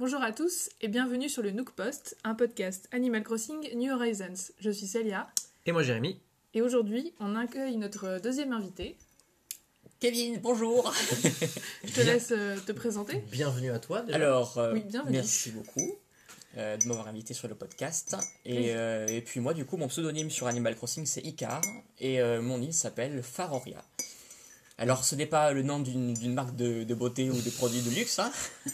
Bonjour à tous et bienvenue sur le Nook Post, un podcast Animal Crossing New Horizons. Je suis Célia Et moi Jérémy. et aujourd'hui on accueille notre deuxième invité. Kevin, bonjour. Je te laisse euh, te présenter. Bienvenue à toi. déjà. Alors, euh, Oui, bienvenue. merci beaucoup euh, de m'avoir invité sur le podcast. Et, Oui. euh, et puis moi, du coup, mon pseudonyme sur Animal Crossing, c'est Icar. Et euh, mon île s'appelle Faroria. Alors, ce n'est pas le nom d'une d'une marque de, de beauté ou de produits de luxe. hein.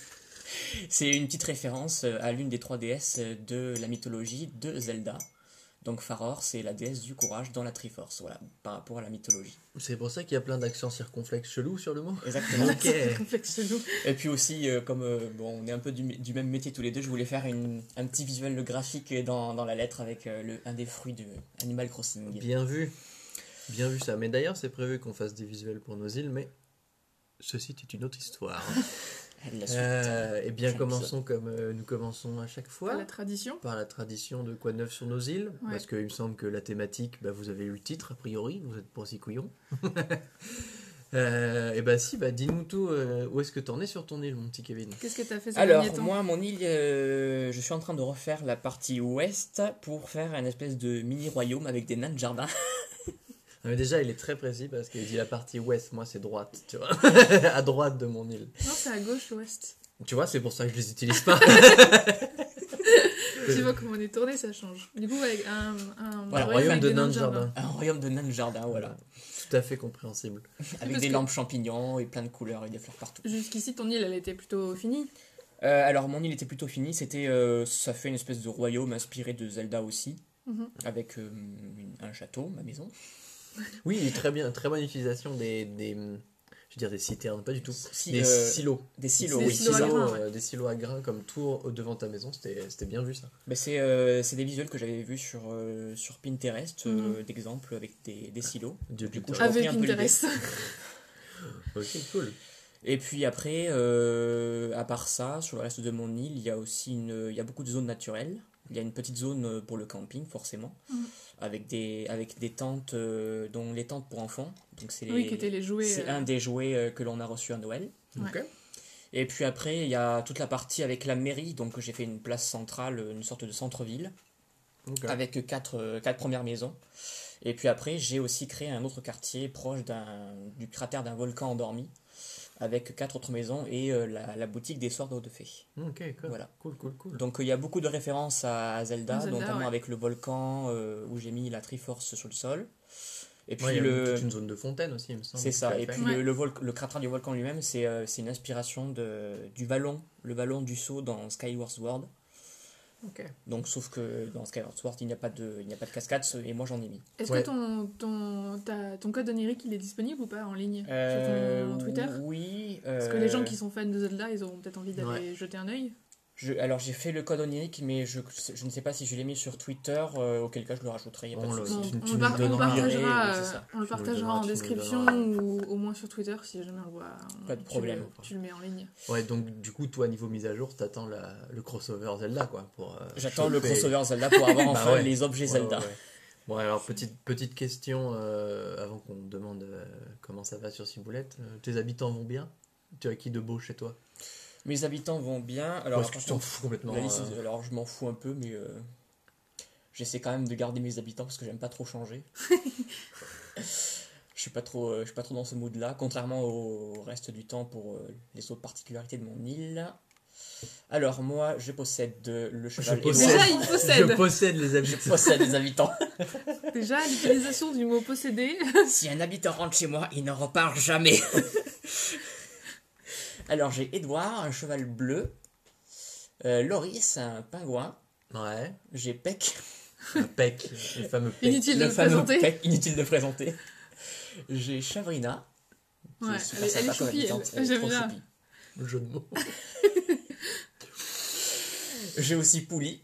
C'est une petite référence euh, à l'une des trois déesses de la mythologie de Zelda. Donc Faror, c'est la déesse du courage dans la Triforce, voilà, par rapport à la mythologie. C'est pour ça qu'il y a plein d'accents circonflexes chelous sur le mot. Exactement. Chez nous. Et puis aussi, euh, comme euh, bon, on est un peu du, du même métier tous les deux, je voulais faire une, un petit visuel graphique dans, dans la lettre avec euh, le, un des fruits de Animal Crossing. Bien vu. Bien vu ça. Mais d'ailleurs, c'est prévu qu'on fasse des visuels pour nos îles, mais ceci est une autre histoire. Euh, eh bien, Chaque commençons comme euh, nous commençons à chaque fois. La tradition. Par la tradition de quoi de neuf sur nos îles. Ouais. Parce qu'il me semble que la thématique, bah, vous avez eu le titre, a priori, vous êtes pour six couillons. Euh, et bah si, bah dis-nous tout, euh, où est-ce que t'en es sur ton île, mon petit Kevin Qu'est-ce que tu as fait ces Alors, derniers temps moi, mon île, euh, je suis en train de refaire la partie ouest pour faire un espèce de mini-royaume avec des nains de jardin. Mais déjà, il est très précis parce qu'il dit la partie ouest, moi c'est droite, tu vois. à droite de mon île. Non, c'est à gauche, l'ouest. Tu vois, c'est pour ça que je les utilise pas. tu vois comment on est tourné, ça change. Du coup, avec un, un Voilà, royaume de nains de jardin. Un royaume de nains de jardin, voilà. Tout à fait compréhensible. Avec des que- lampes champignons et plein de couleurs et des fleurs partout. Jusqu'ici, ton île, elle était plutôt finie. Euh, alors, mon île était plutôt finie. C'était, euh, ça fait une espèce de royaume inspiré de Zelda aussi. Mhm. Avec euh, une- un château, ma maison. Oui, très bien, très bonne utilisation des, des je veux dire des citernes, pas du tout. Si, des euh, silos. Des silos, Des oui. silos à c'est ça. grains, ouais. euh, des silos à grains comme tout au- devant ta maison, c'était c'était bien vu ça. Mais c'est euh, c'est des visuels que j'avais vus sur, euh, sur Pinterest, euh, Mhm. d'exemples avec des, des silos. Du coup, Avec un peu l'idée. Pinterest. Ok, cool. Et puis après, euh, à part ça, sur le reste de mon île, il y a aussi une, il y a beaucoup de zones naturelles. Il y a une petite zone euh, pour le camping, forcément, Mhm. avec, des, avec des tentes, euh, dont les tentes pour enfants. Donc c'est Oui, les- qui étaient les jouets. C'est euh, un des jouets euh, que l'on a reçu à Noël. Ouais. Et puis après, il y a toute la partie avec la mairie. Donc j'ai fait une place centrale, une sorte de centre-ville, avec quatre, euh, quatre premières maisons. Et puis après, j'ai aussi créé un autre quartier proche d'un, du cratère d'un volcan endormi, avec quatre autres maisons et euh, la, la boutique des Swords de Fées. Ok, cool. Voilà. Cool, cool, cool. Donc euh, il y a beaucoup de références à Zelda, À Zelda, notamment ouais. avec le volcan euh, où j'ai mis la Triforce sur le sol. Et puis Ouais, le... toute une zone de fontaine aussi, il me semble. C'est ça. Et puis Ouais. le, le, vol- le cratère du volcan lui-même, c'est euh, c'est une inspiration de, du ballon, le ballon du saut dans Skyward Sword. Ok. Donc, sauf que dans Skyward Sword, il n'y a pas de, il n'y a pas de cascade, et moi j'en ai mis. Est-ce Ouais. que ton, ton, ta- ton code onirique il est disponible ou pas en ligne Euh, sur ton Twitter? Oui. Parce que les gens qui sont fans de Zelda, ils auront peut-être envie d'aller Ouais. jeter un œil. Je, alors j'ai fait le code onirique, mais je, je ne sais pas si je l'ai mis sur Twitter, euh, auquel cas je le rajouterai. On le- partagera, euh, on le partagera en description ou au moins sur Twitter si jamais on le voit. Pas de tu problème. le- Tu le mets en ligne. Ouais, donc du coup, toi, niveau mise à jour, t'attends la- le crossover Zelda, quoi. pour. euh, J'attends le crossover Zelda pour avoir Bah enfin ouais. les objets Ouais, Zelda. ouais, ouais. Bon, alors, petite, petite question euh, avant qu'on demande euh, comment ça va sur Ciboulette. Euh, tes habitants vont bien? Tu as qui de beau chez toi? Mes habitants vont bien. Alors, que tu t'en fous complètement La liste, euh, alors je m'en fous un peu, mais euh, j'essaie quand même de garder mes habitants parce que j'aime pas trop changer. je suis pas trop, euh, je suis pas trop dans ce mood-là, contrairement au reste du temps pour euh, les autres particularités de mon île. Alors moi, je possède le cheval possède. Édouard. Déjà, il Je possède. possède les Je habitants. possède les habitants. Déjà, l'utilisation du mot posséder. si un habitant rentre chez moi, il ne repart jamais. Alors j'ai Edouard, un cheval bleu. Euh, Loris, un pingouin. Ouais. J'ai Peck, Un pec, le fameux pec. Inutile de le le fameux présenter. Peck, inutile de présenter. J'ai Chavrina. Ouais, elle, est- elle est choupie, habitante, elle. elle est J'aime trop bien. Le jeu de mots. J'ai aussi Pouli.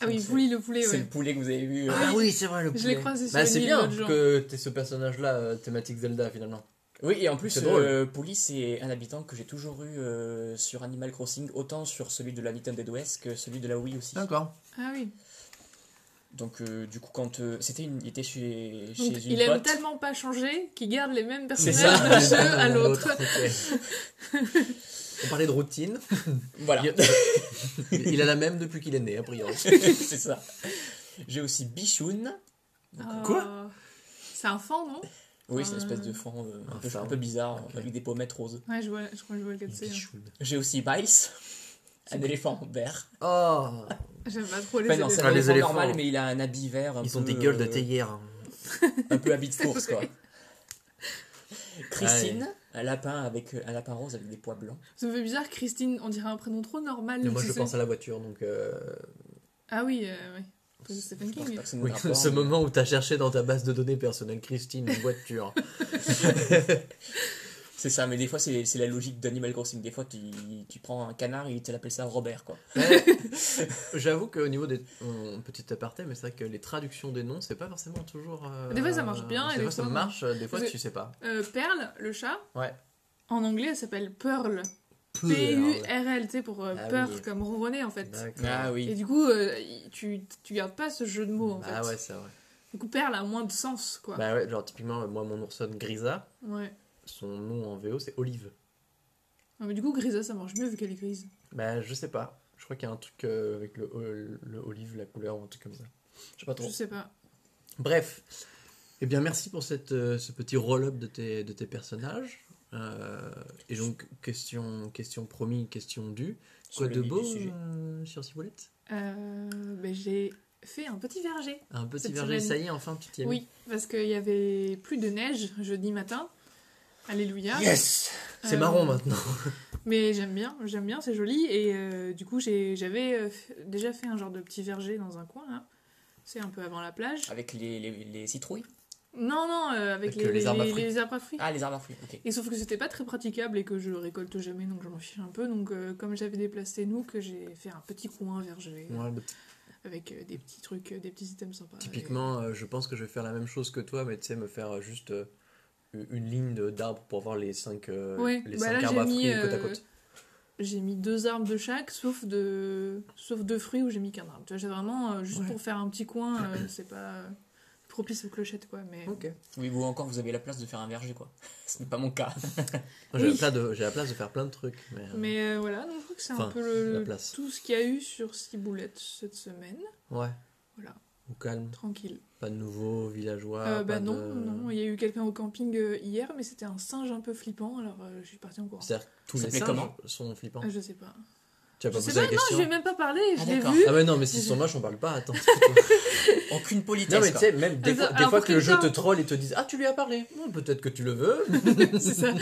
Ah oui, C'est- Pouli le poulet, C'est ouais. le poulet que vous avez vu. euh, Ah oui, c'est vrai, le Je poulet. l'ai croisé sur Bah, c'est bien que t'aies ce personnage-là, euh, thématique Zelda, finalement. Oui, et en plus, euh, Pouli, c'est un habitant que j'ai toujours eu euh, sur Animal Crossing, autant sur celui de la Nintendo DS que celui de la Wii aussi. D'accord. Ah oui. Donc, euh, du coup, quand euh, c'était une, il était chez, Donc, chez une il aime pote. tellement pas changer qu'il garde les mêmes personnages d'un jeu à l'autre. On parlait de routine. Voilà, Il, il a la même depuis qu'il est né, a priori. c'est ça. J'ai aussi Bichoun. Quoi? Euh, C'est un fan, non? Oui, c'est une espèce de fan euh, un, Un peu, fan. un peu bizarre, avec des pommettes roses. Ouais, je, vois, je crois que je vois lequel c'est. hein. J'ai aussi Biles, un éléphant vert. Oh J'aime pas trop les Enfin, non, c'est éléphants. un éléphant éléphants. normal, mais il a un habit vert. un Ils ont des gueules de euh, théière. Un peu habit de course, quoi. Christine, un lapin avec euh, un lapin rose avec des pois blancs. Ça me fait bizarre, Christine, on dirait un prénom trop normal. Mais moi, je sais. pense à la voiture, donc. euh, Ah oui, euh, oui. Oui, rapport, ce mais- moment où tu as cherché dans ta base de données personnelle Christine, une voiture. C'est ça, mais des fois, c'est c'est la logique d'Animal Crossing. Des fois, tu, tu prends un canard et tu l'appelles ça Robert, quoi. J'avoue qu'au niveau des. on- Petit aparté, mais c'est vrai que les traductions des noms, c'est pas forcément toujours. euh, Des fois, ça marche bien, et Des fois, ça marche, des fois, tu sais pas. Euh, Perle, le chat, Ouais. en anglais, elle s'appelle Pearl. Pearl. P-U-R-L, tu sais, pour euh, Ah peur, oui. comme ronronner en fait. Ah Et oui. du coup, euh, tu, tu gardes pas ce jeu de mots en Ah fait. ouais, c'est vrai. Du coup, Perle a moins de sens quoi. Bah ouais, genre typiquement, moi, mon oursonne Grisa, Ouais. son nom en VO, c'est Olive. Non, mais du coup, Grisa, ça marche mieux vu qu'elle est grise. Bah, je sais pas. Je crois qu'il y a un truc euh, avec le, euh, le olive, la couleur, ou un truc comme ça. Je sais pas trop. Je sais pas. Bref. Eh bien, merci pour cette, euh, ce petit roll-up de tes, de tes personnages. Euh, et donc, question, question promis, question due. Quoi de beau euh, sur Ciboulette? Euh, ben, j'ai fait un petit verger. Un petit verger, semaine. ça y est, enfin, tu t'y es Oui, parce qu'il y avait plus de neige jeudi matin. Alléluia. Yes C'est Euh, marrant maintenant. Mais j'aime bien, j'aime bien, c'est joli. Et euh, du coup, j'avais déjà fait un genre de petit verger dans un coin, là. C'est un peu avant la plage. Avec les, les, les citrouilles? Non, non, euh, avec, Avec, les, euh, les arbres à fruits. les arbres à fruits. Ah, les arbres à fruits, ok. Et sauf que c'était pas très praticable et que je récolte jamais, donc je m'en fiche un peu. Donc, euh, comme j'avais déplacé nous, que j'ai fait un petit coin verger Ouais, bah, avec euh, des petits trucs, des petits items sympas. typiquement, je pense que je vais faire la même chose que toi, mais tu sais, me faire juste une ligne d'arbres pour voir les 5 Ouais, les bah cinq là, arbres à j'ai mis, fruits côte à côte. J'ai mis deux arbres de chaque, sauf de, sauf deux fruits où j'ai mis qu'un arbre. Tu vois, j'ai vraiment juste Ouais. pour faire un petit coin, c'est pas propice aux clochettes, quoi. Mais Ok. Oui, vous encore, vous avez la place de faire un verger, quoi. Ce n'est pas mon cas. J'ai Oui. la, place de- j'ai la place de faire plein de trucs. Mais, euh, Mais euh, voilà, donc je crois que c'est un peu le, la place. tout ce qu'il y a eu sur Ciboulette cette semaine. Ouais. Voilà, Au calme. tranquille. Pas de nouveaux villageois. Euh, bah pas non, de- non, il y a eu quelqu'un au camping hier, mais c'était un singe un peu flippant, alors euh, je suis partie en courant. C'est-à-dire que tous Ça les singes comment? sont flippants. Euh, je sais pas. Tu as pas Je sais posé pas, la non, question je vais même pas parler, Ah, je l'ai d'accord. vu. Ah ouais, non, mais s'ils sont moches, on parle pas. Attends. Aucune politesse, non, mais tu sais, même des Attends, fois, des alors, fois pour que le jeu te troll et te disent Ah, tu lui as parlé. Bon, Peut-être que tu le veux. c'est ça.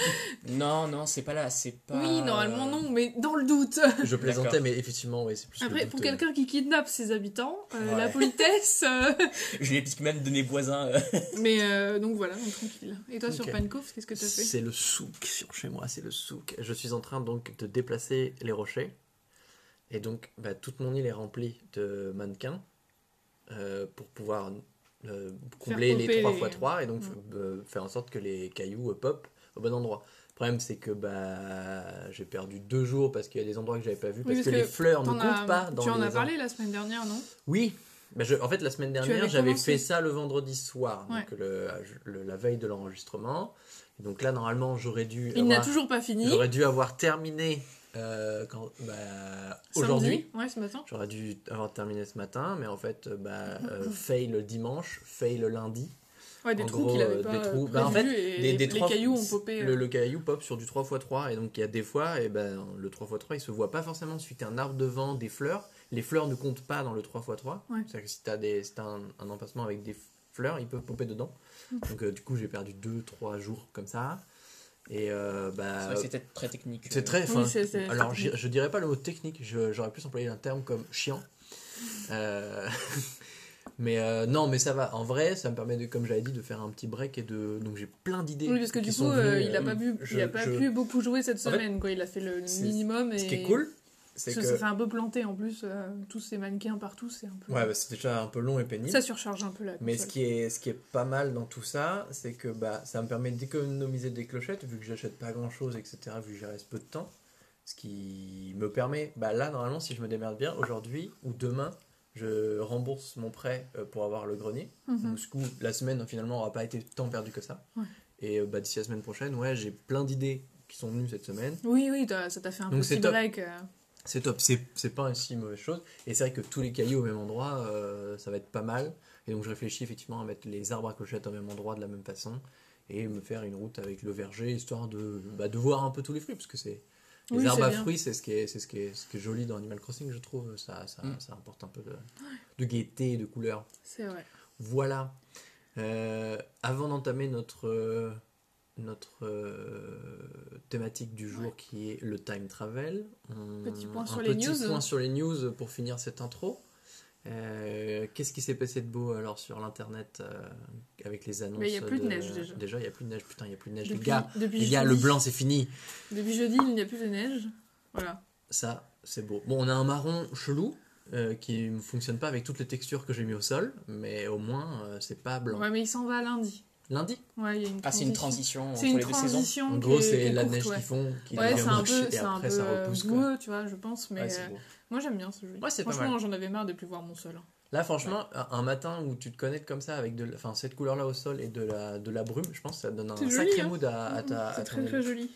Non, non, c'est pas là, c'est pas... Oui, normalement non, mais dans le doute. Je plaisantais, mais effectivement, oui, c'est plus. Après, pour euh. quelqu'un qui kidnappe ses habitants, euh, Ouais. la politesse. euh, Je lui ai même donné voisin. euh, mais euh, donc voilà, donc tranquille. Et toi sur Ok. Pancove, qu'est-ce que t'as fait? C'est le souk sur chez moi, c'est le souk. Je suis en train donc de déplacer les rochers. Et donc, bah, toute mon île est remplie de mannequins euh, pour pouvoir euh, combler les 3 les- x 3 et donc Ouais. euh, faire en sorte que les cailloux pop au bon endroit. Le problème, c'est que bah, j'ai perdu deux jours parce qu'il y a des endroits que j'avais pas vus parce, parce que, que les fleurs ne T'en comptent as- pas dans Tu en les as parlé la semaine dernière, non? Oui. Bah, je- en fait, la semaine dernière, avais j'avais fait ça le vendredi soir, Ouais. donc le, le- la veille de l'enregistrement. Donc là, normalement, j'aurais dû, Il n'a toujours pas fini. j'aurais dû avoir terminé euh, quand, bah, aujourd'hui. Ouais, ce matin. J'aurais dû avoir terminé ce matin, mais en fait, bah, euh, fail le dimanche, fail le lundi. Ouais, des En trous qu'il avait euh, pas des trous. euh, Bah, en fait, et des- des les trois- cailloux ont popé. Le, euh, le caillou pop sur du 3x3, et donc il y a des fois, et ben, le 3x3 il se voit pas forcément suite à un arbre de vent, des fleurs. Les fleurs ne comptent pas dans le 3x3. Ouais. C'est-à-dire que si tu as, un, un emplacement avec des fleurs, ils peuvent popper dedans. Mm. Donc euh, du coup, j'ai perdu 2-3 jours comme ça. Et euh, C'est bah, vrai que c'était très technique. c'est très. Oui, enfin, c'est- c'est alors, technique. je, je dirais pas le mot technique, j'aurais plus employé un terme comme chiant. Euh, mais euh, non, mais ça va. En vrai, ça me permet, de, comme j'avais dit, de faire un petit break et de. Donc j'ai plein d'idées. Oui, parce que du coup, euh, venues, il a euh, pas, je- il a pas je- pu beaucoup jouer cette En fait, semaine. quoi. Il a fait le minimum. Et... Ce qui est cool, c'est que. ça fait un peu planté en plus. euh, tous ces mannequins partout, c'est un peu. Ouais, bah, c'est déjà un peu long et pénible. Ça surcharge un peu la Mais ce console. qui, est, ce qui est pas mal dans tout ça, c'est que bah, ça me permet d'économiser des clochettes, vu que j'achète pas grand chose, etc., vu que j'y reste peu de temps. Ce qui me permet, bah, là, normalement, si je me démerde bien, aujourd'hui ou demain, je rembourse mon prêt euh, pour avoir le grenier. Mhm. Donc, du coup, la semaine, finalement, n'aura pas été tant perdu que ça. Ouais. Et euh, bah, d'ici la semaine prochaine, ouais, j'ai plein d'idées qui sont venus cette semaine. Oui, oui, ça t'a fait un Donc, petit break. C'est top, c'est c'est pas une si mauvaise chose. Et c'est vrai que tous les cailloux au même endroit, euh, ça va être pas mal. Et donc je réfléchis effectivement à mettre les arbres à clochettes au même endroit de la même façon et me faire une route avec le verger, histoire de, bah, de voir un peu tous les fruits, parce que c'est. Les Oui, arbres à bien. fruits, c'est ce, qui est, c'est ce, qui est, ce qui est joli dans Animal Crossing, je trouve. Ça, ça, Mm. ça apporte un peu de, de gaieté et de couleur. C'est vrai. Voilà. Euh, avant d'entamer notre, euh, notre euh, thématique du jour qui est le time travel, Petit point un sur les petit news. point sur les news pour finir cette intro. Euh, Qu'est-ce qui s'est passé de beau alors sur l'internet euh, avec les annonces Mais il y a plus de neige, déjà. Déjà, il n'y a plus de neige. Putain, il n'y a plus de neige. Depuis, les gars, depuis les gars le blanc c'est fini. Depuis jeudi, il n'y a plus de neige. Voilà. Ça, c'est beau. Bon, on a un marron chelou euh, qui ne fonctionne pas avec toutes les textures que j'ai mis au sol, mais au moins euh, c'est pas blanc. Ouais, mais il s'en va lundi. Lundi Ouais, il y a une Ah, c'est une transition C'est entre une les deux saisons. transition. En gros, c'est est la courte, neige ouais. qu'ils font qui Ouais, devient c'est un peu, et c'est un après peu ça euh, repousse. quoi. boueux, tu vois, je pense. Mais Ouais, euh, moi, j'aime bien ce jeu. Ouais, Franchement, j'en avais marre de plus voir mon sol. hein. Là, franchement, un- un matin où tu te connectes comme ça avec de, enfin, cette couleur-là au sol et de la, de la brume, je pense que ça donne un C'est sacré joli, hein. mood à, à ta. à C'est très très joli.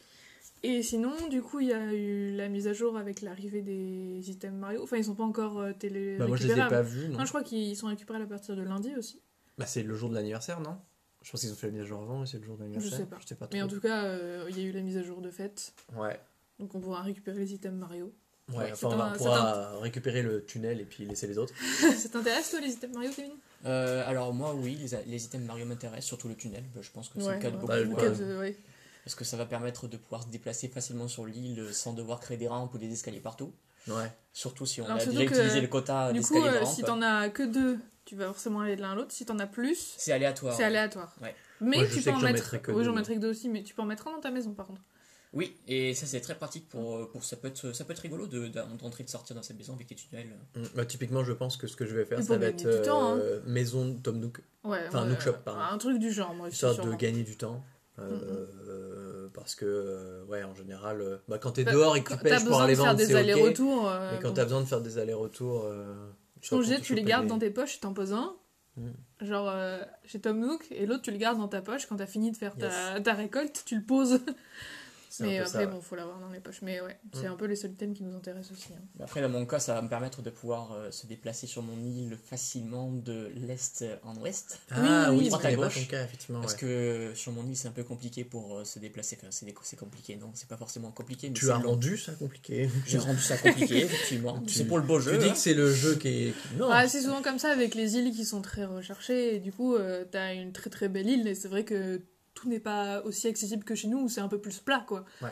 Et sinon, du coup, il y a eu la mise à jour avec l'arrivée des items Mario. Enfin, ils sont pas encore euh, télé. Bah, moi, je les ai pas vus. Non. Non, je crois qu'ils sont récupérables à partir de lundi aussi. Bah, c'est le jour de l'anniversaire, non? Je pense qu'ils ont fait la mise à jour avant et c'est le jour de l'anniversaire. sais pas. Je sais pas Mais trop. en tout cas, euh, il y a eu la mise à jour de fête. Ouais. Donc on pourra récupérer les items Mario. Ouais, Ouais, enfin, on un- pourra récupérer le tunnel et puis laisser les autres. ça t'intéresse toi les items Mario, Kevin? Euh, alors moi oui, les, les items Mario m'intéressent, surtout le tunnel. Bah, je pense que c'est Ouais, le cas de beaucoup Bah, de le cas Quatre, euh, ouais. Parce que ça va permettre de pouvoir se déplacer facilement sur l'île sans devoir créer des rampes ou des escaliers partout. Ouais. Surtout si on Alors, a déjà que, utilisé le quota Du coup, de euh, si t'en as que deux, tu vas forcément aller de l'un à l'autre. Si t'en as plus, C'est aléatoire. c'est aléatoire. Ouais. Mais Moi, tu peux en mettre. que Oui, j'en mettrai que deux aussi, mais tu peux en mettre un dans ta maison par contre. Oui, et ça c'est très pratique pour, euh, pour ça peut être ça peut être rigolo de d'entrer et de sortir dans cette maison avec les tunnels. Mm. Bah, typiquement, je pense que ce que je vais faire, ça va être du temps, hein. euh, maison Tom Nook, Ouais, Enfin, ouais, Nook Shop, euh, pardon. Un truc du genre, moi aussi. histoire de sûrement. gagner du temps. Euh, Parce que, euh, ouais, en général, euh, bah, quand t'es Bah, dehors et que tu pêches pour aller de faire vendre, des c'est ok. allers-retours. euh, Mais quand bon. t'as besoin de faire des allers-retours. Pour te tu les gardes des- dans tes poches, tu t'en poses un. Mm. Genre euh, chez Tom Nook, et l'autre tu le gardes dans ta poche. Quand t'as fini de faire ta, ta récolte, tu le poses. Mais après, ça, bon, faut l'avoir dans les poches. Mais ouais, c'est Mm. un peu les seuls thèmes qui nous intéressent aussi. hein. Après dans mon cas ça va me permettre de pouvoir euh, se déplacer sur mon île facilement de l'est en ouest. Ah Oui, oui, Droite à ton cas, effectivement. Parce ouais. que sur mon île c'est un peu compliqué pour euh, se déplacer. Enfin c'est compliqué non, c'est pas forcément compliqué. Mais Tu c'est as long. rendu ça compliqué. J'ai rendu ça compliqué effectivement. Tu- C'est pour le beau Tu jeu. dis hein. que c'est le jeu qui est. qui- Non, Ah, c'est souvent comme ça avec les îles qui sont très recherchées. Et du coup, euh, t'as une très très belle île. Et c'est vrai que tout n'est pas aussi accessible que chez nous où c'est un peu plus plat, quoi. Ouais.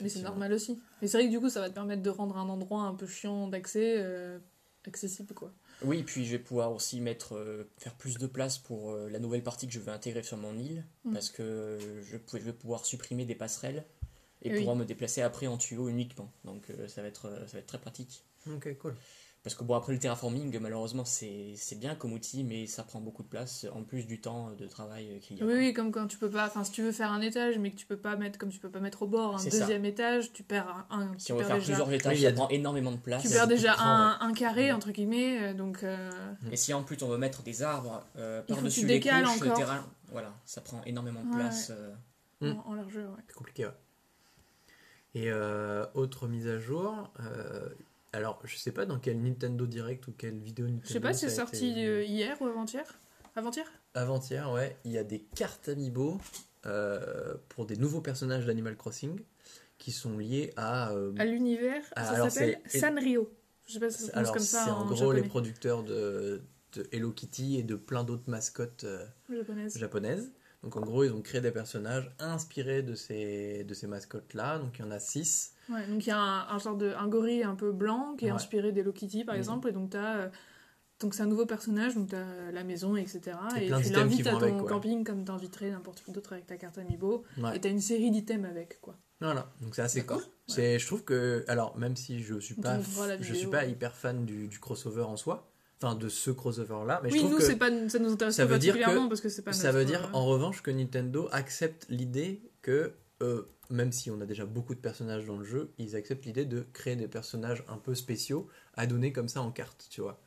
Mais c'est normal aussi. Mais c'est vrai que du coup, ça va te permettre de rendre un endroit un peu chiant d'accès euh, accessible, quoi. Oui, puis je vais pouvoir aussi mettre, euh, faire plus de place pour euh, la nouvelle partie que je veux intégrer sur mon île, Mm. parce que je, je vais pouvoir supprimer des passerelles et Oui. pouvoir me déplacer après en tuyau uniquement. Donc euh, ça, va être, ça va être très pratique. Ok, cool. Parce que bon, après le terraforming, malheureusement, c'est c'est bien comme outil, mais ça prend beaucoup de place, en plus du temps de travail euh, qu'il y a. Oui, oui, comme quand tu peux pas. Enfin, si tu veux faire un étage, mais que tu peux pas mettre, comme tu peux pas mettre au bord un ça. deuxième étage, tu perds un. un- Si tu on veut faire déjà, plusieurs étages, Oui, ça prend énormément de place. tu perds déjà temps, un, un carré, entre guillemets, euh, donc. euh, Et si en plus on veut mettre des arbres euh, par-dessus les couches, le encore. terrain, voilà, ça prend énormément de Ouais. place. euh. Mm. en, en largeur, ouais. C'est compliqué, ouais. Et euh, autre mise à jour. Alors, je sais pas dans quel Nintendo Direct ou quelle vidéo Nintendo. Je sais pas si c'est sorti été- euh, hier ou avant-hier? Avant-hier? Avant-hier, ouais. Il y a des cartes Amiibo euh, pour des nouveaux personnages d'Animal Crossing qui sont liés à. euh, À l'univers, Ah, ça s'appelle c'est- Sanrio. Je sais pas si ça alors, comme c'est ça en en, gros japonais. les producteurs de, de Hello Kitty et de plein d'autres mascottes. euh, Japonaise. japonaise. Donc en gros, ils ont créé des personnages inspirés de ces, de ces mascottes-là. Donc il y en a 6. Ouais, donc il y a un, un genre de un gorille un peu blanc qui est Ouais. inspiré d'Hello Kitty par Mhm. exemple et donc t'as euh, donc c'est un nouveau personnage donc t'as la maison etc Et et, tu l'invites à ton avec, camping comme t'inviterais n'importe qui d'autre avec ta carte amiibo Ouais. et t'as une série d'items avec quoi Voilà, donc c'est assez cool. C'est, je trouve que, alors même si je suis pas, je suis pas hyper fan du, du crossover en soi, enfin de ce crossover-là, mais je trouve nous que pas ça nous intéresse ça veut dire particulièrement que- parce que c'est pas ça veut dire euh, en revanche que Nintendo accepte l'idée que euh, même si on a déjà beaucoup de personnages dans le jeu, ils acceptent l'idée de créer des personnages un peu spéciaux à donner comme ça en carte, tu vois.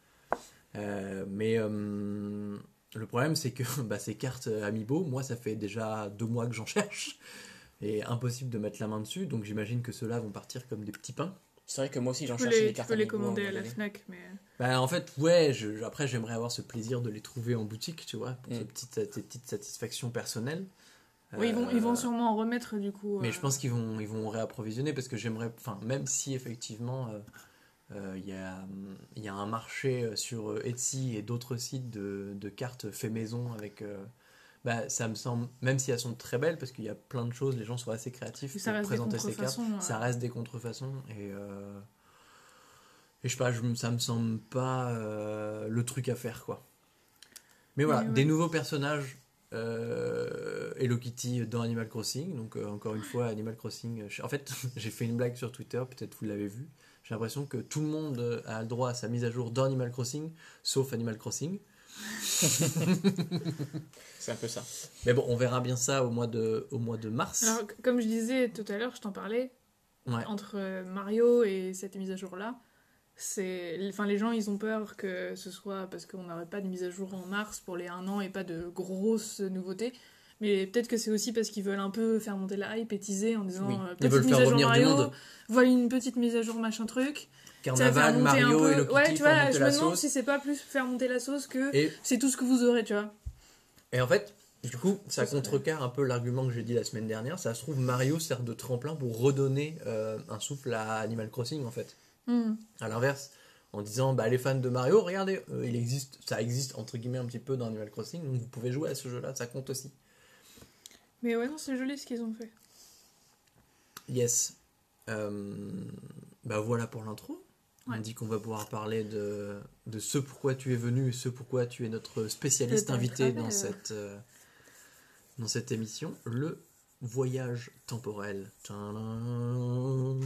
Euh, mais euh, le problème, c'est que bah, ces cartes Amiibo, moi, ça fait déjà deux mois que j'en cherche. et impossible de mettre la main dessus. Donc j'imagine que ceux-là vont partir comme des petits pains. C'est vrai que moi aussi j'en cherchais les, des tu cartes peux les Amiibo commander à la. Fnac, mais. Bah, en fait, ouais, je- après j'aimerais avoir ce plaisir de les trouver en boutique, tu vois, pour Mm. ces petites, ces petites satisfactions personnelles. Oui, ils vont, ils vont Euh, sûrement en remettre du coup. Mais euh, je pense qu'ils vont, ils vont réapprovisionner parce que j'aimerais, enfin, même si effectivement euh, il y, a, y a un marché sur Etsy et d'autres sites de, de cartes fait maison avec. bah, ça me semble, même si elles sont très belles, parce qu'il y a plein de choses, les gens sont assez créatifs ça pour présenter ces cartes. Ça reste des contrefaçons et. euh, et je sais pas, je, ça me semble pas euh, le truc à faire quoi. Mais voilà, Mais ouais. des nouveaux personnages Hello Kitty dans Animal Crossing. Donc, euh, encore une fois, Animal Crossing. euh, je- En fait, j'ai fait une blague sur Twitter, peut-être vous l'avez vu. J'ai l'impression que tout le monde euh, a le droit à sa mise à jour dans Animal Crossing, sauf Animal Crossing. C'est un peu ça. Mais bon, on verra bien ça au mois de, au mois de mars. Alors, comme je disais tout à l'heure, je t'en parlais, Ouais. entre euh, Mario et cette mise à jour-là, c'est... Enfin, les gens, ils ont peur que ce soit parce qu'on n'aurait pas de mise à jour en mars pour les 1 an et pas de grosses nouveautés. Mais peut-être que c'est aussi parce qu'ils veulent un peu faire monter la hype et teaser en disant Oui. euh, petite mise faire à jour Mario, voilà une petite mise à jour machin truc. Carnaval, Mario, peu- Hello Kitty, Ouais, tu vois, je me demande si c'est pas plus faire monter la sauce que Et c'est tout ce que vous aurez, tu vois. Et en fait, du coup, ça contrecarre un peu l'argument que j'ai dit la semaine dernière. Ça se trouve, Mario sert de tremplin pour redonner euh, un souffle à Animal Crossing, en fait. Hmm. À l'inverse, en disant, bah, les fans de Mario, regardez, euh, il existe, ça existe entre guillemets un petit peu dans Animal Crossing, donc vous pouvez jouer à ce jeu-là, ça compte aussi. Mais ouais, non, c'est joli ce qu'ils ont fait. Yes. Euh, bah voilà pour l'intro. On Ouais. dit qu'on va pouvoir parler de, de ce pourquoi tu es venu et ce pourquoi tu es notre spécialiste invité dans cette, euh, dans cette émission, le voyage temporel. Tadam.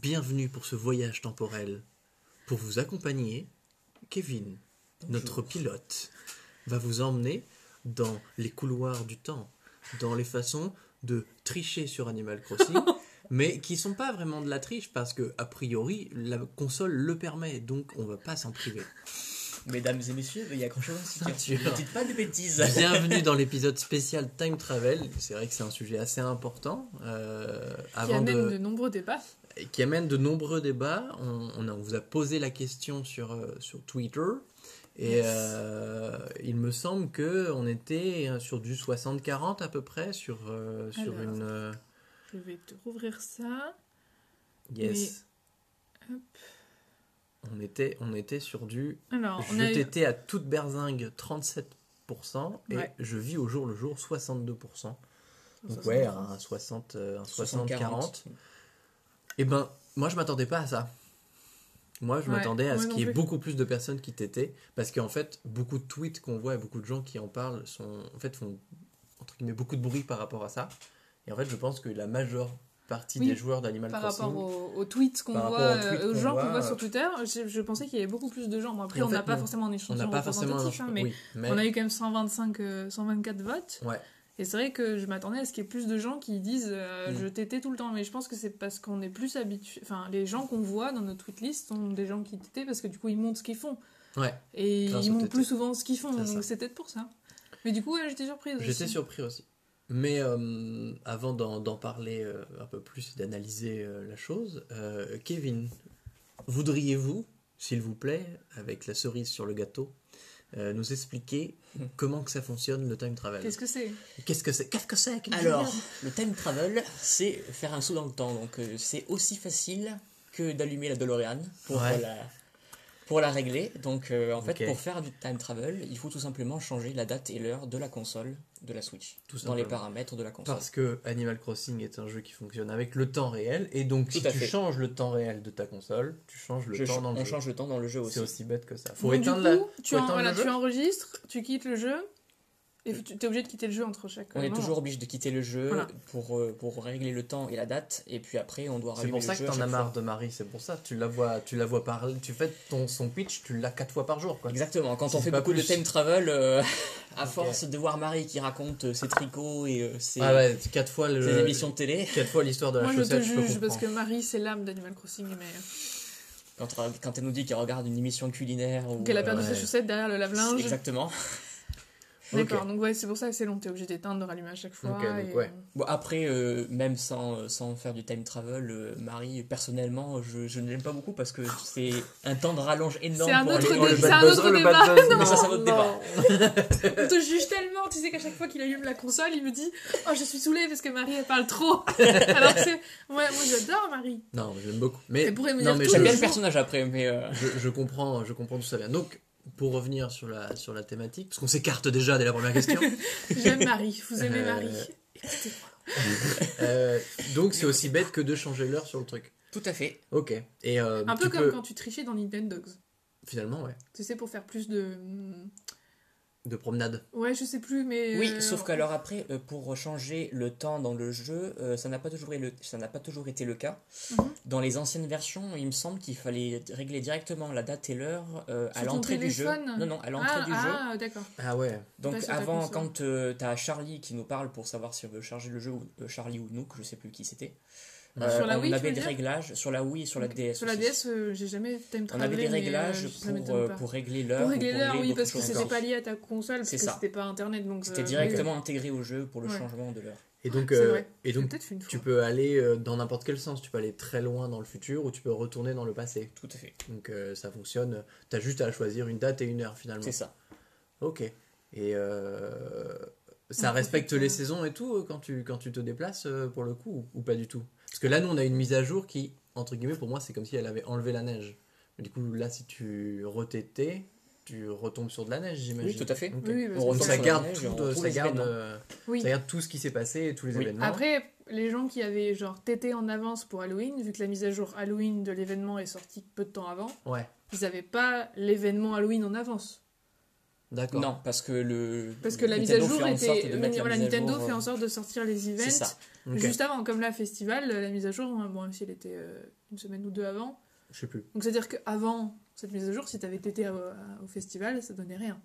Bienvenue pour ce voyage temporel. Pour vous accompagner, Kevin, notre pilote, va vous emmener dans les couloirs du temps, dans les façons de tricher sur Animal Crossing, mais qui sont pas vraiment de la triche parce que a priori la console le permet, donc on va pas s'en priver. Mesdames et messieurs, veuillez accrocher vos ceintures. Ceinture. Ne dites pas de bêtises. Bienvenue dans l'épisode spécial Time Travel. C'est vrai que c'est un sujet assez important. euh, Qui avant amène de, de nombreux débats. et qui amène de nombreux débats. On, on a- on vous a posé la question sur, euh, sur Twitter. Et Yes. euh, il me semble que on était sur du 60-40 à peu près sur, euh, sur Alors. une. euh, Je vais te rouvrir ça. yes. Mais, hop. On était, on était sur du. Alors, je eu- t'étais à toute berzingue 37% et Ouais. je vis au jour le jour 62%. Donc 60. ouais, un 60, euh, un 60-40. Eh ben, moi je m'attendais pas à ça. Moi je Ouais, m'attendais à ce qu'il y ait plus. beaucoup plus de personnes qui t'étaient. Parce qu'en fait, beaucoup de tweets qu'on voit et beaucoup de gens qui en parlent sont, en fait, font entre guillemets beaucoup de bruit par rapport à ça. Et en fait, je pense que la majeure partie Oui, des joueurs d'Animal Par Crossing. rapport aux, aux tweets qu'on Par voit, aux tweets euh, aux qu'on gens qu'on voit, euh, sur Twitter, je, je pensais qu'il y avait beaucoup plus de gens. Bon, après, en on n'a pas forcément un On échantillon un représentatif, hein, mais oui, mais on a eu quand même 125, euh, 124 votes. ouais, Et c'est vrai que je m'attendais à ce qu'il y ait plus de gens qui disent euh, Mm. je t'étais tout le temps. Mais je pense que c'est parce qu'on est plus habitué. Enfin, les gens qu'on voit dans notre tweetlist sont des gens qui t'étaient parce que du coup, ils montrent ce qu'ils font. ouais. Et Grâce ils montrent plus souvent ce qu'ils font. Donc c'est peut-être pour ça. Mais du coup, ouais, j'étais surprise. J'étais aussi. surpris aussi. Mais euh, avant d'en parler euh, un peu plus et d'analyser euh, la chose, euh, Kevin, voudriez-vous, s'il vous plaît, avec la cerise sur le gâteau, euh, nous expliquer comment que ça fonctionne le time travel? Qu'est-ce que c'est? Qu'est-ce que c'est? Qu'est-ce que c'est Alors, le time travel, c'est faire un saut dans le temps. Donc, euh, c'est aussi facile que d'allumer la DeLorean pour, Ouais. la, pour la régler. Donc, euh, en fait, pour faire du time travel, il faut tout simplement changer la date et l'heure de la console de la Switch. Tout dans les paramètres de la console. Parce que Animal Crossing est un jeu qui fonctionne avec le temps réel, et donc Tout si tu fait. changes le temps réel de ta console, tu changes le Je- temps dans le on jeu. change le temps dans le jeu aussi. C'est aussi bête que ça. Faut Donc, du éteindre la. coup, tu, faut en- éteindre voilà, le jeu tu enregistres, tu quittes le jeu. Et tu es obligé de quitter le jeu entre chaque. On est toujours obligé de quitter le jeu Voilà. pour, euh, pour régler le temps et la date, et puis après on doit C'est rallumer pour ça le que jeu. à t'en as marre de Marie, c'est pour ça. Tu la vois, tu la vois parler, tu fais ton son pitch, tu l'as quatre fois par jour, quoi. Exactement, quand on c'est fait beaucoup de time travel, euh, à force de voir Marie qui raconte euh, ses tricots et euh, ses, Ah ouais, quatre fois le. ses émissions de télé, Quatre fois l'histoire de la Moi, je te chaussette, je peux juge parce que Marie, c'est l'âme d'Animal Crossing. Mais... quand, quand elle nous dit qu'elle regarde une émission culinaire ou Qu'elle a perdu ouais. ses chaussettes derrière le lave-linge. Exactement. D'accord, donc ouais, c'est pour ça que c'est long, t'es obligé d'éteindre, de rallumer à chaque fois. Ok, donc et- ouais. Bon, après, euh, même sans, sans faire du time travel, euh, Marie, personnellement, je, je ne l'aime pas beaucoup parce que c'est un temps de rallonge énorme C'est un pour autre aller dé- dans le c'est un autre le débat. buzz, Mais ça, c'est un non, autre débat. non. On te juge tellement, tu sais qu'à chaque fois qu'il allume la console, il me dit Oh, je suis saoulée parce que Marie elle parle trop. Alors que c'est. Ouais, moi j'adore Marie. Non, j'aime beaucoup. Mais, Elle pourrait me non, dire mais tout J'aime bien le personnage après, mais. euh, je, je comprends, je comprends d'où ça vient. Donc, pour revenir sur la, sur la thématique, parce qu'on s'écarte déjà dès la première question. J'aime Marie, vous aimez Euh, Marie. Écoutez-moi. Euh, donc, c'est aussi bête que de changer l'heure sur le truc. Tout à fait. Ok. Et euh, Un peu comme peux- quand tu trichais dans Nintendogs. Finalement, ouais. Tu sais, pour faire plus de. De promenade. Ouais, je sais plus, mais. Oui, euh, sauf qu'alors après, euh, pour changer le temps dans le jeu, euh, ça n'a pas toujours été le, ça n'a pas toujours été le cas. Mhm. Dans les anciennes versions, il me semble qu'il fallait régler directement la date et l'heure euh, à l'entrée du jeu. téléphone Non, non, à l'entrée ah, du jeu. Ah, d'accord. Ah ouais. Donc ta avant, quand euh, t'as Charlie qui nous parle pour savoir si on veut charger le jeu, ou euh, Charlie ou Nook, je sais plus qui c'était. Euh, Sur la on Wii, tu avait des réglages sur la Wii et sur la. DS. Sur la. DS, euh, j'ai jamais time On avait des mais, euh, réglages pour, euh, pour régler l'heure. Pour ou régler l'heure, oui, parce que choses c'était pas lié à ta console, parce que c'était pas internet. donc C'était euh, directement intégré au jeu pour le Ouais. changement de l'heure. Et donc, euh, et tu peux aller dans n'importe quel sens. Tu peux aller très loin dans le futur ou tu peux retourner dans le passé. Tout à fait. Donc euh, ça fonctionne. T'as juste à choisir une date et une heure finalement. C'est ça. Ok. Et euh, ça respecte les saisons et tout quand tu, quand tu te déplaces pour le coup ou, ou pas du tout? Parce que là, nous, on a une mise à jour qui, entre guillemets, pour moi, c'est comme si elle avait enlevé la neige. Mais du coup, là, si tu retétais, tu retombes sur de la neige, j'imagine. Oui, tout à fait. Oui, oui, On ça garde, neige tout, on euh, ça, garde, euh, ça garde tout ce qui s'est passé et tous les Oui. événements. Après, les gens qui avaient genre tété en avance pour Halloween, vu que la mise à jour Halloween de l'événement est sortie peu de temps avant, Ouais, ils avaient pas l'événement Halloween en avance. D'accord. Non, parce que le. Parce que la mise Nintendo à jour était. de la voilà, à Nintendo jour, fait euh, en sorte de sortir les C'est events ça. Juste avant. Comme là, Festival, la mise à jour, hein, bon, même si elle était euh, une semaine ou deux avant. Je sais plus. Donc c'est-à-dire qu'avant cette mise à jour, si t'avais tété au, au festival, ça donnait rien.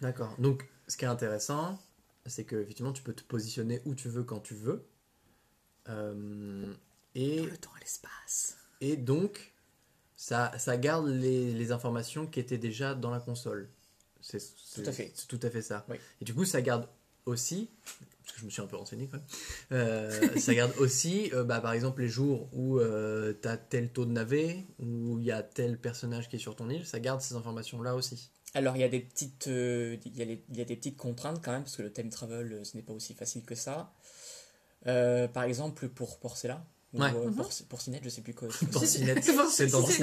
D'accord. Donc, ce qui est intéressant, c'est que effectivement, tu peux te positionner où tu veux quand tu veux. Euh, et, Dans le temps et l'espace. et donc, ça, ça garde les, les informations qui étaient déjà dans la console. C'est Tout à fait. Tout à fait ça. Oui. Et du coup, ça garde aussi, parce que je me suis un peu renseigné quand même, euh, ça garde aussi, euh, bah, par exemple, les jours où tu as tel taux de navet, où il y a tel personnage qui est sur ton île, ça garde ces informations-là aussi. Alors il y a des petites, euh, il y a, les- il y a des petites contraintes quand même parce que le time travel euh, ce n'est pas aussi facile que ça. Euh, par exemple pour Porcella ou Ouais. euh, Mhm. Porcinette, je sais plus quoi. Porcinette, C'est pour- c'est dans si,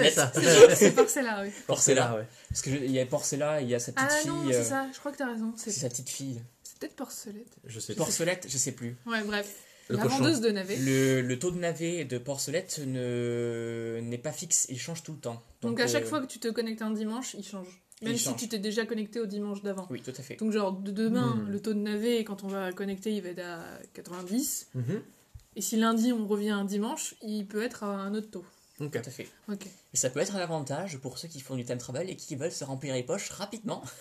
c'est Porcella, oui. Porcella. ouais. Parce que je- il y a Porcella, il y a sa petite Ah fille. non, euh, c'est ça, je crois que t'as raison. c'est sa petite fille. c'est peut-être Porcelette. Je sais pas. Porcelette, je sais plus. Ouais, bref. Le la cochon. vendeuse de navet. Le, le taux de navet de Porcelette ne n'est pas fixe, il change tout le temps. Donc, à chaque euh, fois que tu te connectes un dimanche, il change. Même Il si change. tu t'es déjà connecté au dimanche d'avant. Oui, tout à fait. Donc genre de demain, Hmm. le taux de navet, quand on va connecter, il va être à 90. Mhm. Et si lundi on revient un dimanche, il peut être à un autre taux. Ok. Tout à fait. Ok. Et ça peut être un avantage pour ceux qui font du time travel et qui veulent se remplir les poches rapidement.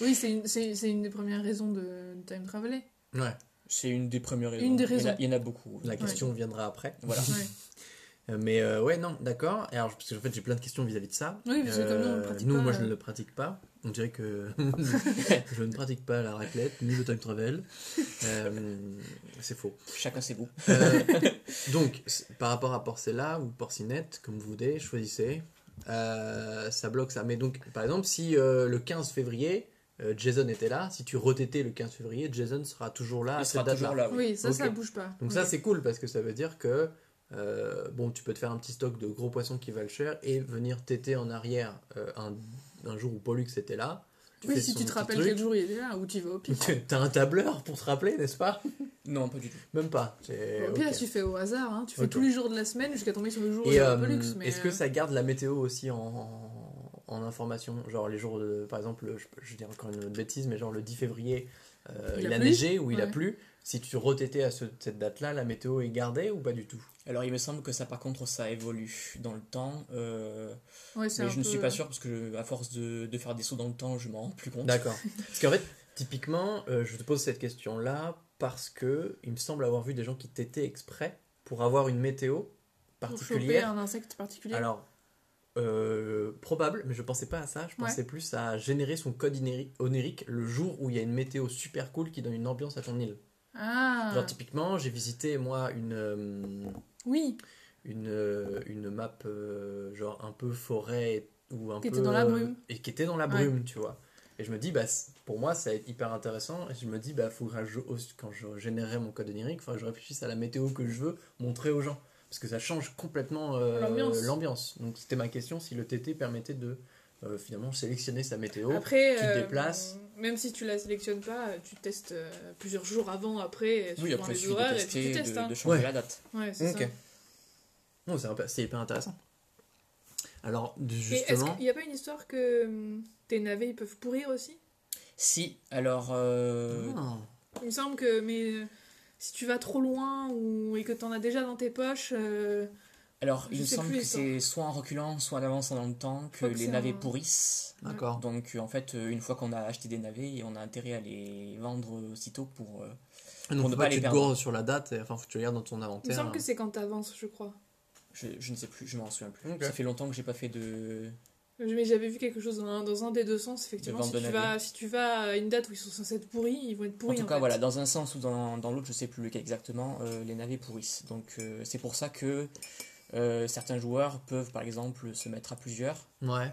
Oui, c'est une, c'est, c'est une des premières raisons de, time traveler. Ouais. C'est une des premières raisons. Une des Il y en a- raisons. Il y en a, beaucoup. La question viendra après. Voilà. Ouais. Euh, Mais euh, ouais, non, d'accord. Et Alors, parce que en fait, j'ai plein de questions vis-à-vis de ça. Oui, parce que comme nous, on le Euh, pratique nous, pas, moi, je euh. ne le pratique pas. On dirait que je ne pratique pas la raclette ni le time travel. Euh, c'est faux. Chacun ses goûts. Euh, donc, par rapport à Porcella ou Porcinette, comme vous voulez, choisissez. Euh, ça bloque ça. Mais donc, par exemple, si euh, le 15 février, euh, Jason était là, si tu retétais le 15 février, Jason sera toujours là à Il cette sera date-là. toujours là. Oui. Oui, ça, Ok. ça bouge pas. Donc ça c'est cool parce que ça veut dire que euh, bon tu peux te faire un petit stock de gros poissons qui valent cher et venir téter en arrière euh, un, un jour où Pollux était là. Tu Oui, si tu te rappelles truc. quel jour il était là, ou tu vas au pire. T'as un tableur pour te rappeler, n'est-ce pas? Non, pas du tout. Même pas. Au pire, tu fais au hasard, hein. tu fais tous les jours de la semaine jusqu'à tomber sur le jour où euh, Pollux. mais, est-ce que euh, ça garde la météo aussi en, en information? Genre les jours, de, par exemple, je, je dis encore une autre bêtise, mais genre le 10 février, euh, Il il, a plu neigé ou il a plu. Si tu retétais à ce- cette date-là, la météo est gardée ou pas du tout? Alors il me semble que ça par contre ça évolue dans le temps. euh, ouais, mais je ne suis pas sûr parce que à force de, de faire des sauts dans le temps, je m'en rends plus compte. D'accord. Parce qu'en fait, typiquement, euh, je te pose cette question-là parce que il me semble avoir vu des gens qui t'étaient exprès pour avoir une météo Pour choper particulière. un insecte particulier. Alors, euh, probable, mais je pensais pas à ça. Je pensais plus à générer son code onirique le jour où il y a une météo super cool qui donne une ambiance à ton île. Ah Genre, typiquement, j'ai visité, moi, une, euh, Oui, une, euh, une map, euh, genre un peu forêt ou un Qui peu. était dans la brume. et qui était dans la Ouais. brume, tu vois. Et je me dis, bah, pour moi, ça va être hyper intéressant. Et je me dis, bah, faudra je- quand je générerai mon code onirique, il faudra que je réfléchisse à la météo que je veux montrer aux gens. Parce que ça change complètement euh, L'ambiance. Donc, c'était ma question si le TT permettait de euh, finalement sélectionner sa météo. après, tu te euh, déplaces. même si tu la sélectionnes pas, tu testes euh, plusieurs jours avant, après, Oui, après, il les horaires, et tu testes. de, hein. de changer Ouais. la date. Ouais, c'est Ok. ça. Non, c'est hyper intéressant. Alors, justement. qu'il n'y a pas une histoire que hum, tes navets ils peuvent pourrir aussi? Si, alors. euh, Ah. Il me semble que mais euh, si tu vas trop loin ou et que tu en as déjà dans tes poches, euh, Alors, il me semble plus que c'est soit en reculant, soit en avançant dans le temps que les navets un- pourrissent. D'accord. Donc, euh, en fait, euh, une fois qu'on a acheté des navets, on a intérêt à les vendre aussitôt pour. euh, Donc, pour ne faut pas que les tu perdre. sur la date, et, enfin, faut que tu regardes dans ton il me inventaire. semble que c'est quand tu avances, je crois. je, je ne sais plus, je m'en souviens plus. Ça fait longtemps que j'ai pas fait de. Mais j'avais vu quelque chose dans un, dans un des deux sens, effectivement. Si tu, vas, si tu vas à une date où ils sont censés être pourris, ils vont être En pourris. tout cas, fait. voilà, dans un sens ou dans, dans l'autre, je sais plus lequel exactement, euh, les navets pourrissent. Donc, euh, c'est pour ça que euh, certains joueurs peuvent, par exemple, se mettre à plusieurs. Ouais.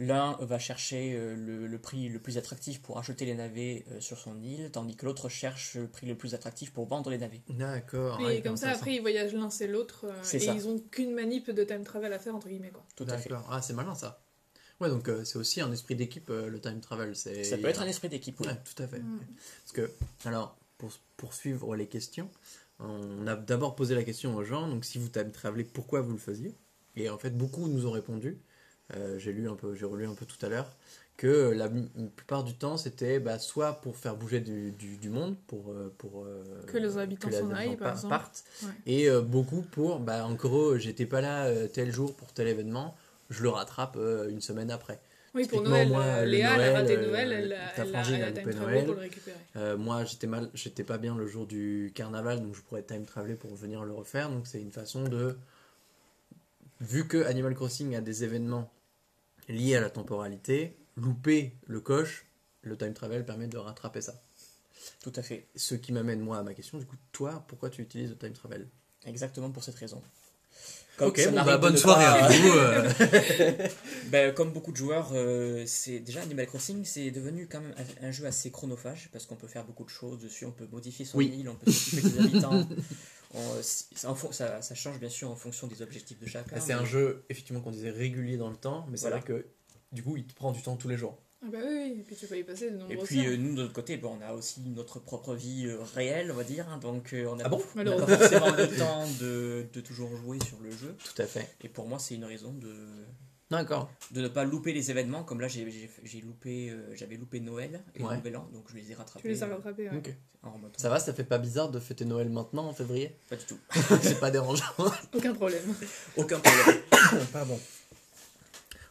L'un va chercher euh, le, le prix le plus attractif pour acheter les navets euh, sur son île, tandis que l'autre cherche le prix le plus attractif pour vendre les navets. D'accord. Et ouais, comme ça, après, ils voyagent l'un c'est l'autre. euh, et ça. ils ont qu'une manip de time travel à faire, entre guillemets. Quoi. Tout à fait. Ah, c'est malin ça. Ouais, donc euh, c'est aussi un esprit d'équipe, euh, le time travel. c'est- Ça peut être un esprit d'équipe. oui. Ouais, tout à fait. Mm. Parce que, alors, pour poursuivre les questions, on a d'abord posé la question aux gens, donc si vous time travelez, pourquoi vous le faisiez? Et en fait, beaucoup nous ont répondu. Euh, j'ai lu un peu, j'ai relu un peu tout à l'heure que la plupart du temps c'était bah, soit pour faire bouger du, du, du monde pour euh, pour euh, Que les habitants s'en aillent, par pa- exemple. partent Ouais. et euh, beaucoup pour bah en gros j'étais pas là euh, tel jour pour tel événement je le rattrape euh, une semaine après Oui, pour Noël, moi, euh, le Léa, elle a Noël, raté euh, Noël, elle ta a, elle a, frangine elle a a loupé time travel Noël. pour le récupérer. Euh, moi, j'étais mal, j'étais pas bien le jour du carnaval, donc je pourrais time traveler pour venir le refaire. Donc c'est une façon de, vu que Animal Crossing a des événements liés à la temporalité, louper le coche, le time travel permet de rattraper ça. Tout à fait. Ce qui m'amène moi à ma question. Du coup, toi, pourquoi tu utilises le time travel? Exactement pour cette raison. Ok, ça bon, m'arrive bah, bonne ne soirée pas- à vous. euh. Ben, comme beaucoup de joueurs, euh, c'est déjà Animal Crossing, c'est devenu quand même un, un jeu assez chronophage parce qu'on peut faire beaucoup de choses dessus, on peut modifier son Oui. île, on peut s'occuper des habitants. On- ça, ça change bien sûr en fonction des objectifs de chacun. c'est un jeu effectivement qu'on disait régulier dans le temps, mais c'est Voilà. vrai que du coup, il te prend du temps tous les jours. Ah bah oui, oui, et puis tu peux y passer de nombreuses Et puis euh, nous de notre côté, bon, on a aussi notre propre vie euh, réelle, on va dire, hein, donc euh, on n'a Ah bon? pas, on pas forcément le temps de, de toujours jouer sur le jeu. Tout à fait. Et pour moi, c'est une raison de, D'accord. de ne pas louper les événements. Comme là, j'ai j'ai- j'ai loupé, euh, j'avais loupé Noël et Ouais. Nouvel An, donc je les ai rattrapés. Tu les as euh, rattrapés, ouais. Ok. en remontant. Ça va, ça fait pas bizarre de fêter Noël maintenant en février? Pas du tout. C'est pas dérangeant. Aucun problème. Aucun problème. Pardon.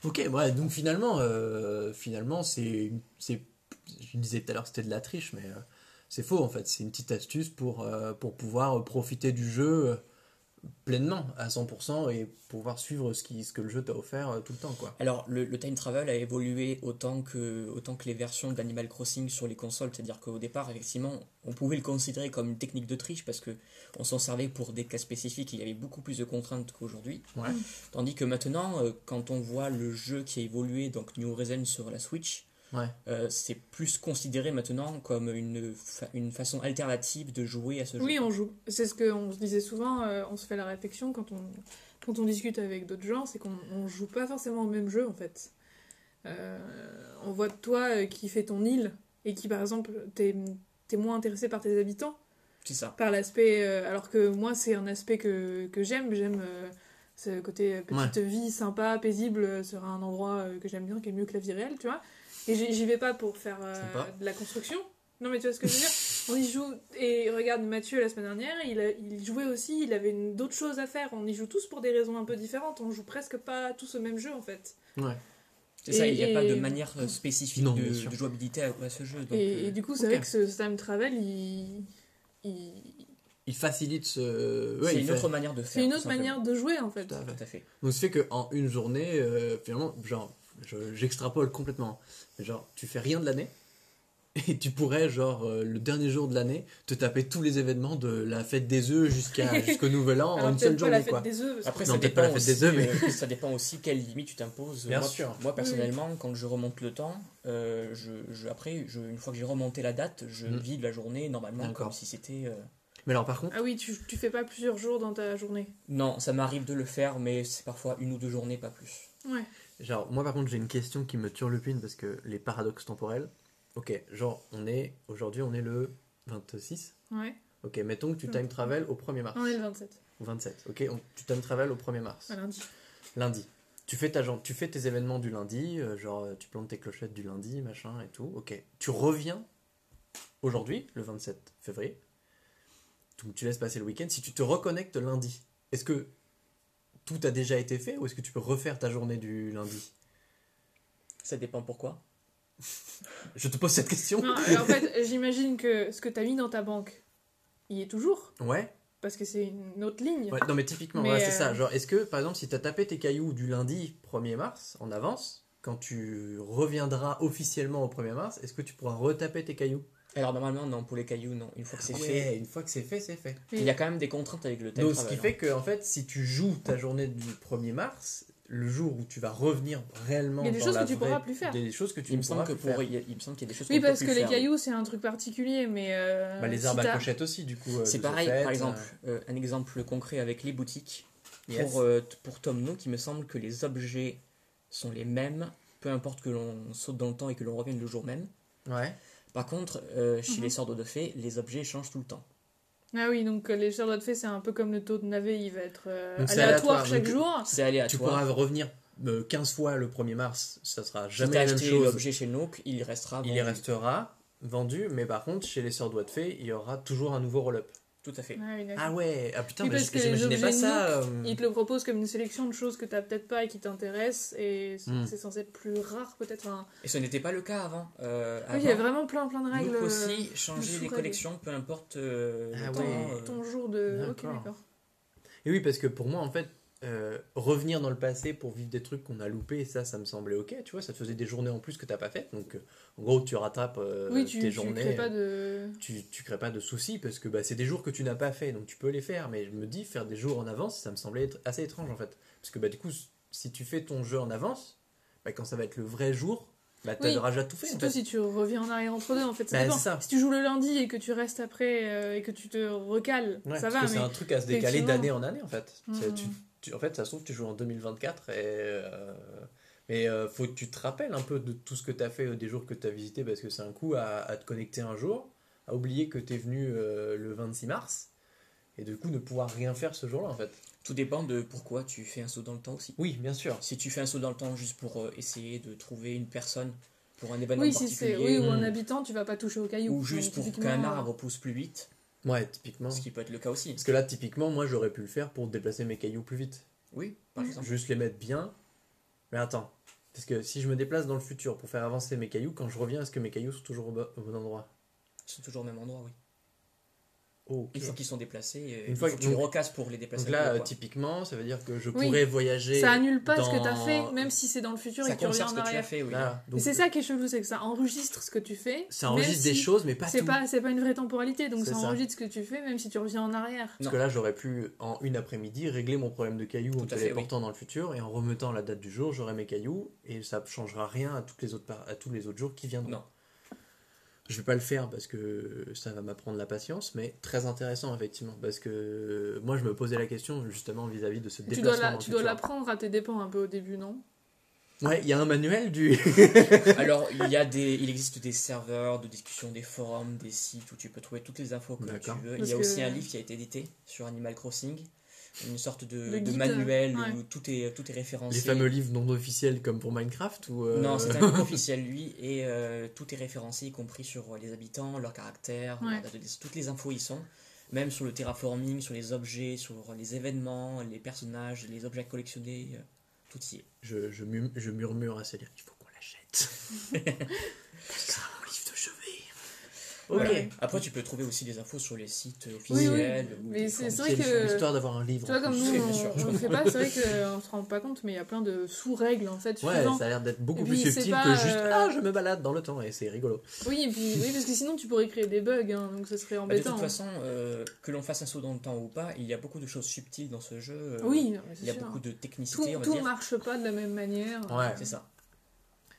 Ok, ouais, donc finalement, euh, finalement, c'est, je disais tout à l'heure c'était de la triche, mais euh, c'est faux en fait. C'est une petite astuce pour, euh, pour pouvoir profiter du jeu pleinement à 100% et pouvoir suivre ce, qui, ce que le jeu t'a offert euh, tout le temps, quoi. Alors, le, le time travel a évolué autant que, autant que les versions d'Animal Crossing sur les consoles. C'est-à-dire qu'au départ, effectivement, on pouvait le considérer comme une technique de triche parce que on s'en servait pour des cas spécifiques. Il y avait beaucoup plus de contraintes qu'aujourd'hui. Ouais. Tandis que maintenant, euh, quand on voit le jeu qui a évolué, donc New Horizons sur la Switch, Ouais. euh, c'est plus considéré maintenant comme une, fa- une façon alternative de jouer à ce jeu. Oui, on joue. C'est ce qu'on se disait souvent, euh, on se fait la réflexion quand on, quand on discute avec d'autres gens, c'est qu'on on joue pas forcément au même jeu en fait. Euh, on voit toi euh, qui fais ton île et qui par exemple t'es es moins intéressé par tes habitants, C'est ça. par l'aspect. euh, alors que moi c'est un aspect que, que j'aime, j'aime euh, ce côté petite vie sympa, paisible, sur un endroit que j'aime bien, qui est mieux que la vie réelle, tu vois. Et j'y vais pas pour faire euh, de la construction. Non mais tu vois ce que je veux dire? On y joue, et regarde Mathieu la semaine dernière, il, a- il jouait aussi, il avait une- d'autres choses à faire. On y joue tous pour des raisons un peu différentes, on joue presque pas tous au même jeu en fait. Ouais. C'est ça, il n'y a pas de manière euh, spécifique Non, de, jouabilité à, à ce jeu. donc, et, euh, et du coup, c'est vrai que ce time travel, il, il, il facilite ce. ouais, c'est une fait- autre manière de faire. C'est une autre manière de jouer en fait. Tout à fait. Tout à fait. Donc, ce fait qu'en une journée, euh, finalement, genre, je- j'extrapole complètement. Mais genre, tu fais rien de l'année. Et tu pourrais, genre, euh, le dernier jour de l'année, te taper tous les événements de la fête des œufs jusqu'à jusqu'au nouvel an en une seule journée, quoi. Après, Non, ça, peut-être pas dépend la fête aussi, des œufs, mais- euh, ça dépend aussi quelle limite tu t'imposes. Bien moi, sûr. Moi, personnellement, quand je remonte le temps, euh, je, je- après, je, une fois que j'ai remonté la date, je Mm. vis la journée normalement comme si c'était. euh, Mais alors, par contre, Ah oui, tu, tu fais pas plusieurs jours dans ta journée. Non, ça m'arrive de le faire, mais c'est parfois une ou deux journées, pas plus. Ouais. Genre, moi, par contre, j'ai une question qui me turlupine parce que les paradoxes temporels. Ok, genre, on est. Aujourd'hui, on est le 26 Ouais. Ok, mettons que tu time travel au 1er mars. On est le 27. Ou 27. Ok, on- tu time travel au 1er mars. À lundi. Lundi. Tu fais, ta, jour- tu fais tes événements du lundi, euh, genre euh, tu plantes tes clochettes du lundi, machin et tout. Ok. Tu reviens aujourd'hui, le 27 février. Donc tu laisses passer le week-end. Si tu te reconnectes lundi, est-ce que tout a déjà été fait ou est-ce que tu peux refaire ta journée du lundi? Ça dépend pourquoi. Je te pose cette question. Non, euh, en fait, j'imagine que ce que t'as mis dans ta banque, il y est toujours. Ouais. Parce que c'est une autre ligne. Ouais, non mais typiquement, voilà, c'est euh, ça. Genre, est-ce que par exemple, si tu as tapé tes cailloux du lundi 1er mars en avance, quand tu reviendras officiellement au 1er mars, est-ce que tu pourras retaper tes cailloux? Alors, normalement, non, pour les cailloux, non. Une fois que c'est Ouais, fait, une fois que c'est fait, c'est fait. Il y a quand même des contraintes avec le Donc, ce qui hein. fait que, en fait, si tu joues ta journée du 1er mars, le jour où tu vas revenir réellement Il y a des dans choses la que tu vraie- pourras plus faire. Des choses que tu Il me ne semble pourras que plus pour, faire. il, y a- il me semble qu'il y a des choses Oui, peut parce plus que les faire. cailloux, c'est un truc particulier, mais. euh, Bah, les si arbres à clochettes aussi, du coup. euh, C'est pareil, fait, par exemple, euh, euh, un exemple concret avec les boutiques. yes. Pour, euh, pour Tom Nook, il me semble que les objets sont les mêmes, peu importe que l'on saute dans le temps et que l'on revienne le jour même. Ouais. Par contre, euh, chez Mhm. les sortes de fées, les objets changent tout le temps. Ah oui, donc euh, les charlottes de fées, c'est un peu comme le taux de navet, il va être euh, Donc aléatoire, aléatoire, chaque donc- jour. C'est aléatoire. Tu pourras revenir euh, 15 fois le 1er mars, ça sera Si jamais t'as la même chose. l'objet chez Nook, il restera. Il y vendu. restera vendu, mais par contre, chez les sœurs doigts de fée, il y aura toujours un nouveau roll-up. Tout à fait. Ah. Ah ouais, ah putain, Oui, bah, parce que les j'imaginais pas ça. euh, Il te le propose comme une sélection de choses que t'as peut-être pas et qui t'intéressent, et c'est Hmm. censé être plus rare peut-être. Enfin, Et ce n'était pas le cas avant. Euh, oui, il y a vraiment plein plein de règles. Nook euh, aussi changeait les collections, peu importe euh, Ah le ton, temps. ouais. euh, ton jour de. Ok, d'accord. Et oui, parce que pour moi, en fait, euh, revenir dans le passé pour vivre des trucs qu'on a loupés, ça, ça me semblait ok, tu vois, ça te faisait des journées en plus que t'as pas faites, donc euh, en gros, tu rattrapes euh, oui, tu, tes tu journées. crées pas de. tu, tu crées pas de soucis parce que bah, c'est des jours que tu n'as pas fait, donc tu peux les faire. Mais je me dis, faire des jours en avance, ça me semblait être assez étrange en fait. Parce que bah, du coup, si tu fais ton jeu en avance, bah, quand ça va être le vrai jour, bah, Oui, t'auras déjà tout fait. en Surtout fait. si tu reviens en arrière entre deux, en fait, ça Bah, ça. Si tu joues le lundi et que tu restes après euh, et que tu te recales, Ouais, ça parce va, c'est un truc à se décaler d'année en année en fait. C'est- Mhm. tu- tu- en fait, ça se trouve, tu joues en 2024 et. euh, mais euh, faut que tu te rappelles un peu de tout ce que tu as fait euh, des jours que tu as visité parce que c'est un coup à, à te connecter un jour, à oublier que tu es venu euh, le 26 mars et du coup ne pouvoir rien faire ce jour-là en fait. Tout dépend de pourquoi tu fais un saut dans le temps aussi. Oui, bien sûr. Si tu fais un saut dans le temps juste pour euh, essayer de trouver une personne pour un événement Oui, si c'est particulier, oui, ou un habitant, tu vas pas toucher au caillou. ou juste pour qu'un arbre pousse plus vite, Ouais, typiquement. ce qui peut être le cas aussi. Parce que là, typiquement, moi j'aurais pu le faire pour déplacer mes cailloux plus vite. Oui, par Mhm. exemple. Juste les mettre bien. Mais attends. Parce que si je me déplace dans le futur pour faire avancer mes cailloux, quand je reviens, est-ce que mes cailloux sont toujours au bon endroit? Ils sont toujours au même endroit, oui. Ok. Une fois qu'ils sont déplacés, euh, Une il fois faut que- que tu recasses pour les déplacer. Donc là, euh, quoi. typiquement, ça veut dire que je Oui. pourrais voyager. Ça annule pas ce que t'as dans- fait, même si c'est dans le futur ça et que tu reviens en ce que tu as arrière. fait, oui. Voilà. Et Donc, c'est ça qui est chelou, c'est que ça enregistre ce que tu fais. ça enregistre des choses, mais pas C'est tout. pas, c'est pas une vraie temporalité, donc ça ça. enregistre ce que tu fais, même si tu reviens en arrière. Parce que là, j'aurais pu, en une après-midi, régler mon problème de cailloux en Tout fait, téléportant dans le futur et en remettant la date du jour, j'aurai mes cailloux et ça ne changera rien à, toutes les autres par- à tous les autres jours qui viendront. Non. Je vais pas le faire parce que ça va m'apprendre la patience, mais très intéressant effectivement parce que moi je me posais la question justement vis-à-vis de ce Tu dois, déplacement la- dans le tu dois l'apprendre à tes dépens un peu au début, non? Ouais, il y a un manuel du. Alors, il, y a des, il existe des serveurs de discussion, des forums, des sites où tu peux trouver toutes les infos que tu veux. Parce il y a que- aussi un livre qui a été édité sur Animal Crossing, une sorte de, Le de guide, manuel ouais. où tout est, tout est référencé. Les fameux livres non officiels comme pour Minecraft ou. euh, Non, c'est un livre officiel, lui, et euh, tout est référencé, y compris sur euh, les habitants, leur caractère, Ouais. leur date de naissance, toutes les infos y sont. Même sur le terraforming, sur les objets, sur les événements, les personnages, les objets à collectionner, euh, tout y est. Je, je, je murmure à Célia, il faut qu'on l'achète. Ça sera mon livre de chevet. Ok. Après, tu peux trouver aussi des infos sur les sites Oui, officiels. ou Mais c'est- vrai que- Histoire d'avoir un livre. Tu vois, en comme nous, on on le fait pas, c'est vrai qu'on se rend pas compte, mais il y a plein de sous-règles en fait. Ouais, suivant. ça a l'air d'être beaucoup plus subtil pas, que juste euh, ah je me balade dans le temps et c'est rigolo. Oui, et puis, oui, parce que sinon tu pourrais créer des bugs, hein, donc ce serait Bah, de embêtant. toute façon, euh, que l'on fasse un saut dans le temps ou pas, il y a beaucoup de choses subtiles dans ce jeu. euh, oui, non, Il y a sûr. beaucoup de Tout, technicité, on va tout dire. marche pas de la même manière. Ouais. C'est ça.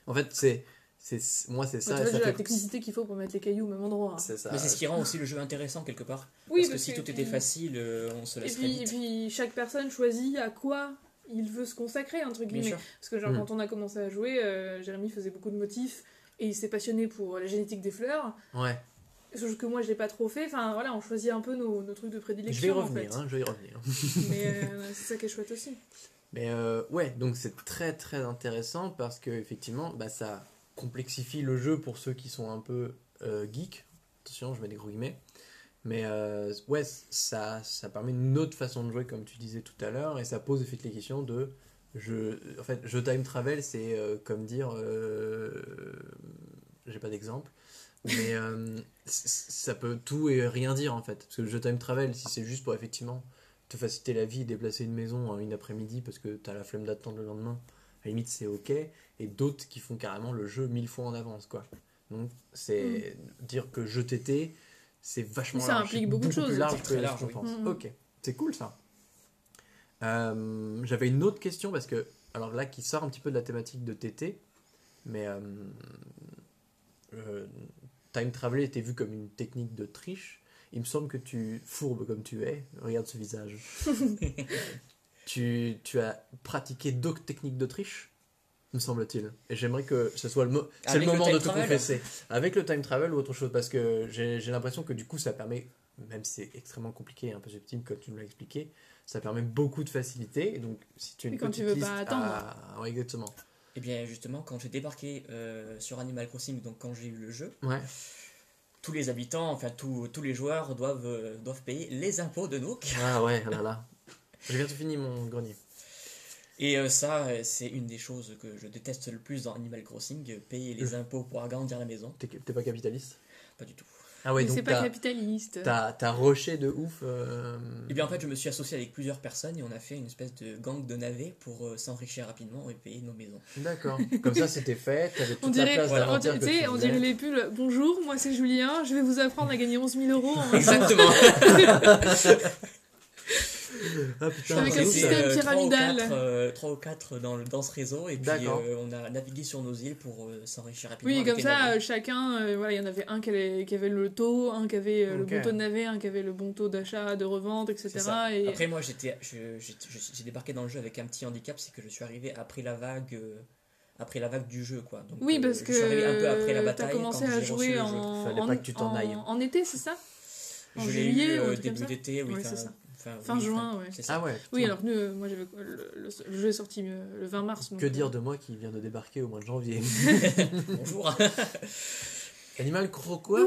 En fait c'est c'est moi c'est ça. vois, ça la technicité qu'il faut pour mettre les cailloux au même endroit. hein. C'est ça. Mais c'est ce qui rend aussi le jeu intéressant quelque part. Oui, parce que si tout était facile, euh, on se Et laisserait puis, et puis chaque personne choisit à quoi il veut se consacrer, entre guillemets. Parce que genre Mm. quand on a commencé à jouer, euh, Jérémy faisait beaucoup de motifs et il s'est passionné pour la génétique des fleurs. Ouais. Chose que moi je l'ai pas trop fait. Enfin voilà, on choisit un peu nos, nos trucs de prédilection. Je vais y en revenir. fait. hein, je vais y revenir. Mais euh, c'est ça qui est chouette aussi. Mais euh, ouais, donc c'est très très intéressant parce que effectivement, bah, ça complexifie le jeu pour ceux qui sont un peu euh, geeks. Attention, je mets des gros guillemets. Mais euh, ouais, ça, ça permet une autre façon de jouer, comme tu disais tout à l'heure, et ça pose effectivement les questions de. Je, en fait, jeu time travel, c'est euh, comme dire. J'ai pas d'exemple. Mais ça peut tout et rien dire en fait. Parce que le jeu time travel, si c'est juste pour effectivement te faciliter la vie, déplacer une maison en une après-midi parce que t'as la flemme d'attendre le lendemain, à la limite c'est ok. Et d'autres qui font carrément le jeu mille fois en avance quoi. Donc c'est dire que jeu TT, c'est vachement Ça large. implique c'est beaucoup de plus choses. large C'est que large, oui. pense. Mhm. Ok, c'est cool ça. Euh, J'avais une autre question parce que, alors là, qui sort un petit peu de la thématique de TT, mais euh, euh, time traveler était vu comme une technique de triche. Il me semble que tu fourbes comme tu es. Regarde ce visage. tu, tu as pratiqué d'autres techniques de triche, me semble-t-il. Et j'aimerais que ce soit le, mo- c'est le Avec le moment time de te travel confesser. Avec le time travel ou autre chose, parce que j'ai j'ai l'impression que du coup ça permet, même si c'est extrêmement compliqué et un peu subtil comme tu me l'as expliqué, ça permet beaucoup de facilité. Et donc si tu une Et quand tu petite veux liste pas attendre. à- ouais, exactement. Et bien justement, quand j'ai débarqué euh, sur Animal Crossing, donc quand j'ai eu le jeu, Ouais. tous les habitants, enfin tous, tous les joueurs doivent, euh, doivent payer les impôts de Nook. Ah ouais, là là. J'ai bientôt fini mon grenier. Et euh, ça, euh, c'est une des choses que je déteste le plus dans Animal Crossing, euh, payer les impôts pour agrandir la maison. T'es pas capitaliste? Pas du tout. Ah ouais, Mais c'est pas t'as capitaliste. t'as- t'as rushé de ouf. euh, Et bien en fait, je me suis associé avec plusieurs personnes et on a fait une espèce de gang de navets pour euh, s'enrichir rapidement et payer nos maisons. D'accord. Comme ça, c'était fait. T'avais toute On la dirait, place voilà, on, que tu dirait les pulls. Bonjour, moi c'est Julien, je vais vous apprendre à gagner 11 000 euros. en- Exactement. Ah putain, Avec un système euh, pyramidal. 3 ou 4, euh, trois ou quatre dans, le- dans ce réseau et puis euh, on a navigué sur nos îles pour euh, s'enrichir rapidement. Oui, comme ça, chacun, euh, voilà, il y en avait un qui avait, qui avait le taux, un qui avait euh, le bon taux de navet, un qui avait le bon taux d'achat, de revente, etc. Et... Après, moi, j'étais, je- j'ai débarqué dans le jeu avec un petit handicap, c'est que je suis arrivé après la vague, euh, après la vague du jeu, quoi. Donc, oui, parce je que arrivé un peu après la t'as bataille. commencé quand à jouer en, Fallait en, pas que tu t'en en- ailles. en été, c'est ça? En Je l'ai eu juillet un euh, début d'été, oui. Ouais, fin- c'est ça. Fin- Fin oui, juin, ouais. Ça. Ah ouais. Oui, alors nous, euh, moi, le, le- le jeu est sorti euh, le 20 mars. donc, Que euh, dire de moi qui vient de débarquer au mois de janvier Bonjour. Animal Cro quoi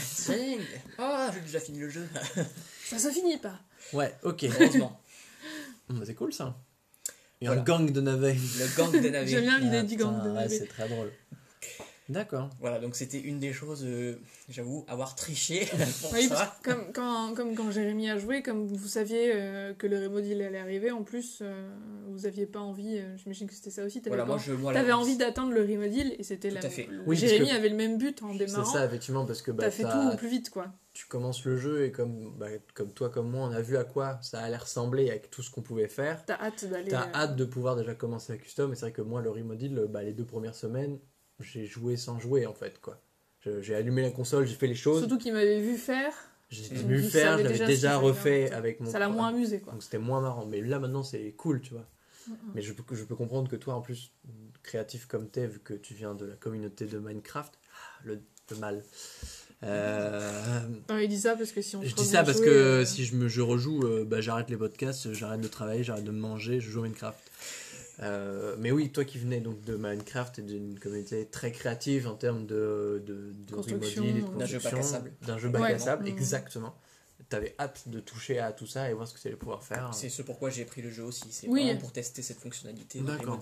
Sing. Ah, j'ai déjà fini le jeu. Ça se finit pas. Ouais, ok. Heureusement. Hum, C'est cool ça. Et Voilà. un gang de navets. Le gang des navets. J'aime bien l'idée Ah, du gang de ouais, navet. C'est très drôle. D'accord. Voilà, donc c'était une des choses, euh, j'avoue, avoir triché pour Oui, ça. parce que comme, quand, comme quand Jérémy a joué, comme vous saviez euh, que le remodel allait arriver, en plus, euh, vous aviez pas envie, euh, j'imagine que c'était ça aussi, t'avais Voilà, pas- moi je. Moi, envie d'atteindre le remodel et c'était Tout la... à fait. Oui, Jérémy que- avait le même but en C'est démarrant. ça, effectivement, parce que bah, T'as fait t'as- tout au plus vite, quoi. tu commences le jeu et comme, bah, comme toi, comme moi, on a vu à quoi ça allait ressembler avec tout ce qu'on pouvait faire. T'as hâte d'aller. T'as hâte de pouvoir déjà commencer à custom. Et c'est vrai que moi, le remodel, bah, les deux premières semaines, j'ai joué sans jouer en fait. quoi. J'ai allumé la console, j'ai fait les choses. Surtout qu'il m'avait vu faire, J'ai vu faire, l'avais déjà déjà, refait avec mon. ça l'a moins amusé, quoi. Donc c'était moins marrant. Mais là maintenant c'est cool, tu vois. Mais je peux, je peux comprendre que toi en plus, créatif comme t'es, vu que tu viens de la communauté de Minecraft, ah, le, le mal. Euh, Non, il dit ça parce que si on je dis ça parce jouer, que euh, si je, me, je rejoue, euh, bah, j'arrête les podcasts, j'arrête de travailler, j'arrête de manger, je joue à Minecraft. Euh, mais oui, toi qui venais donc de Minecraft et d'une communauté très créative en termes de, de, de Construction, remodel et de euh, D'un jeu bac à construction, sable. d'un jeu bac à Ouais. Mhm. exactement. T'avais hâte de toucher à tout ça et voir ce que tu allais pouvoir faire. C'est ce pourquoi j'ai pris le jeu aussi. C'est Oui. vraiment pour tester cette fonctionnalité. de D'accord.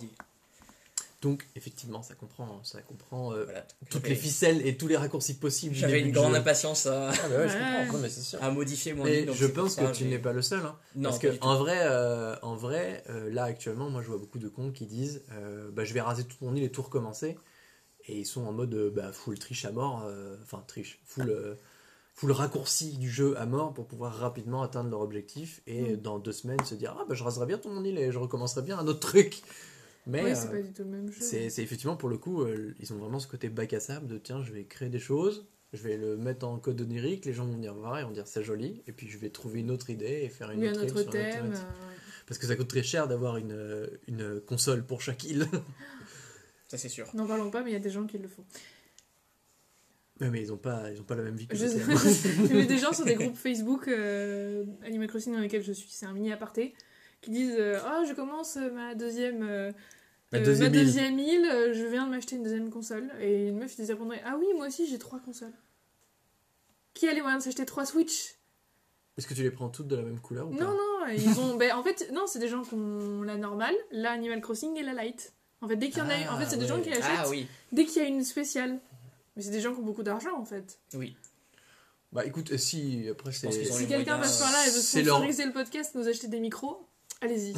Donc, effectivement, ça comprend, ça comprend euh, Voilà. toutes les ficelles et tous les raccourcis possibles. J'avais une de grande jeu. impatience à, Ah, bah ouais, je Ouais. comprends. Non, mais c'est sûr. à modifier mon Et je pense ça, que tu n'es pas le seul. hein. Non, Parce que tout. en vrai, euh, en vrai euh, là actuellement, moi je vois beaucoup de comptes qui disent euh, bah, je vais raser toute mon île et tout recommencer. Et ils sont en mode euh, bah, full triche à mort, euh, enfin triche, full, euh, full raccourci du jeu à mort pour pouvoir rapidement atteindre leur objectif et Mm. dans deux semaines se dire ah bah je raserai bien toute mon île et je recommencerai bien un autre truc. Mais oui, euh, c'est pas du tout le même jeu. c'est effectivement pour le coup, euh, ils ont vraiment ce côté bac à sable de tiens, je vais créer des choses, je vais le mettre en code onirique, les gens vont venir voir et vont dire c'est joli, et puis je vais trouver une autre idée et faire une Oui, un autre, île autre sur thème. thématique. euh, Parce que ça coûte très cher d'avoir une, une console pour chaque île. Ça, c'est sûr. N'en parlons pas, mais il y a des gens qui le font. Ouais, mais ils ont pas, ils ont pas la même vie que Je-. J'ai des gens sur des groupes Facebook euh, Animal Crossing dans lesquels je suis, c'est un mini aparté, qui disent euh, Oh, je commence ma deuxième, euh, La euh, deuxième ma île. deuxième île, euh, je viens de m'acheter une deuxième console. Et une meuf disait répondrait Ah oui, moi aussi j'ai trois consoles. Qui a les moyens de s'acheter trois Switch? Est-ce que tu les prends toutes de la même couleur ou Non, pas? non, ils ont. ben, en fait, non, c'est des gens qui ont la normale, la Animal Crossing et la light. En fait, dès qu'il y en a une- en fait, c'est des Ah, gens qui l'achètent Ah oui, dès qu'il y a une spéciale. Mais c'est des gens qui ont beaucoup d'argent en fait. oui. Bah écoute, euh, si, après c'est. Si quelqu'un passe par là et veut leur- sponsoriser le podcast, nous acheter des micros, allez-y.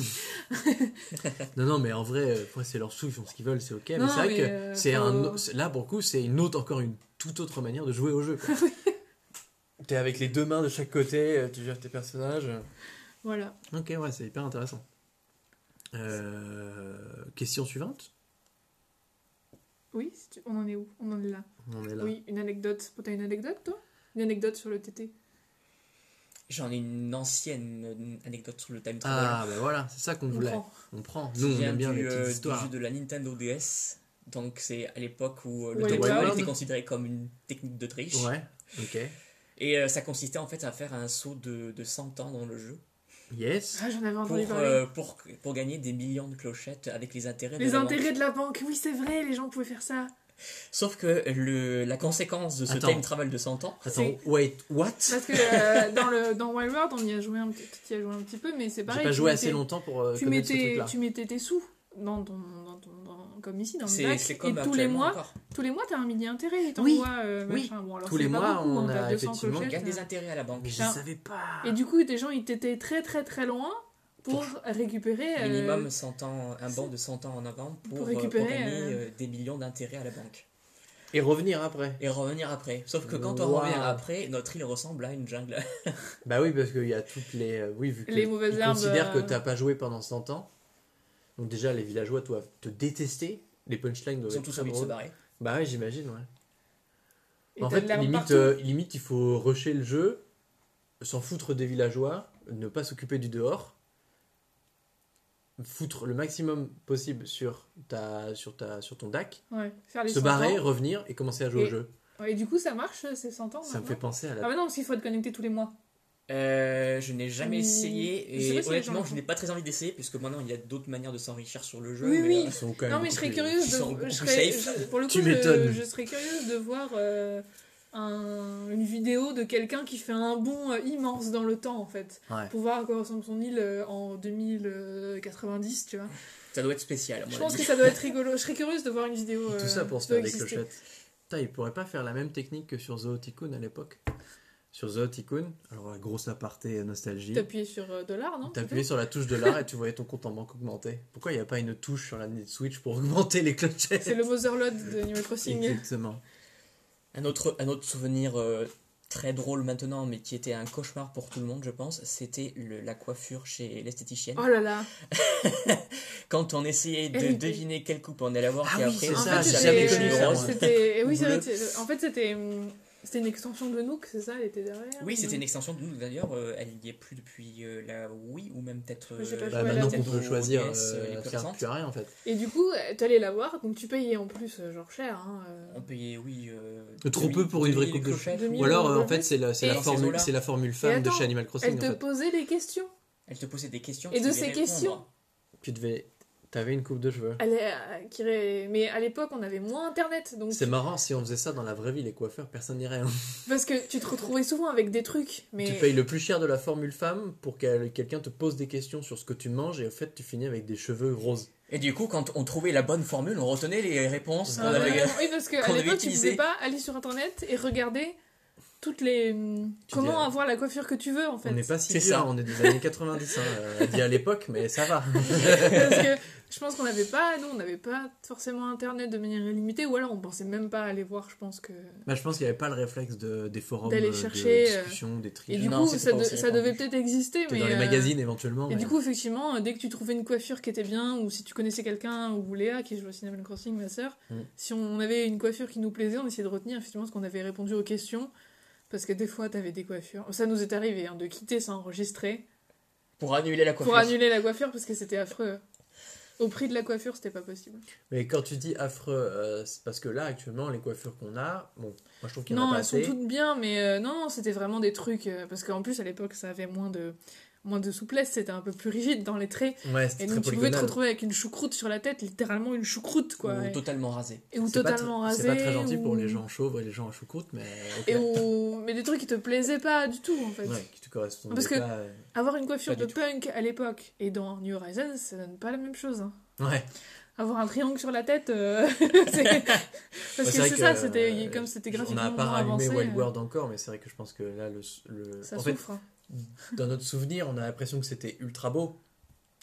Non, non, mais en vrai, euh, c'est leur sous, ils font ce qu'ils veulent, c'est ok. Non, mais c'est vrai mais, que euh, c'est faut- un. Là, pour le coup, c'est une autre, encore une toute autre manière de jouer au jeu. T'es avec les deux mains de chaque côté, euh, tu gères tes personnages. Voilà. Ok, ouais, c'est hyper intéressant. Euh, question suivante Oui, si tu- on en est où? On en est là. On est là. Oui, une anecdote. T'as une anecdote toi? Une anecdote sur le TT J'en ai une ancienne anecdote sur le time travel. Ah, bah voilà, c'est ça qu'on On voulait. prend. On prend. Nous, on vient aime bien du, les euh, du jeu de la Nintendo DS. Donc c'est à l'époque où euh, le Wild time travel était considéré comme une technique de triche. Ouais, ok. Et euh, ça consistait en fait à faire un saut de, de 100 ans dans le jeu Yes. Ah, j'en avais pour, entendu parler. euh, pour, pour gagner des millions de clochettes avec les intérêts de les la banque. intérêts de la banque, oui, c'est vrai, les gens pouvaient faire ça. Sauf que le, la conséquence de ce Attends. time travel de 100 ans, Attends, C'est- wait, what? Parce que euh, dans, le, dans Wild World, on y a joué un petit, y as joué un petit peu, mais c'est J'ai pareil. pas tu joué mettais- assez longtemps pour euh, Tu ce mettais, truc-là. tu mettais tes sous dans ton, dans ton dans- comme ici dans le bac, c'est et comme tous les mois, encore. tous les mois t'as un mini intérêt, ils Oui, euh, oui. machin. Bon, alors Tous les pas mois, beaucoup, on hein, a t'as 200 effectivement- clochettes, gagne des euh. intérêts à la banque. Mais je savais pas. Et du coup, des gens ils t'étaient très très très loin pour récupérer. euh, Minimum 100 ans, un banc de 100 ans en avant pour, Pour euh, récupérer, euh, euh, des millions d'intérêts à la banque. Et revenir après. Et revenir après. Sauf que quand on Wow. revient après, notre île ressemble à une jungle. Bah oui, parce qu'il y a toutes les. oui, vu que Les mauvaises ils herbes, considèrent que t'as pas joué pendant 100 ans. Donc déjà, les villageois doivent te détester. Les punchlines Ils doivent sont être tous envie de se barrer. Bah ouais, j'imagine, ouais. et En fait, limite, euh, limite, il faut rusher le jeu, s'en foutre des villageois, ne pas s'occuper du dehors, foutre le maximum possible sur, ta, sur, ta, sur ton DAC, Ouais, faire les se 100 barrer, ans. revenir et commencer à jouer au jeu. Ouais, et du coup, ça marche, c'est 100 ans Ça me fait penser à la Ah bah non, parce qu'il faut être connecté tous les mois. Euh, je n'ai jamais Hmm. essayé et honnêtement je n'ai pas très envie d'essayer puisque maintenant il y a d'autres manières de s'enrichir sur le jeu. Oui, mais, oui. euh, Ils sont quand même Non, mais je serais curieuse de. Je serais, je- pour le coup, Tu je, m'étonnes. je serais curieuse de voir euh, un- une vidéo de quelqu'un qui fait un bond euh, immense dans le temps, en fait. Ouais. Pour voir à quoi ressemble son île euh, en 2090, tu vois. Ça doit être spécial. Je pense que ça doit être rigolo. Je serais curieuse de voir une vidéo. Tout euh, ça pour se faire des clochettes. Putain, ils pourraient pas faire la même technique que sur Zoo Tycoon à l'époque. Sur Zoo Tycoon, alors la grosse aparté nostalgie. T'appuies sur euh, dollar, non T'appuyais sur la touche de l'art et tu voyais ton compte en banque augmenter. Pourquoi il n'y a pas une touche sur la Switch pour augmenter les clochettes? C'est le Motherload de Animal Crossing. Exactement. Un autre, un autre souvenir euh, très drôle maintenant, mais qui était un cauchemar pour tout le monde, je pense, c'était le- la coiffure chez l'esthéticienne. Oh là là. Quand on essayait de Elle- deviner quelle coupe on allait avoir, Ah et oui, après, ça, ça, moi. C'était. Oui, En fait, c'était. C'était une extension de Nook, c'est ça Elle était derrière Oui, c'était une extension de nous d'ailleurs, euh, elle y est plus depuis euh, la Wii ou même peut-être euh, Bah, maintenant qu'on peut choisir, euh, euh, les plus plus à rien en fait. Et du coup, euh, t'allais la voir, donc tu payais en plus, genre cher. Hein, euh. On payait, oui. euh, Trop 2000 peu pour une vraie 2000 coupe de 2000 Ou alors, euh, en fait, c'est la, la, formule, la formule femme de chez Animal Crossing Elle en te fait. posait des questions. Elle te posait des questions. Et tu de ces questions Tu devais. T'avais une coupe de cheveux. Elle est, euh, qui Mais à l'époque, on avait moins internet. Donc... C'est marrant, si on faisait ça dans la vraie vie, les coiffeurs, personne n'irait. hein. Parce que tu te retrouvais souvent avec des trucs. Mais... Tu payes le plus cher de la formule femme pour que quelqu'un te pose des questions sur ce que tu manges et au fait, tu finis avec des cheveux roses. Et du coup, quand on trouvait la bonne formule, on retenait les réponses qu'on Ah, avait. Oui, parce qu'à avait l'époque, tu utilisé. pouvais pas aller sur internet et regarder toutes les. Comment dis, euh, avoir la coiffure que tu veux en fait. On n'est pas si C'est vieux, ça. hein, on est des années 90, hein, euh, dit à l'époque, mais ça va. Parce que je pense qu'on n'avait pas, nous, on n'avait pas forcément internet de manière illimitée, ou alors on pensait même pas aller voir, je pense que. Bah, je pense qu'il n'y avait pas le réflexe de, des forums, D'aller euh, chercher, de euh, discussion, des Et triches. du Non, coup, ça, de- devait peut-être exister, mais. dans les euh, magazines éventuellement. Et mais- du coup, effectivement, dès que tu trouvais une coiffure qui était bien, ou si tu connaissais quelqu'un, ou Léa qui joue au Cinnamon Crossing, ma sœur, Mm. si on avait une coiffure qui nous plaisait, on essayait de retenir effectivement ce qu'on avait répondu aux questions. Parce que des fois, t'avais des coiffures. Ça nous est arrivé hein, de quitter sans enregistrer Pour annuler la coiffure. pour annuler la coiffure parce que c'était affreux. Au prix de la coiffure, c'était pas possible. Mais quand tu dis affreux, euh, c'est parce que là, actuellement, les coiffures qu'on a, bon, moi je trouve qu'il y en Non, a pas elles sont toutes bien, mais euh, non, non, c'était vraiment des trucs. euh, parce qu'en plus, à l'époque, ça avait moins de, moins de souplesse, c'était un peu plus rigide dans les traits. Ouais, Et donc, tu pouvais te retrouver avec une choucroute sur la tête, littéralement une choucroute, quoi. Ou et, totalement rasé. et ou C'est pas totalement rasé. C'est pas très gentil pour ou- les gens chauves et les gens à choucroute, mais ok. Et ou... Mais des trucs qui te plaisaient pas du tout, en fait. Ouais, qui te correspondent Parce que- pas. euh, Avoir une coiffure Pas de tout. punk à l'époque et dans New Horizons, ça donne pas la même chose. hein. Ouais. Avoir un triangle sur la tête, euh, c'est- parce que c'est ça, c'était euh, comme c'était On graphiquement n'a pas moins rallumé Wild euh, World encore, mais c'est vrai que je pense que là, le, le- ça en souffre. hein. Dans notre souvenir, on a l'impression que c'était ultra beau.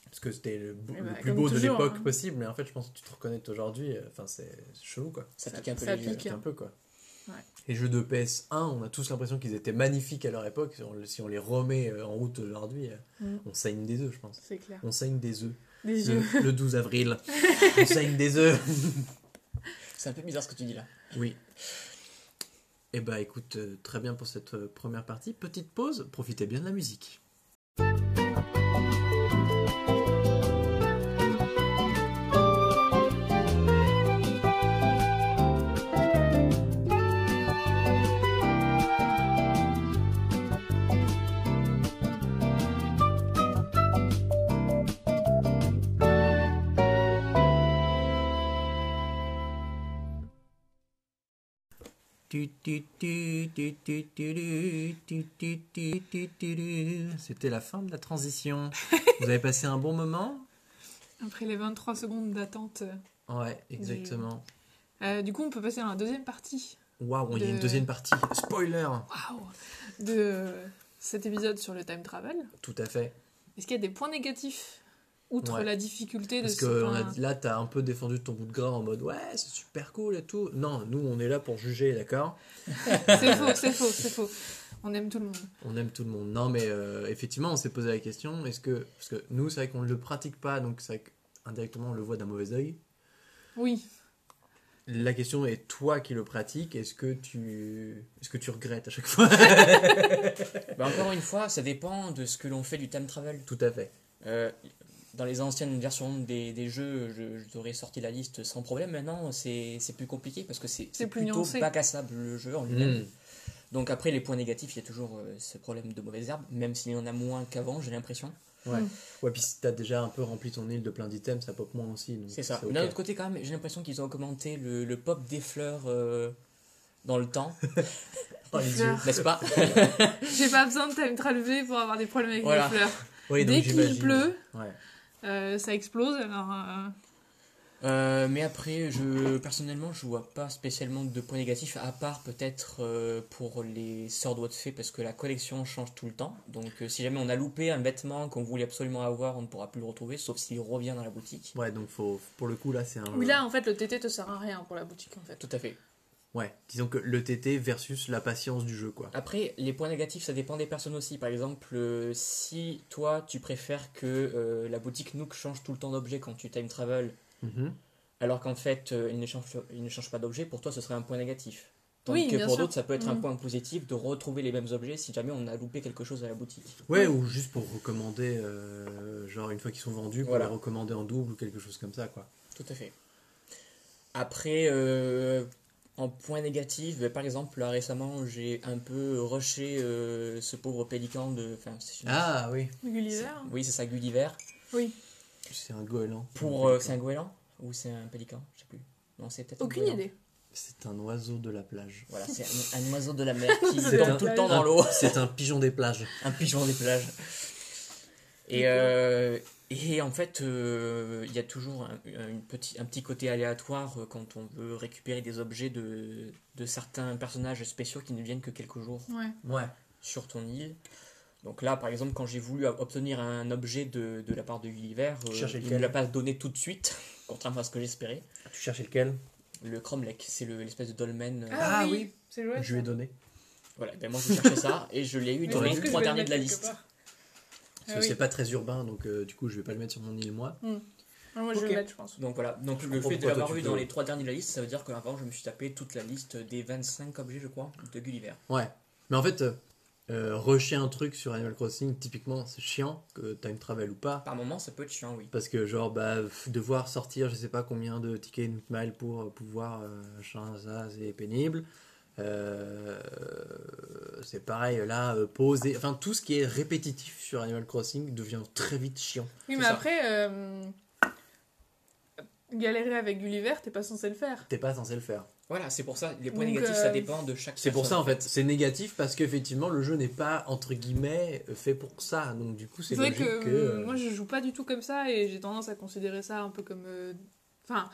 Parce que c'était le, Eh le bah, plus beau de l'époque hein. possible, mais en fait, je pense que tu te reconnais aujourd'hui, euh, enfin, c'est chelou quoi. Ça, Ça- pique un peu ça pique. Un peu quoi. Ouais. Les jeux de PS1, on a tous l'impression qu'ils étaient magnifiques à leur époque. Si on, si on les remet euh, en route aujourd'hui, euh, Mm. on saigne des œufs, je pense. C'est clair. On saigne des œufs. Des. Le, le 12 avril, on saigne des œufs. C'est un peu bizarre ce que tu dis là. Oui. Eh bah écoute, euh, très bien pour cette euh, première partie. Petite pause, profitez bien de la musique. C'était la fin de la transition. Vous avez passé un bon moment Après les 23 secondes d'attente. euh, Ouais, exactement. euh, du coup, on peut passer à la deuxième partie Waouh, il y a une De- deuxième partie. Spoiler Waouh de cet épisode sur le time travel. Tout à fait. Est-ce qu'il y a des points négatifs Outre Ouais. la difficulté de Parce ce que on enfin, a- là, t'as un peu défendu ton bout de gras en mode ouais, c'est super cool et tout. Non, nous, on est là pour juger, d'accord C'est faux, c'est faux, c'est faux. On aime tout le monde. On aime tout le monde. Non, mais euh, effectivement, on s'est posé la question est-ce que. Parce que nous, c'est vrai qu'on ne le pratique pas, donc c'est vrai qu'indirectement, on le voit d'un mauvais oeil. Oui. La question est toi qui le pratiques, est-ce que tu est-ce que tu regrettes à chaque fois Bah, encore une fois, ça dépend de ce que l'on fait du time travel. Tout à fait. Euh, dans les anciennes versions des, des jeux, je, je t'aurais sorti la liste sans problème. Maintenant, c'est c'est plus compliqué parce que c'est plutôt nuancé. bac à sable le jeu en lui-même. Mm. Donc après, les points négatifs, il y a toujours euh, ce problème de mauvaises herbes, même s'il y en a moins qu'avant, j'ai l'impression. Ouais. Mm. Ouais, puis si t'as déjà un peu rempli ton île de plein d'items, ça pop moins aussi. C'est ça. D'un autre côté, quand même, j'ai l'impression qu'ils ont augmenté le, le pop des fleurs euh, dans le temps, Oh, les yeux. fleurs. n'est-ce pas? J'ai pas besoin de time traveler pour avoir des problèmes avec Voilà. les fleurs. Oui, donc Dès qu'il pleut, Ouais. Euh, ça explose. Alors, euh, Euh, mais après, je personnellement, je vois pas spécialement de points négatifs, à part peut-être euh, pour les sœurs doigts de fée, parce que la collection change tout le temps. Donc, euh, si jamais on a loupé un vêtement qu'on voulait absolument avoir, on ne pourra plus le retrouver, sauf s'il revient dans la boutique. Ouais, donc faut, pour le coup, là, c'est un. Oui, là, en fait, le TT te sert à rien pour la boutique, en fait. Tout à fait. Ouais, disons que le TT versus la patience du jeu, quoi. Après, les points négatifs, ça dépend des personnes aussi. Par exemple, euh, si toi, tu préfères que euh, la boutique Nook change tout le temps d'objet quand tu time travel, Mhm. alors qu'en fait, euh, il, ne change, il ne change pas d'objet, pour toi, ce serait un point négatif. Tandis Oui, que pour d'autres, ça peut être un Mhm. point positif de retrouver les mêmes objets si jamais on a loupé quelque chose à la boutique. Ouais, ou juste pour recommander, euh, genre une fois qu'ils sont vendus, pour Voilà. les recommander en double ou quelque chose comme ça, quoi. Tout à fait. Après, euh, en point négatif, ben, par exemple, là récemment, j'ai un peu rushé euh, ce pauvre pélican de. Ah oui, Gulliver Oui, c'est ça, Gulliver. Oui. c'est un goéland. Pour, euh, c'est un goéland Ou c'est un pélican? Je sais plus. Non, c'est peut-être. un Aucune goéland. idée. C'est un oiseau de la plage. Voilà, c'est un, un oiseau de la mer qui tombe tout le temps dans l'eau. C'est un pigeon des plages. un pigeon des plages. Et euh, Et en fait, euh, il y a toujours un, petit, un petit côté aléatoire euh, quand on veut récupérer des objets de, de certains personnages spéciaux qui ne viennent que quelques jours Ouais. Ouais. sur ton île. Donc là, par exemple, quand j'ai voulu obtenir un objet de, de la part de Gulliver, euh, il ne l'a pas donné tout de suite, contrairement à ce que j'espérais. Tu cherchais lequel? Le Cromlech, c'est le- l'espèce de dolmen. euh, Ah oui. C'est joué. Je lui ai donné. Voilà, ben moi je cherchais ça et je l'ai eu dans je les trois derniers de la liste. part. Parce Ah que oui. c'est pas très urbain, donc euh, du coup, je vais pas le mettre sur mon île, moi. Ah, moi, je vais le mettre, je pense. Donc voilà, donc Je le fait de l'avoir tu dans les trois derniers de la liste, ça veut dire qu'avant je me suis tapé toute la liste des 25 objets, je crois, de Gulliver. Ouais. Mais en fait, euh, euh, rusher un truc sur Animal Crossing, typiquement, c'est chiant, que time travel ou pas. Par moment, ça peut être chiant, oui. Parce que, genre, bah, devoir sortir, je sais pas combien de tickets Nook Mile pour pouvoir. euh, ça, c'est pénible. Euh, c'est pareil, là, euh, poser. Enfin, tout ce qui est répétitif sur Animal Crossing devient très vite chiant. Oui, mais ça. après, euh, galérer avec Gulliver, t'es pas censé le faire. T'es pas censé le faire. Voilà, c'est pour ça, les points Donc, négatifs, euh, ça dépend de chaque C'est pour ça, en fait, c'est négatif parce qu'effectivement, le jeu n'est pas, entre guillemets, fait pour ça. Donc, du coup, c'est vrai logique que, que. euh, euh, moi je joue pas du tout comme ça et j'ai tendance à considérer ça un peu comme. euh, Enfin,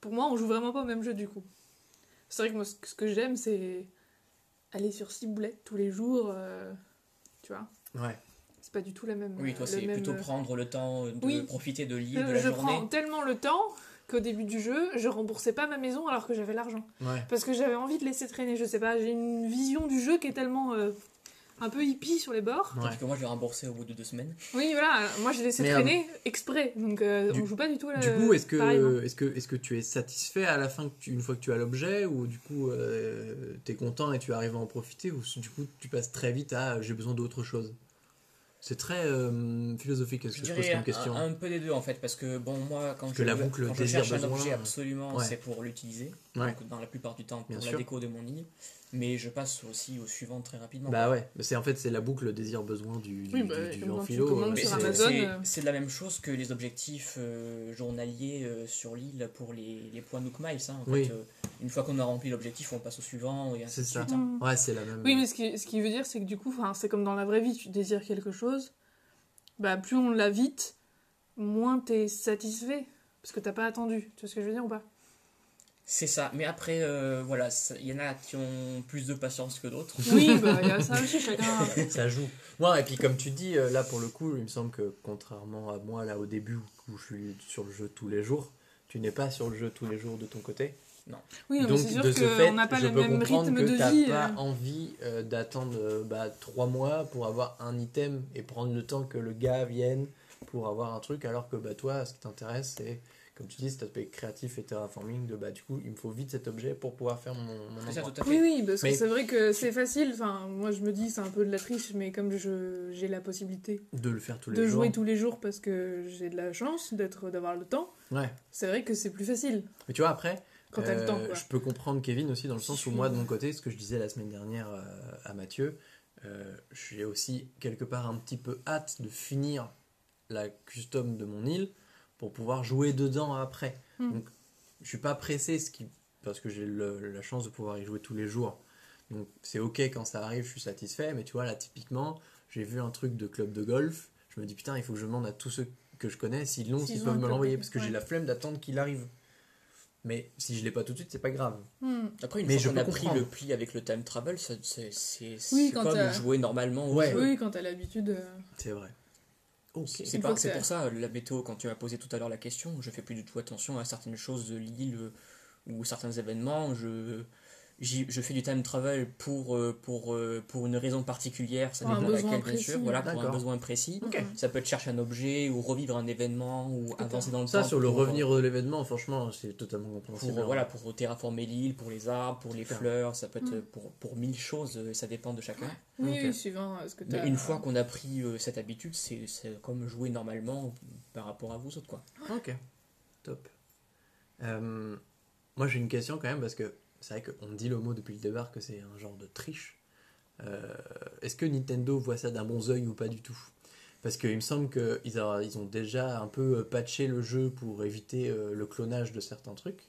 pour moi, on joue vraiment pas au même jeu du coup. C'est vrai que moi, ce que j'aime, c'est aller sur ciblette tous les jours. euh, tu vois, Ouais. c'est pas du tout la même. Oui, toi, le c'est même, plutôt euh, prendre le temps de Oui. profiter de l'île, Je, de la je journée. prends tellement le temps qu'au début du jeu, je remboursais pas ma maison alors que j'avais l'argent. Ouais. Parce que j'avais envie de laisser traîner, je sais pas, j'ai une vision du jeu qui est tellement euh, un peu hippie sur les bords. Ouais. Tandis que moi, je l'ai remboursé au bout de deux semaines. Oui, voilà, moi je laissais Mais, traîner exprès, donc euh, du- on joue pas du tout là. Du coup, est-ce que, pareillement. est-ce que, est-ce que tu es satisfait à la fin, que tu- une fois que tu as l'objet, ou du coup, euh, tu es content et tu arrives à en profiter, ou du coup, tu passes très vite à j'ai besoin d'autre chose? C'est très euh, philosophique, est-ce Je que je pose dirais comme question? un, un peu des deux en fait, parce que bon, moi, quand, Parce je, que la boucle quand je cherche un objet euh, absolument, ouais. c'est pour l'utiliser, Ouais. donc dans la plupart du temps pour Bien la sûr. déco de mon île, mais je passe aussi au suivant très rapidement. Bah ouais, mais c'est en fait c'est la boucle désir-besoin du, du, Oui, du- bah, du en philo. euh, c'est- euh. C'est la même chose que les objectifs euh, journaliers euh, sur l'île pour les, les points Nook Miles. hein. En Oui. fait, euh, une fois qu'on a rempli l'objectif, on passe au suivant et ainsi C'est de ça. suite. hein. Ouais, c'est la même. Oui, mais ce qui, ce qui veut dire, c'est que du coup, c'est comme dans la vraie vie, tu désires quelque chose, bah plus on l'a vite, moins t'es satisfait, parce que t'as pas attendu. Tu vois ce que je veux dire ou pas? C'est ça. Mais après, euh, voilà, ça- il y en a qui ont plus de patience que d'autres. Oui, bah y a ça aussi, chacun. ça joue. Ouais, et puis comme tu dis, euh, là pour le coup, il me semble que contrairement à moi, là au début où je suis sur le jeu tous les jours, tu n'es pas sur le jeu tous les jours de ton côté. Oui, non, Donc c'est sûr de ce fait, qu'on n'a pas je le peux même comprendre rythme que de t'as vie. pas euh. envie euh, d'attendre euh, bah, trois mois pour avoir un item et prendre le temps que le gars vienne pour avoir un truc, alors que bah, toi, ce qui t'intéresse, c'est, comme tu dis, cet aspect créatif et terraforming, de bah, du coup, il me faut vite cet objet pour pouvoir faire mon, ça, tout à fait. Oui, oui, parce Mais- que c'est vrai que c'est facile. Enfin, moi, je me dis, c'est un peu de la triche, mais comme je j'ai la possibilité De le faire tous les de jours. jouer tous les jours parce que j'ai de la chance d'être d'avoir le temps, Ouais. c'est vrai que c'est plus facile Mais tu vois, après, quand t'as le temps. Euh, Quoi. Je peux comprendre Kevin aussi dans le sens où moi de mon côté, ce que je disais la semaine dernière euh, à Mathieu, euh, j'ai aussi quelque part un petit peu hâte de finir la custom de mon île pour pouvoir jouer dedans après. Hmm. Donc je suis pas pressé ce qui, parce que j'ai la chance de pouvoir y jouer tous les jours. Donc c'est ok quand ça arrive, je suis satisfait, mais tu vois là typiquement, j'ai vu un truc de club de golf, je me dis putain il faut que je demande à tous ceux que je connais s'ils l'ont, S'ils peuvent me l'envoyer, parce que ouais. j'ai la flemme d'attendre qu'il arrive. Mais si je l'ai pas tout de suite, c'est pas grave. Hmm. Après, une Mais fois qu'on a pris le pli avec le time travel, c'est Oui, comme jouer normalement Ouais. Oui, quand t'as l'habitude. euh, C'est vrai. C'est pour ça, la météo, quand tu m'as posé tout à l'heure la question, je fais plus du tout attention à certaines choses de l'île ou certains événements. Je, je fais du time travel pour, euh, pour, euh, pour une raison particulière, ça dépend besoin laquelle, bien sûr. Voilà, pour un besoin précis. Ok. Ça peut être chercher un objet ou revivre un événement ou avancer dans le Ça, temps. sur le revenir de l'événement, franchement, c'est totalement compréhensible. Pour, voilà, pour terraformer l'île, pour les arbres, pour les fleurs, ça peut être Mm. pour, pour mille choses, euh, ça dépend de chacun. Oui, suivant ce que Mais t'as. une fois qu'on a pris euh, cette habitude, c'est c'est comme jouer normalement par rapport à vous autres. Quoi. Ok. Top. Euh, moi, j'ai une question quand même, parce que c'est vrai qu'on dit le mot depuis le départ que c'est un genre de triche. Euh, Est-ce que Nintendo voit ça d'un bon oeil ou pas du tout? Parce qu'il me semble qu'ils ils ont déjà un peu euh, patché le jeu pour éviter euh, le clonage de certains trucs.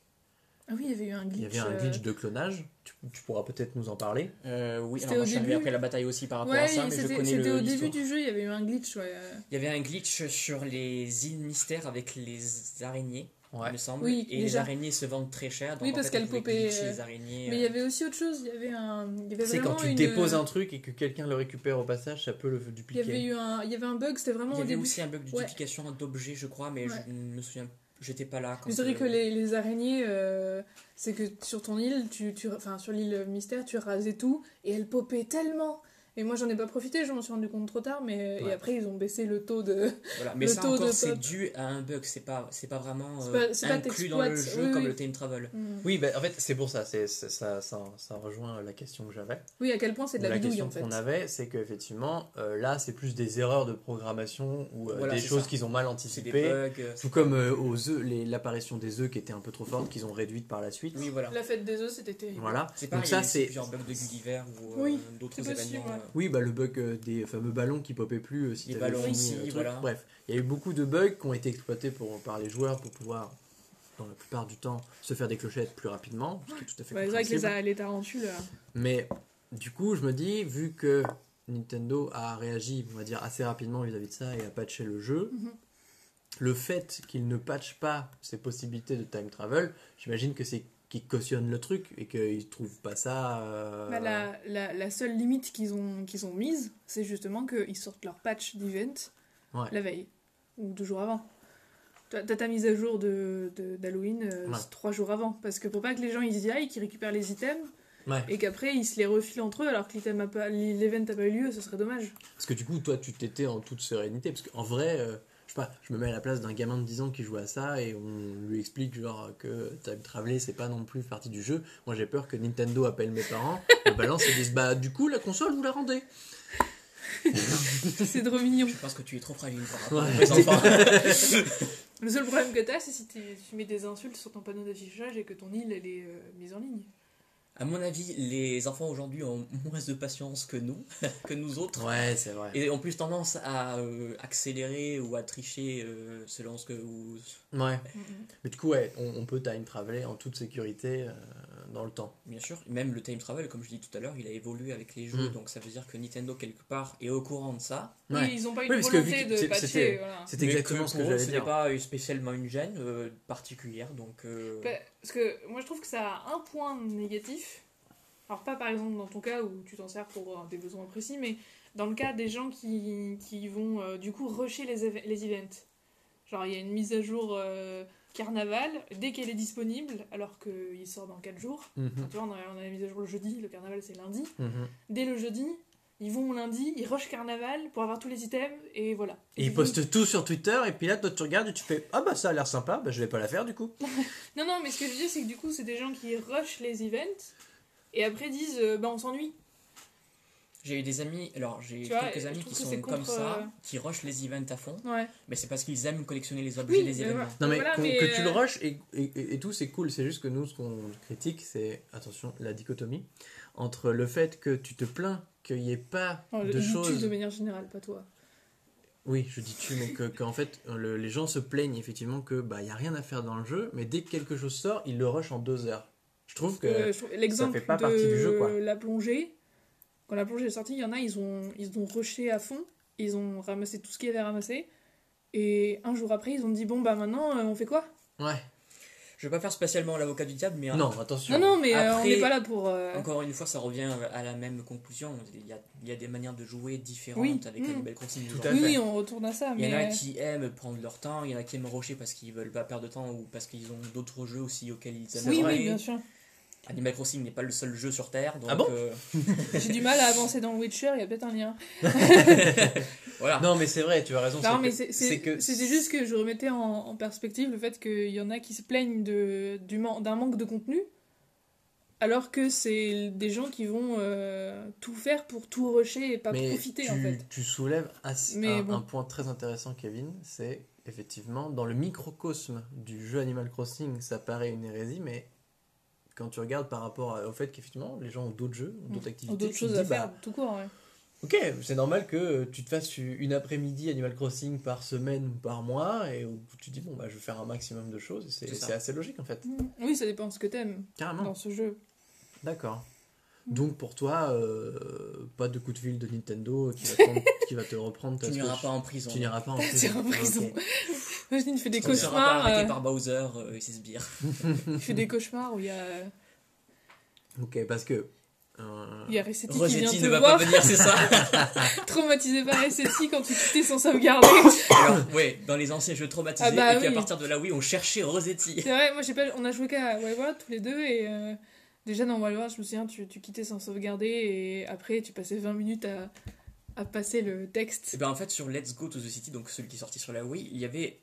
Ah oui, il y avait eu un glitch. Il y avait un euh, glitch de clonage. Tu, tu pourras peut-être nous en parler. Euh, oui, alors moi au je suis arrivé début. après la bataille aussi par rapport Ouais, à ça, mais je c'était connais c'était le au début du jeu, il y avait eu un glitch, ouais. Il y avait un glitch sur les îles mystères avec les araignées, il me semble. Oui, et les araignées se vendent très cher. Donc Oui, en parce fait, on qu'elles popaient, euh, les araignées. Mais il y euh, avait aussi autre chose, il y avait un... Il y avait C'est quand tu une- déposes un truc et que quelqu'un le récupère au passage, ça peut le Il y dupliquer. avait eu un, il y avait un bug, c'était vraiment Il y au avait début. aussi un bug de Ouais. duplication d'objets, je crois, mais Ouais. je ne me souviens. J'étais pas là quand. Je dirais euh, que les, les araignées, euh, c'est que sur ton île, tu, tu, enfin sur l'île mystère, tu rasais tout et elles popaient tellement. Et moi j'en ai pas profité, je m'en suis rendu compte trop tard, mais Ouais. et après ils ont baissé le taux de. Voilà. Mais le ça taux c'est dû à un bug. C'est pas, c'est pas vraiment C'est euh, pas- c'est pas inclus dans le jeu oui, comme oui. le time travel. Hmm. Oui, bah, en fait, c'est pour ça. C'est, c'est- ça, ça, ça rejoint la question que j'avais. Oui, à quel point c'est de la, la bidouille question en fait. qu'on avait, c'est qu'effectivement, euh, là, c'est plus des erreurs de programmation ou euh, Voilà, des choses ça. qu'ils ont mal anticipées. bugs. euh, Tout comme euh, aux œufs, les- l'apparition des œufs qui étaient un peu trop fortes, qu'ils ont réduites par la suite. Oui, voilà. La fête des œufs, c'était terrible. Voilà. C'est Donc ça, c'est. bugs de Gulliver ou euh, d'autres événements. Oui, bah, le bug euh, des fameux ballons qui popaient plus euh, si Les ballons fini, aussi, euh, voilà. Bref, il y a eu beaucoup de bugs qui ont été exploités pour, par les joueurs pour pouvoir, dans la plupart du temps, se faire des clochettes plus rapidement, ce qui est tout à fait Ouais, c'est vrai que les, les tarentules. Mais du coup, je me dis, vu que Nintendo a réagi, on va dire, assez rapidement vis-à-vis de ça et a patché le jeu, Mhm. le fait qu'il ne patche pas ces possibilités de time travel, j'imagine que c'est qu'ils cautionnent le truc et qu'ils trouvent pas ça. euh, Bah, la, la, la seule limite qu'ils ont, qu'ils ont mise, c'est justement qu'ils sortent leur patch d'event Ouais. la veille, ou deux jours avant. T'as t'as ta mise à jour de de- d'Halloween euh, Ouais. trois jours avant, parce que pour pas que les gens ils y aillent, qu'ils récupèrent les items, Ouais. et qu'après ils se les refilent entre eux alors que pas- l'event n'a pas eu lieu, ce serait dommage. Parce que du coup, toi, tu t'étais en toute sérénité. Parce qu'en vrai, euh, je sais pas, je me mets à la place d'un gamin de 10 ans qui joue à ça et on lui explique genre que time traveler, c'est pas non plus partie du jeu. Moi, j'ai peur que Nintendo appelle mes parents, me balance et disent Bah, du coup, la console, vous la rendez. c'est trop mignon. Je pense que tu es trop fragile par rapport Ouais. aux enfants. Le seul problème que t'as, c'est si tu mets des insultes sur ton panneau d'affichage et que ton île elle est euh, mise en ligne. À mon avis, les enfants aujourd'hui ont moins de patience que nous, que nous autres. Ouais, c'est vrai. Et ont plus tendance à euh, accélérer ou à tricher euh, selon ce que vous... Ouais. Mais du coup, ouais, on, on peut time traveler en toute sécurité euh, dans le temps. Bien sûr, même le time travel, comme je dis tout à l'heure, il a évolué avec les jeux, Mm. donc ça veut dire que Nintendo, quelque part, est au courant de ça. Ouais. Oui, ils ont pas eu Oui, volonté de c'est- patcher. c'était- Voilà. Exactement que ce que pour eux, j'allais Ce dire. n'est pas spécialement une gêne euh, particulière, donc... euh, Bah, parce que moi je trouve que ça a un point négatif. Alors pas par exemple dans ton cas où tu t'en sers pour euh, des besoins précis, mais dans le cas des gens qui, qui vont euh, du coup rusher les, les events. Genre il y a une mise à jour euh, carnaval, dès qu'elle est disponible, alors qu'il sort dans 4 jours. Mhm, Enfin, tu vois, on a, on a la mise à jour le jeudi, le carnaval c'est lundi. mhm. Dès le jeudi, ils vont lundi, ils rushent carnaval pour avoir tous les items, et voilà. Et ils postent tout sur Twitter, et puis là, toi, tu regardes et tu fais Ah bah ça a l'air sympa, bah je vais pas la faire du coup. Non, non, mais ce que je veux dire, c'est que du coup, c'est des gens qui rushent les events et après disent euh, bah on s'ennuie. J'ai eu des amis, alors j'ai quelques amis qui sont comme ça, euh, qui rushent les events à fond, Ouais. mais c'est parce qu'ils aiment collectionner les objets Oui, mais événements. voilà. Non mais, Voilà, qu'on- mais, que tu le euh, rushes et, et, et- et tout, c'est cool. C'est juste que nous, ce qu'on critique, c'est, attention, la dichotomie entre le fait que tu te plains qu'il n'y ait pas Oh, de je dis tu choses. de manière générale, pas toi. Oui, je dis tu, mais que- qu'en fait, le- les gens se plaignent effectivement que bah y a rien à faire dans le jeu, mais dès que quelque chose sort, ils le rushent en deux heures. Je trouve que Euh, je trouve- L'exemple fait pas de partie du jeu, quoi. la plongée, quand la plongée est sortie, il y en a, ils ont, ils ont rushé à fond, ils ont ramassé tout ce qu'il y avait à ramasser, et un jour après, ils ont dit bon bah maintenant, euh, on fait quoi? Ouais. Je vais pas faire spécialement l'avocat du diable, mais Non, attention. Non, non, mais euh, on Après- n'est pas là pour. euh, Encore une fois, ça revient à la même conclusion. Il y a, il y a des manières de jouer différentes Oui, avec mm. Animal Crossing. Tout à Oui, fait. oui, on retourne à ça, Il y en a qui aiment prendre leur temps, il y en a qui aiment rocher parce qu'ils veulent pas perdre de temps ou parce qu'ils ont d'autres jeux aussi auxquels ils aiment Oui, oui, bien sûr. Animal Crossing n'est pas le seul jeu sur Terre, donc Ah bon euh, J'ai du mal à avancer dans le Witcher, il y a peut-être un lien. voilà. Non, mais c'est vrai, tu as raison. Non, c'est mais c'est- que juste que je remettais en, en perspective le fait qu'il y en a qui se plaignent du d'un manque de contenu, alors que c'est des gens qui vont euh, tout faire pour tout rusher et pas mais profiter tu, en fait. tu soulèves assez- Mais un, bon. un point très intéressant, Kevin. C'est effectivement dans le microcosme du jeu Animal Crossing, ça paraît une hérésie, mais quand tu regardes par rapport au fait qu'effectivement les gens ont d'autres jeux, ont d'autres Ou activités, d'autres te choses dis, à bah, faire tout court, ouais. Ok, c'est normal que tu te fasses une après-midi Animal Crossing par semaine ou par mois et où tu dis bon bah je vais faire un maximum de choses. C'est assez logique en fait. Oui, ça dépend de ce que t'aimes Carrément. dans ce jeu. D'accord. Mm. Donc pour toi, euh, pas de coup de fil de Nintendo qui va te, prendre- qui va te reprendre ta Tu n'iras pas en prison. Tu n'iras pas en Tu iras en prison. Imagine, il fait des ne seras pas cauchemars. arrêté euh, par Bowser euh, et ses sbires. Il fait des cauchemars où il y a, Ok, parce que. euh, il y a Resetti qui vient Rosetti te ne va voir, pas venir, c'est ça traumatisé par Resetti quand tu quittais sans sauvegarder. Alors, ouais, dans les anciens jeux traumatisés, Ah bah et puis à partir de là, oui, on cherchait Rosetti. C'est vrai, moi j'ai pas, on a joué qu'à World tous les deux et euh, déjà dans World, je me souviens, tu, tu quittais sans sauvegarder et après tu passais 20 minutes à, à passer le texte. Et ben en fait, sur Let's Go to the City, donc celui qui est sorti sur la Wii, il y avait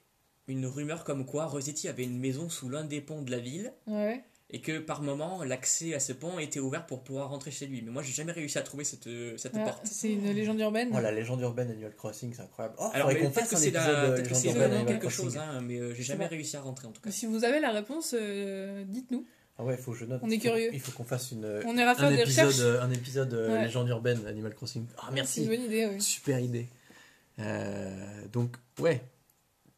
une rumeur comme quoi Rosetti avait une maison sous l'un des ponts de la ville Ouais. et que par moment l'accès à ce pont était ouvert pour pouvoir rentrer chez lui. Mais moi, j'ai jamais réussi à trouver cette, cette Ah, porte. c'est une légende urbaine. Oh, la légende urbaine Animal Crossing, c'est incroyable. Oh, Alors, peut-être que c'est vraiment Animal quelque Crossing. chose, hein, mais euh, j'ai jamais réussi à rentrer en tout cas. Si vous avez la réponse, euh, dites-nous. Ah ouais, faut que je note. On est curieux. Il faut qu'on fasse une, On ira faire un, des épisode, recherches. euh, un épisode euh, Ouais. légende urbaine Animal Crossing. Ah, merci. une bonne idée, oui. Super idée. Euh, donc, ouais,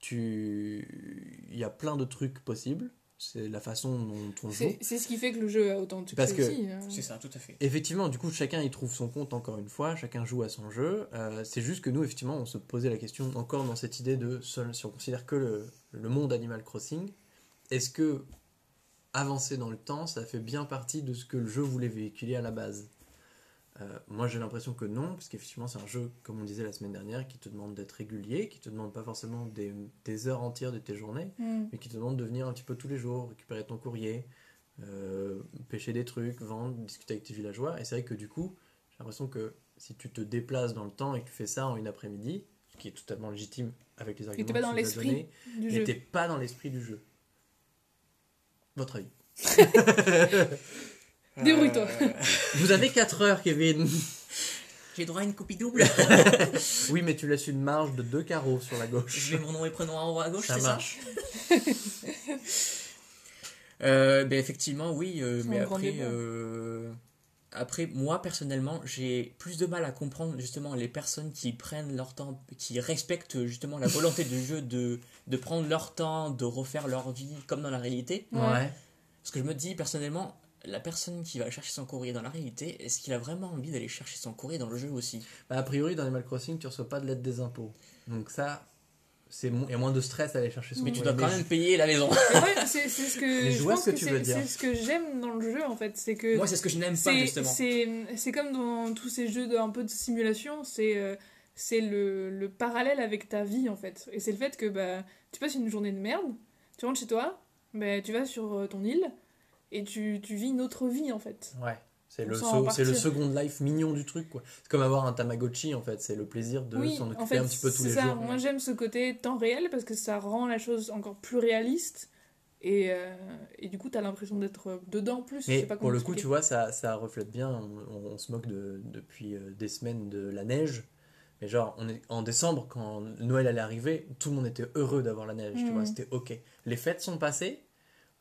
tu... il y a plein de trucs possibles. C'est la façon dont on joue. C'est ce qui fait que le jeu a autant de succès Parce que- aussi. hein. C'est ça, tout à fait. Effectivement, du coup, chacun y trouve son compte encore une fois, chacun joue à son jeu. Euh, c'est juste que nous, effectivement, on se posait la question encore dans cette idée de seul, si on considère que le, le monde Animal Crossing, est-ce que avancer dans le temps, ça fait bien partie de ce que le jeu voulait véhiculer à la base? Euh, Moi, j'ai l'impression que non, parce qu'effectivement, c'est un jeu, comme on disait la semaine dernière, qui te demande d'être régulier, qui te demande pas forcément des, des heures entières de tes journées, Mm. mais qui te demande de venir un petit peu tous les jours, récupérer ton courrier, euh, pêcher des trucs, vendre, discuter avec tes villageois. Et c'est vrai que du coup, j'ai l'impression que si tu te déplaces dans le temps et que tu fais ça en une après-midi, ce qui est totalement légitime avec les arguments que tu as donnés, t'es pas dans l'esprit du jeu. Votre avis Débrouille-toi. Euh, Vous avez 4 heures, Kevin J'ai droit à une copie double. Oui, mais tu laisses une marge de deux carreaux sur la gauche. Je mets mon nom et prénom en haut à gauche, Ça c'est marche. ça Euh, ben effectivement, oui, euh, mais après, euh, après, moi personnellement, j'ai plus de mal à comprendre justement les personnes qui prennent leur temps, qui respectent justement la volonté du jeu de, de prendre leur temps, de refaire leur vie comme dans la réalité. Ouais. Parce que je me dis personnellement, la personne qui va chercher son courrier dans la réalité, est-ce qu'il a vraiment envie d'aller chercher son courrier dans le jeu aussi? Bah, a priori, dans Animal Crossing, tu reçois pas de l'aide des impôts. Donc ça, c'est mo- il y a moins de stress à aller chercher son Mais tu dois quand même payer la maison. C'est ce que je pense ce que que tu c'est- veux dire. C'est ce que j'aime dans le jeu en fait, c'est que Moi, c'est ce que je n'aime pas c'est justement. c'est comme dans tous ces jeux de, un peu de simulation, c'est euh, c'est le, le parallèle avec ta vie en fait. Et c'est le fait que bah tu passes une journée de merde, tu rentres chez toi, bah, tu vas sur euh, ton île et tu, tu vis une autre vie en fait. Ouais. C'est le, s'en so- c'est le second life mignon du truc, quoi. C'est comme avoir un Tamagotchi, en fait. C'est le plaisir de oui, s'en en occuper fait, un petit peu tous c'est les ça. jours. Moi j'aime ce côté temps réel parce que ça rend la chose encore plus réaliste. Et, euh, et du coup, t'as l'impression d'être dedans plus. je Mais sais pas pour le coup, tu vois, ça, ça reflète bien. On, on se moque de, depuis euh, des semaines de la neige. Mais genre, on est, en décembre, quand Noël allait arriver, tout le monde était heureux d'avoir la neige. Tu Mhm. vois, c'était OK. Les fêtes sont passées.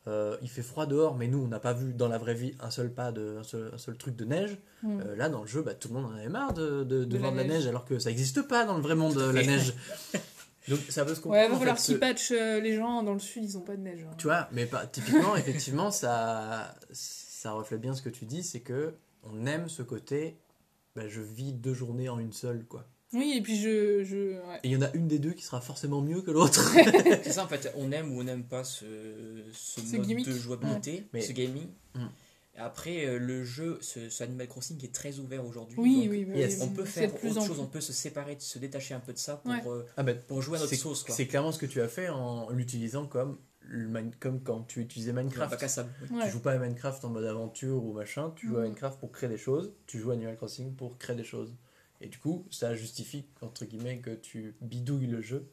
Euh, il fait froid dehors, mais nous, on n'a pas vu dans la vraie vie un seul pas, de, un, seul, un seul truc de neige. Mm. Euh, là, dans le jeu, bah, tout le monde en avait marre de, de, de De la voir de la neige. alors que ça n'existe pas dans le vrai monde, euh, la neige. Donc, ça peut se comprendre. Ouais, va falloir qu'ils patchent les gens dans le sud, ils ont pas de neige. hein. tu vois, mais pas, typiquement, effectivement, ça, ça reflète bien ce que tu dis, c'est que on aime ce côté, bah, je vis deux journées en une seule, quoi. Oui, et puis je. je ouais. Et il y en a une des deux qui sera forcément mieux que l'autre. C'est ça en fait, on aime ou on n'aime pas ce, ce Ce mode gimmick. de jouabilité, Mais- ce gaming. Mm. Après, euh, le jeu, ce, ce Animal Crossing est très ouvert aujourd'hui. Oui, oui, oui, yes. oui, On peut faire autre chose, plus. on peut se séparer, se détacher un peu de ça pour, Ouais. euh, ah bah, pour jouer à notre sauce. C'est clairement ce que tu as fait en l'utilisant comme, le Mine- comme quand tu utilisais Minecraft. bac à sable. oui. Ouais. Tu joues pas à Minecraft en mode aventure ou machin, tu joues à Mhm. Minecraft pour créer des choses, tu joues à Animal Crossing pour créer des choses. Et du coup, ça justifie, entre guillemets, que tu bidouilles le jeu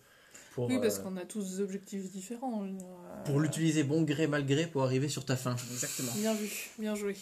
pour, Oui, parce euh, qu'on a tous des objectifs différents. dire, euh, pour l'utiliser bon gré mal gré pour arriver sur ta fin. Exactement. Bien vu, bien joué.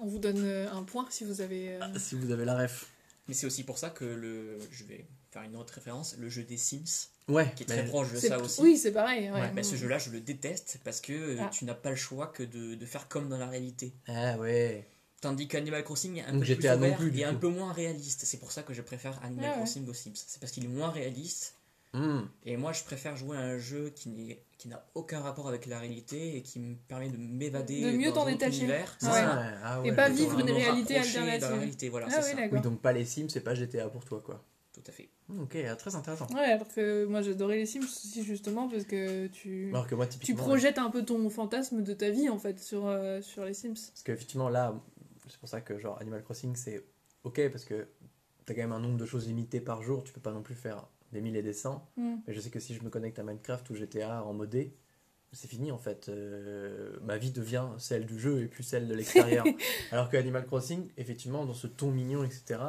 On vous donne euh, un point si vous avez. euh, Si vous avez la ref. Mais c'est aussi pour ça que le, je vais faire une autre référence, le jeu des Sims, Ouais, qui est très proche de ça aussi. Oui, c'est pareil. Ouais. Ouais, Bah, ce jeu-là, je le déteste parce que Ah. tu n'as pas le choix que de, de faire comme dans la réalité. Ah ouais. Tandis qu'Animal Crossing est un Donc peu GTA plus non ouvert plus, du et un coup. peu moins réaliste. C'est pour ça que je préfère Animal Ouais, ouais. Crossing aux Sims. C'est parce qu'il est moins réaliste. Hmm. Et moi, je préfère jouer à un jeu qui n'est- qui n'a aucun rapport avec la réalité et qui me permet de m'évader De mieux dans t'en un détacher. univers. Ah ouais. ah Et pas vivre une réalité alternative. Dans la réalité, voilà, Ah oui, ça. d'accord. Oui, donc pas les Sims, c'est pas GTA pour toi, quoi. Tout à fait. Ok, ah, très intéressant. Ouais, alors que moi j'adorais les Sims aussi justement parce que tu, Alors que moi, tu typiquement. projettes un peu ton fantasme de ta vie en fait sur, euh, sur les Sims. Parce qu'effectivement, là, c'est pour ça que genre Animal Crossing, c'est ok parce que t'as quand même un nombre de choses limitées par jour, tu peux pas non plus faire des mille et des cents. Mm. Mais je sais que si je me connecte à Minecraft ou GTA en modé, c'est fini en fait. Euh, ma vie devient celle du jeu et plus celle de l'extérieur. Alors que Animal Crossing, effectivement, dans ce ton mignon, etc.,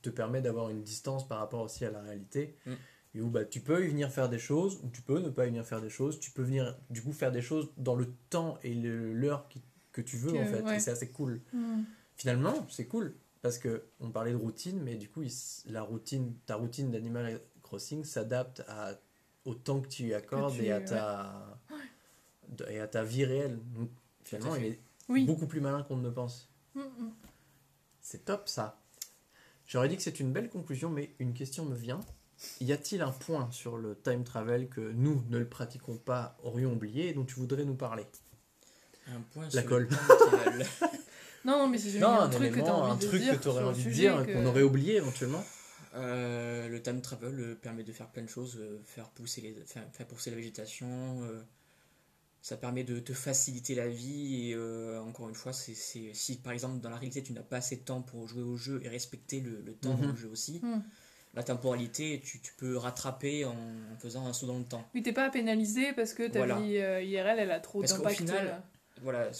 te permet d'avoir une distance par rapport aussi à la réalité. Mm. Et où bah, tu peux y venir faire des choses, ou tu peux ne pas y venir faire des choses. Tu peux venir du coup faire des choses dans le temps et l'heure qui- que tu veux Que- en fait. ouais. Et c'est assez cool. Mm. Finalement, c'est cool parce que on parlait de routine, mais du coup, il la routine, ta routine d'Animal Crossing s'adapte à au temps que tu y accordes tu- et à ouais. ta de- et à ta vie réelle. Donc, finalement, il est Oui. beaucoup plus malin qu'on ne le pense. Mm, mm. C'est top ça. J'aurais dit que c'est une belle conclusion, mais une question me vient. Y a-t-il un point sur le time travel que nous ne le pratiquons pas, aurions oublié et dont tu voudrais nous parler? Un point La sur colle. Non, non, mais c'est Non, un truc que t'as envie un de truc dire que tu aurais sur le envie de dire, qu'on aurait oublié éventuellement. Euh, le time travel euh, permet de faire plein de choses, euh, faire pousser les, faire, faire pousser la végétation. euh, ça permet de te faciliter la vie. Et euh, encore une fois, c'est si par exemple dans la réalité tu n'as pas assez de temps pour jouer au jeu et respecter le, le temps dans le jeu aussi, Mm. la temporalité tu, tu peux rattraper en, faisant un saut dans le temps. Oui, t'es pas pénalisé parce que ta Voilà. vie euh, IRL elle a trop Parce qu'au d'impact. final, euh. Voilà,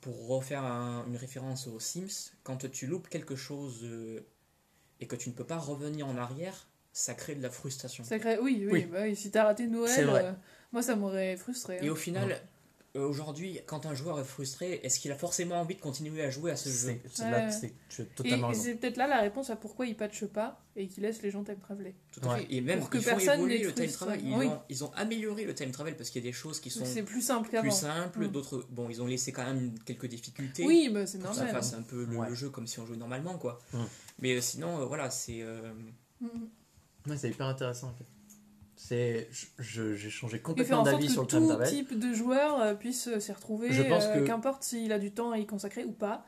pour refaire un- une référence aux Sims, quand tu loupes quelque chose euh, et que tu ne peux pas revenir en arrière, ça crée de la frustration. Ça crée... Oui, oui, Oui. bah oui, si t'as raté Noël, euh, moi ça m'aurait frustré. Et hein. au final, aujourd'hui, quand un joueur est frustré, est-ce qu'il a forcément envie de continuer à jouer à ce jeu? C'est là- Et, et peut-être là la réponse à pourquoi ils patchent pas et qu'ils laissent les gens time traveler. Tout à Ouais. fait. Et même, Pour que ils font personne évoluer le time travel. Ils, Oui. ont, ils ont amélioré le time travel parce qu'il y a des choses qui sont plus simple qu'avant. plus simples, Mm. d'autres... Bon, ils ont laissé quand même quelques difficultés. Oui, bah, c'est pour que ça normal. fasse un peu le, Ouais. le jeu comme si on jouait normalement, quoi. Mm. Mais euh, sinon, euh, voilà, c'est... euh, Mm. Ouais, c'est hyper intéressant en fait. C'est, j'ai changé complètement d'avis sur le time tout travel. type de joueur euh, puisse euh, s'y retrouver, euh, qu'importe s'il a du temps à y consacrer ou pas,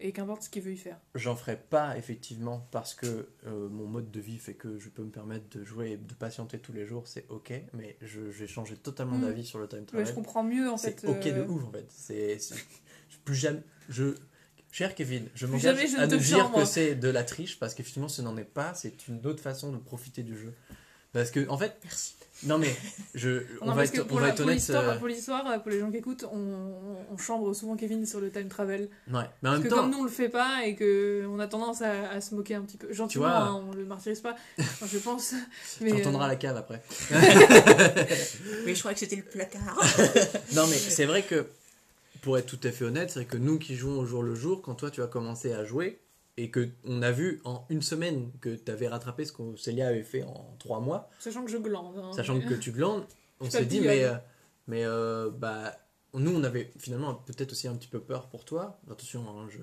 et qu'importe ce qu'il veut y faire. J'en ferai pas effectivement parce que euh, mon mode de vie fait que je peux me permettre de jouer et de patienter tous les jours, c'est ok. Mais j'ai changé totalement Mm. d'avis sur le time Ouais, travel. je comprends mieux en c'est fait. ok euh, de ouf en fait. C'est c'est- plus jamais. Je, cher Kevin, je m'engage à ne dire que c'est de la triche parce qu'effectivement ce n'en est pas. C'est une autre façon de profiter du jeu. Parce que en fait, Merci. non mais je, on, Non, va être, pour on va être pour honnête. l'histoire, euh, pour l'histoire, euh, pour les gens qui écoutent, on, on- chambre souvent Kevin sur le time travel. ouais, mais en Parce même que temps, comme nous on le fait pas et que on a tendance à, à se moquer un petit peu, gentiment, vois. hein, on le martyrise pas, enfin, je pense. tu mais, entendras euh, la cave après. Oui, je croyais que c'était le placard. Non, mais c'est vrai que, pour être tout à fait honnête, c'est vrai que nous qui jouons au jour le jour, quand toi tu as commencé à jouer, et que on a vu en une semaine que tu avais rattrapé ce que Célia avait fait en trois mois, Sachant que je glande. hein, sachant mais- que tu glandes, on s'est dit, mais, euh, mais euh, bah, nous on avait finalement peut-être aussi un petit peu peur pour toi. Attention, hein, je,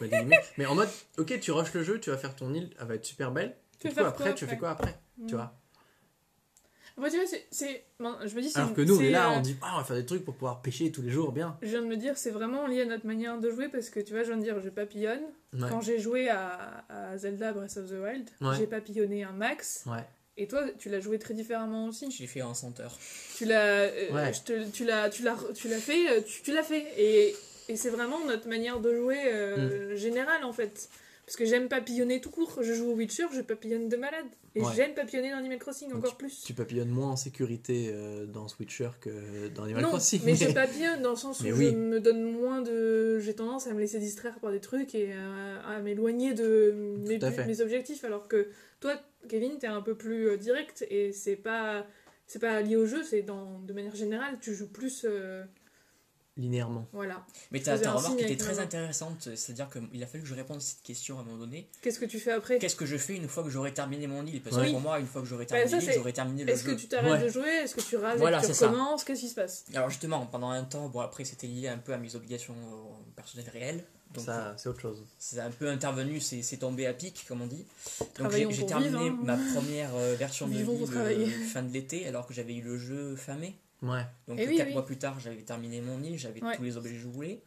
je limites. mais en mode, ok, tu rushes le jeu, tu vas faire ton île, elle va être super belle. Tu Et du coup, après, tu fais quoi après Mm. Tu vois? Après, tu vois, c'est- Je me dis, c'est Alors que nous, on est là, euh, on dit, ah, on va faire des trucs pour pouvoir pêcher tous les jours, bien. Je viens de me dire, c'est vraiment lié à notre manière de jouer parce que tu vois, je viens de dire, je papillonne. Ouais. Quand j'ai joué à, à Zelda Breath of the Wild, Ouais. j'ai papillonné un max. Ouais. Et toi, tu l'as joué très différemment aussi. J'ai fait un senteur. Tu l'as, euh, Ouais. je te- tu l'as, tu l'as, tu l'as fait, euh, tu, tu l'as fait. Et, et c'est vraiment notre manière de jouer euh, Mm. générale en fait. Parce que j'aime papillonner tout court. Je joue au Witcher, je papillonne de malade. Et Ouais. j'aime papillonner dans Animal Crossing encore plus. Tu papillonnes moins en sécurité euh, dans Switcher que dans Animal non, Crossing. mais je papillonne dans le sens où Mais je oui. me donne moins de. J'ai tendance à me laisser distraire par des trucs et à, à m'éloigner de mes, buts, objectifs. Alors que toi, Kevin, t'es un peu plus euh, direct et c'est pas. C'est pas lié au jeu, c'est dans de manière générale, tu joues plus. euh, Linéairement. voilà. Mais ta, ta remarque était très intéressante, c'est-à-dire qu'il a fallu que je réponde à cette question à un moment donné. Qu'est-ce que tu fais après? Qu'est-ce que je fais une fois que j'aurai terminé mon île Parce que pour moi, une fois que j'aurai Bah, terminé l'île, c'est- j'aurai terminé le Est-ce que tu t'arrêtes Ouais. de jouer? Est-ce que tu rases Voilà, tu recommences? Qu'est-ce qui se passe? Alors justement, pendant un temps, bon après c'était lié un peu à mes obligations euh, personnelles réelles. Donc, ça, c'est autre chose. c'est un peu intervenu, c'est c'est tombé à pic, comme on dit. Donc j'ai terminé vivre, hein. ma première euh, version de Vivons travailler. fin de l'été, alors que j'avais eu le jeu fin mai. Ouais. Donc Eh oui, 4 oui. mois plus tard, j'avais terminé mon île, j'avais Ouais. tous les objets que je voulais.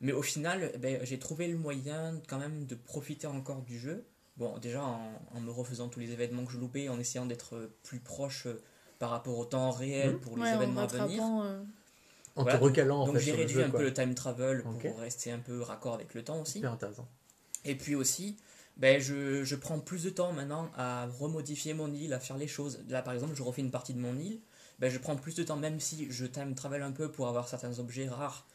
Mais au final, ben, j'ai trouvé le moyen quand même de profiter encore du jeu. Bon, déjà en, en me refaisant tous les événements que je loupais, en essayant d'être plus proche euh, par rapport au temps réel Mhm. pour les Ouais, en événements à venir. euh, En Voilà, te recalant en Donc fait j'ai réduit jeu, un quoi. peu le time travel pour rester un peu raccord avec le temps aussi. Intéressant. Et puis aussi, ben, je, je prends plus de temps maintenant à remodifier mon île, à faire les choses. Là, par exemple, je refais une partie de mon île. Ben, je prends plus de temps, même si je time travel un peu pour avoir certains objets rares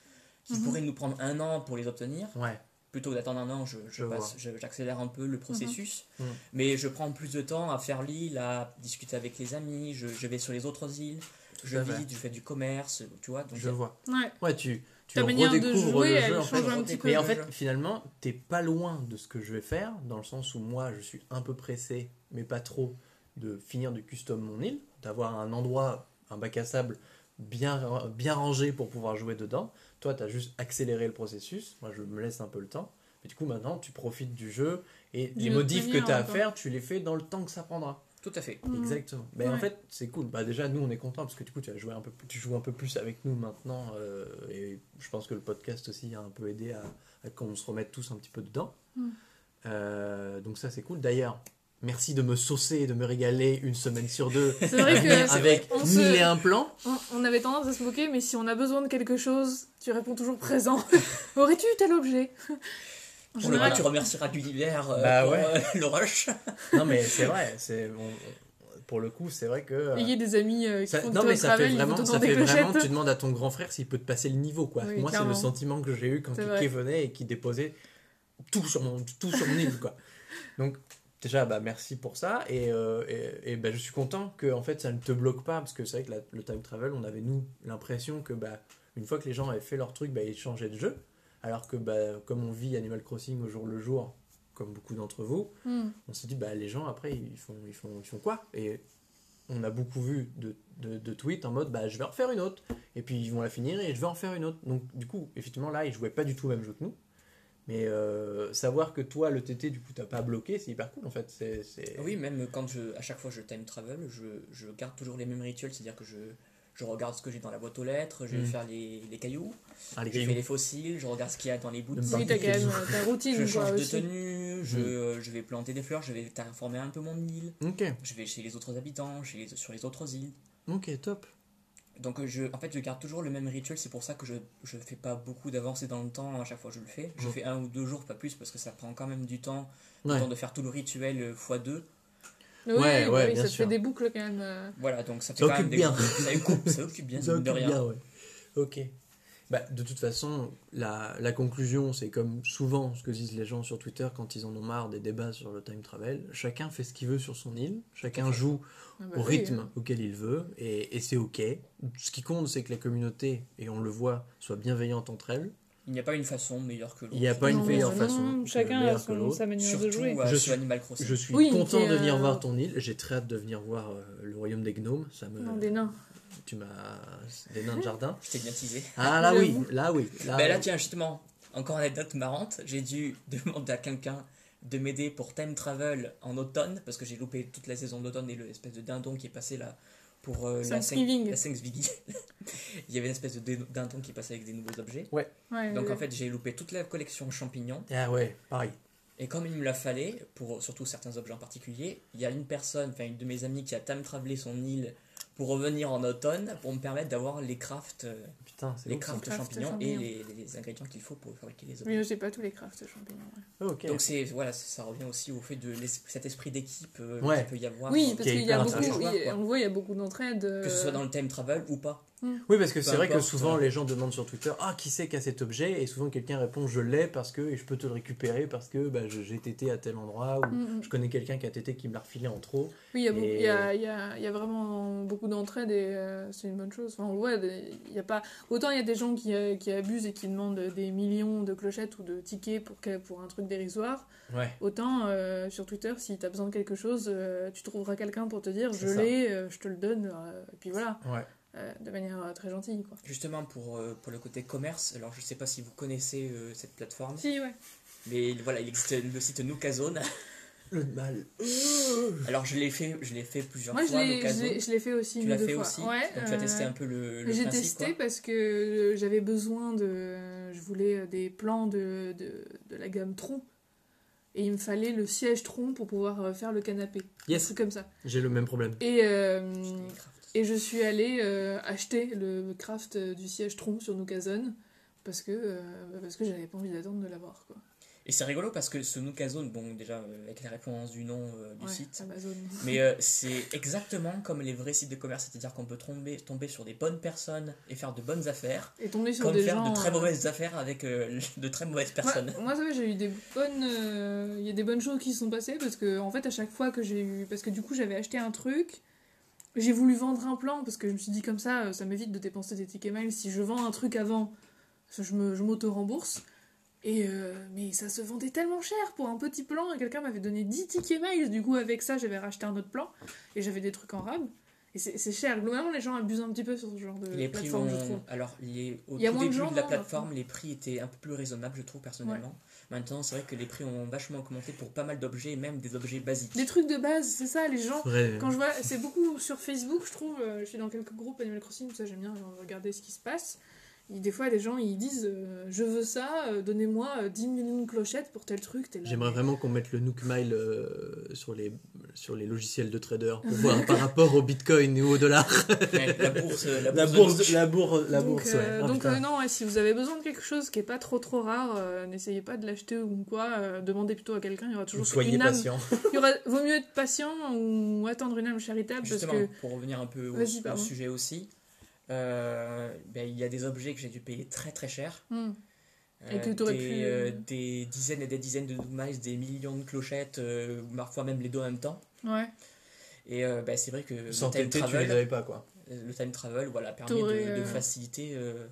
qui Mhm. pourraient nous prendre un an pour les obtenir. Ouais. Plutôt que d'attendre un an, je, je Je passe- vois. je- j'accélère un peu le processus. Mhm. Mais je prends plus de temps à faire l'île, à discuter avec les amis. Je, je vais sur les autres îles. Je visite, je fais du commerce, tu vois. Donc Je vois. Ouais. Ouais, tu, tu redécouvres jouer, le jeu en fait. un petit peu. Mais en fait, jeu. finalement, t'es pas loin de ce que je vais faire, dans le sens où moi, je suis un peu pressé, mais pas trop, de finir de custom mon île, d'avoir un endroit, un bac à sable bien, bien rangé pour pouvoir jouer dedans. Toi, tu as juste accéléré le processus. Moi, je me laisse un peu le temps. Mais du coup, maintenant, tu profites du jeu et les modifs que tu as à faire, tu les fais dans le temps que ça prendra. Tout à fait. Mhm. Exactement. Mais en fait, c'est cool. Bah déjà, nous, on est contents parce que du coup, tu as joué un peu, plus- tu joues un peu plus avec nous maintenant, euh, et je pense que le podcast aussi a un peu aidé à, à qu'on se remette tous un petit peu dedans. Mm. Euh, donc ça, c'est cool. D'ailleurs, merci de me saucer et de me régaler une semaine sur deux C'est vrai que c'est- avec on, mille se- et un plans. on- on avait tendance à se moquer, mais si on a besoin de quelque chose, tu réponds toujours présent. Aurais-tu tel objet? En Pour le général, coup, tu remercieras l'univers euh, Bah pour ouais. euh, le rush. Non, mais c'est vrai. C'est pour le coup, c'est vrai que. euh, ayez des amis euh, qui Ça- font non mais ça fait vraiment, ça fait vraiment, tu demandes à ton grand frère s'il peut te passer le niveau quoi. Oui, Moi c'est le sentiment que j'ai eu quand vrai. venait et qu'il déposait tout sur mon tout sur mon île quoi. Donc déjà bah merci pour ça. Et, euh, et, et, bah, je suis content que en fait ça ne te bloque pas. Parce que c'est vrai que la- le time travel on avait nous l'impression que bah une fois que les gens avaient fait leur truc bah ils changeaient de jeu. Alors que bah comme on vit Animal Crossing au jour le jour comme beaucoup d'entre vous Hmm. on s'est dit bah les gens après ils font ils font ils font quoi? Et on a beaucoup vu de, de, de tweets en mode bah je vais en refaire une autre. Et puis ils vont la finir et je vais en faire une autre. Donc du coup effectivement là ils jouaient pas du tout le même jeu que nous mais euh, savoir que toi le TT du coup t'as pas bloqué c'est hyper cool en fait. C'est c'est- Oui, même quand je, à chaque fois je time travel, je, je garde toujours les mêmes rituels, c'est-à-dire que je, je regarde ce que j'ai dans la boîte aux lettres, je vais Mm. faire les, les cailloux, Ah, les je gars, fais les fossiles, je regarde ce qu'il y a dans les boutiques, Oui, t'as quand même euh, ta routine, je change de aussi. tenue, je, Mm. je vais planter des fleurs, je vais terraformer un peu mon île, ok. Je vais chez les autres habitants, chez les- sur les autres îles. ok top Donc je, en fait, je garde toujours le même rituel, c'est pour ça que je ne fais pas beaucoup d'avancées dans le temps à chaque fois que je le fais. Je fais un ou deux jours, pas plus, parce que ça prend quand même du temps, ouais le temps de faire tout le rituel euh, x2. Oui, Ouais, ouais, oui, bien ça te sûr. fait des boucles quand même. euh. Voilà, donc ça fait Ça quand même occupe des- bien. Ça occupe, ça occupe bien, Ça mine de occupe rien. bien, ouais. Ok. Bah, de toute façon, la, la conclusion, c'est comme souvent ce que disent les gens sur Twitter quand ils en ont marre des débats sur le time travel. Chacun fait ce qu'il veut sur son île, chacun joue Ah bah au oui, rythme auquel il veut, et, et c'est ok. Ce qui compte, c'est que la communauté, et on le voit, soit bienveillante entre elles. Il n'y a pas une façon meilleure que l'autre. Il n'y a pas une meilleure non, façon. Chacun a que son- sa manière Surtout de jouer. euh, Je suis- Animal Crossing. Je suis Oui, content de venir euh, voir ton île. J'ai très hâte de venir voir euh, le royaume des gnomes. Ça me, Non, des nains. Tu m'as des nains de jardin. Je t'ai bien teasé. Ah là oui, là oui. Là, Ben là, tiens, justement, encore une anecdote marrante. J'ai dû demander à quelqu'un de m'aider pour time travel en automne, parce que j'ai loupé toute la saison d'automne et l'espèce de dindon qui est passé là pour euh, la la Thanksgiving. Il y avait une espèce de dindon qui passait avec des nouveaux objets. Ouais, Donc ouais. en fait, j'ai loupé toute la collection champignons. Ah ouais, pareil. Et comme il me la fallait, pour surtout certains objets en particulier, il y a une personne, enfin une de mes amies qui a time travelé son île pour revenir en automne pour me permettre d'avoir les crafts, euh, Putain, les crafts Crafts champignons, champignons. et les, les ingrédients qu'il faut pour fabriquer les objets. Mais j'ai pas tous les crafts champignons. ouais. Ok. Donc c'est voilà, ça revient aussi au fait de l'es- cet esprit d'équipe euh, Ouais. qu'il peut y avoir, Oui, euh, parce qu'il y a beaucoup, oui, Quoi. on le voit, il y a beaucoup d'entraide. que ce soit dans le time travel ou pas. Oui, parce que c'est vrai que souvent les gens demandent sur Twitter Ah, qui c'est qui a cet objet? Et souvent quelqu'un répond Je l'ai parce que et je peux te le récupérer parce que bah, je- j'ai tété à tel endroit ou Mm, mm. je connais quelqu'un qui a tété qui me l'a refilé en trop. Oui, il y, a Et- y, a, il y, a, il y a vraiment beaucoup d'entraide et euh, c'est une bonne chose. Enfin, il y a pas... autant il y a des gens qui, euh, qui abusent et qui demandent des millions de clochettes ou de tickets pour, pour un truc dérisoire, Ouais. autant euh, sur Twitter, si tu as besoin de quelque chose, euh, tu trouveras quelqu'un pour te dire C'est je ça. l'ai, euh, je te le donne, euh, et puis voilà. Ouais. Euh, de manière euh, très gentille. Quoi. Justement, pour, euh, pour le côté commerce, alors je sais pas si vous connaissez euh, cette plateforme, Si, ouais. mais voilà, il existe le site Nookazone. Le mal. Alors je l'ai fait, je l'ai fait plusieurs Moi, fois, l'ai- je l'ai fait aussi Tu une l'as ou deux fait fois. aussi Ouais, Donc tu as testé euh, un peu le, le J'ai testé quoi. parce que j'avais besoin de. Je voulais des plans de, de, de la gamme Tron. Et il me fallait le siège Tron pour pouvoir faire le canapé. Yes. Un truc comme ça. J'ai le même problème. Et, euh. Et je suis allée euh, acheter le craft euh, du siège Tron sur Nookazone parce que, euh, parce que j'avais pas envie d'attendre de l'avoir. Quoi. Et c'est rigolo parce que ce Nookazone, bon déjà euh, avec la référence du nom du Ouais, site, Amazon. mais c'est exactement comme les vrais sites de commerce, c'est-à-dire qu'on peut tomber, tomber sur des bonnes personnes et faire de bonnes affaires, Et tomber sur comme des faire gens. de très mauvaises affaires avec de très mauvaises Moi, personnes. moi, ça va, j'ai eu des bonnes. Il y a des bonnes choses qui se sont passées parce que, en fait, à chaque fois que j'ai eu. Parce que du coup, j'avais acheté un truc, j'ai voulu vendre un plan parce que je me suis dit comme ça, euh, ça m'évite de dépenser des tickets miles. Si je vends un truc avant, je me- je m'auto-rembourse. Et euh, mais ça se vendait tellement cher pour un petit plan et quelqu'un m'avait donné 10 tickets miles. Du coup, avec ça, j'avais racheté un autre plan et j'avais des trucs en rab. Et c'est cher. Globalement, les gens abusent un petit peu sur ce genre de Les prix plateforme, je ont... trouve. Alors, les... au Il y a tout moins de gens, de la plateforme, les prix étaient un peu plus raisonnables, je trouve, personnellement. Maintenant, c'est vrai que les prix ont vachement augmenté pour pas mal d'objets, même des objets basiques. Des trucs de base, c'est ça, les gens. Vrai. Quand je vois, c'est beaucoup sur Facebook, je trouve, euh, je suis dans quelques groupes Animal Crossing, ça j'aime bien regarder ce qui se passe. Et des fois, des gens ils disent euh, Je veux ça, euh, donnez-moi euh, 10 millions de clochettes pour tel truc. J'aimerais vraiment qu'on mette le Nook Mile euh, sur, les, sur les logiciels de traders pour voir par rapport au bitcoin ou au dollar. Ouais, la bourse, la bourse, La bourse, Nook. la bourse, la donc, bourse, euh, ouais. Oh, donc euh, non, ouais, si vous avez besoin de quelque chose qui est pas trop trop rare, euh, n'essayez pas de l'acheter ou quoi. euh, demandez plutôt à quelqu'un. Il y aura toujours soyez une âme. patient. Il y aura, vaut mieux être patient ou attendre une âme charitable Justement, parce que pour revenir un peu au, sujet aussi, euh, ben, il y a des objets que j'ai dû payer très très cher. hmm, Et Euh, que des, pu, euh, euh, des dizaines et des dizaines de miles, des millions de clochettes, euh, parfois même les deux en même temps. ouais, Et euh, ben, c'est vrai que le Sans time, TNT, tu les travel, avais pas, quoi. le time travel voilà, permet de, de euh, faciliter euh,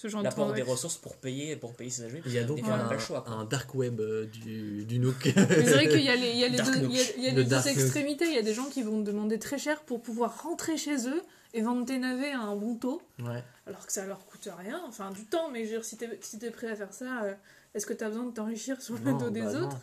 ce genre de des ressources pour payer, pour payer ses objets. Il y a donc un, pas le choix. un dark web euh, du, du Nook. Mais c'est vrai qu'il y a les, il y a les deux, il y a, il y a Le les deux Dark Nook. extrémités. Il y a des gens qui vont demander très cher pour pouvoir rentrer chez eux et vendre tes navets à un bon taux, Ouais. alors que ça leur coûte rien, enfin du temps. Mais je veux dire, si t'es si t'es prêt à faire ça, euh, est-ce que t'as besoin de t'enrichir sur le Non, dos des bah autres?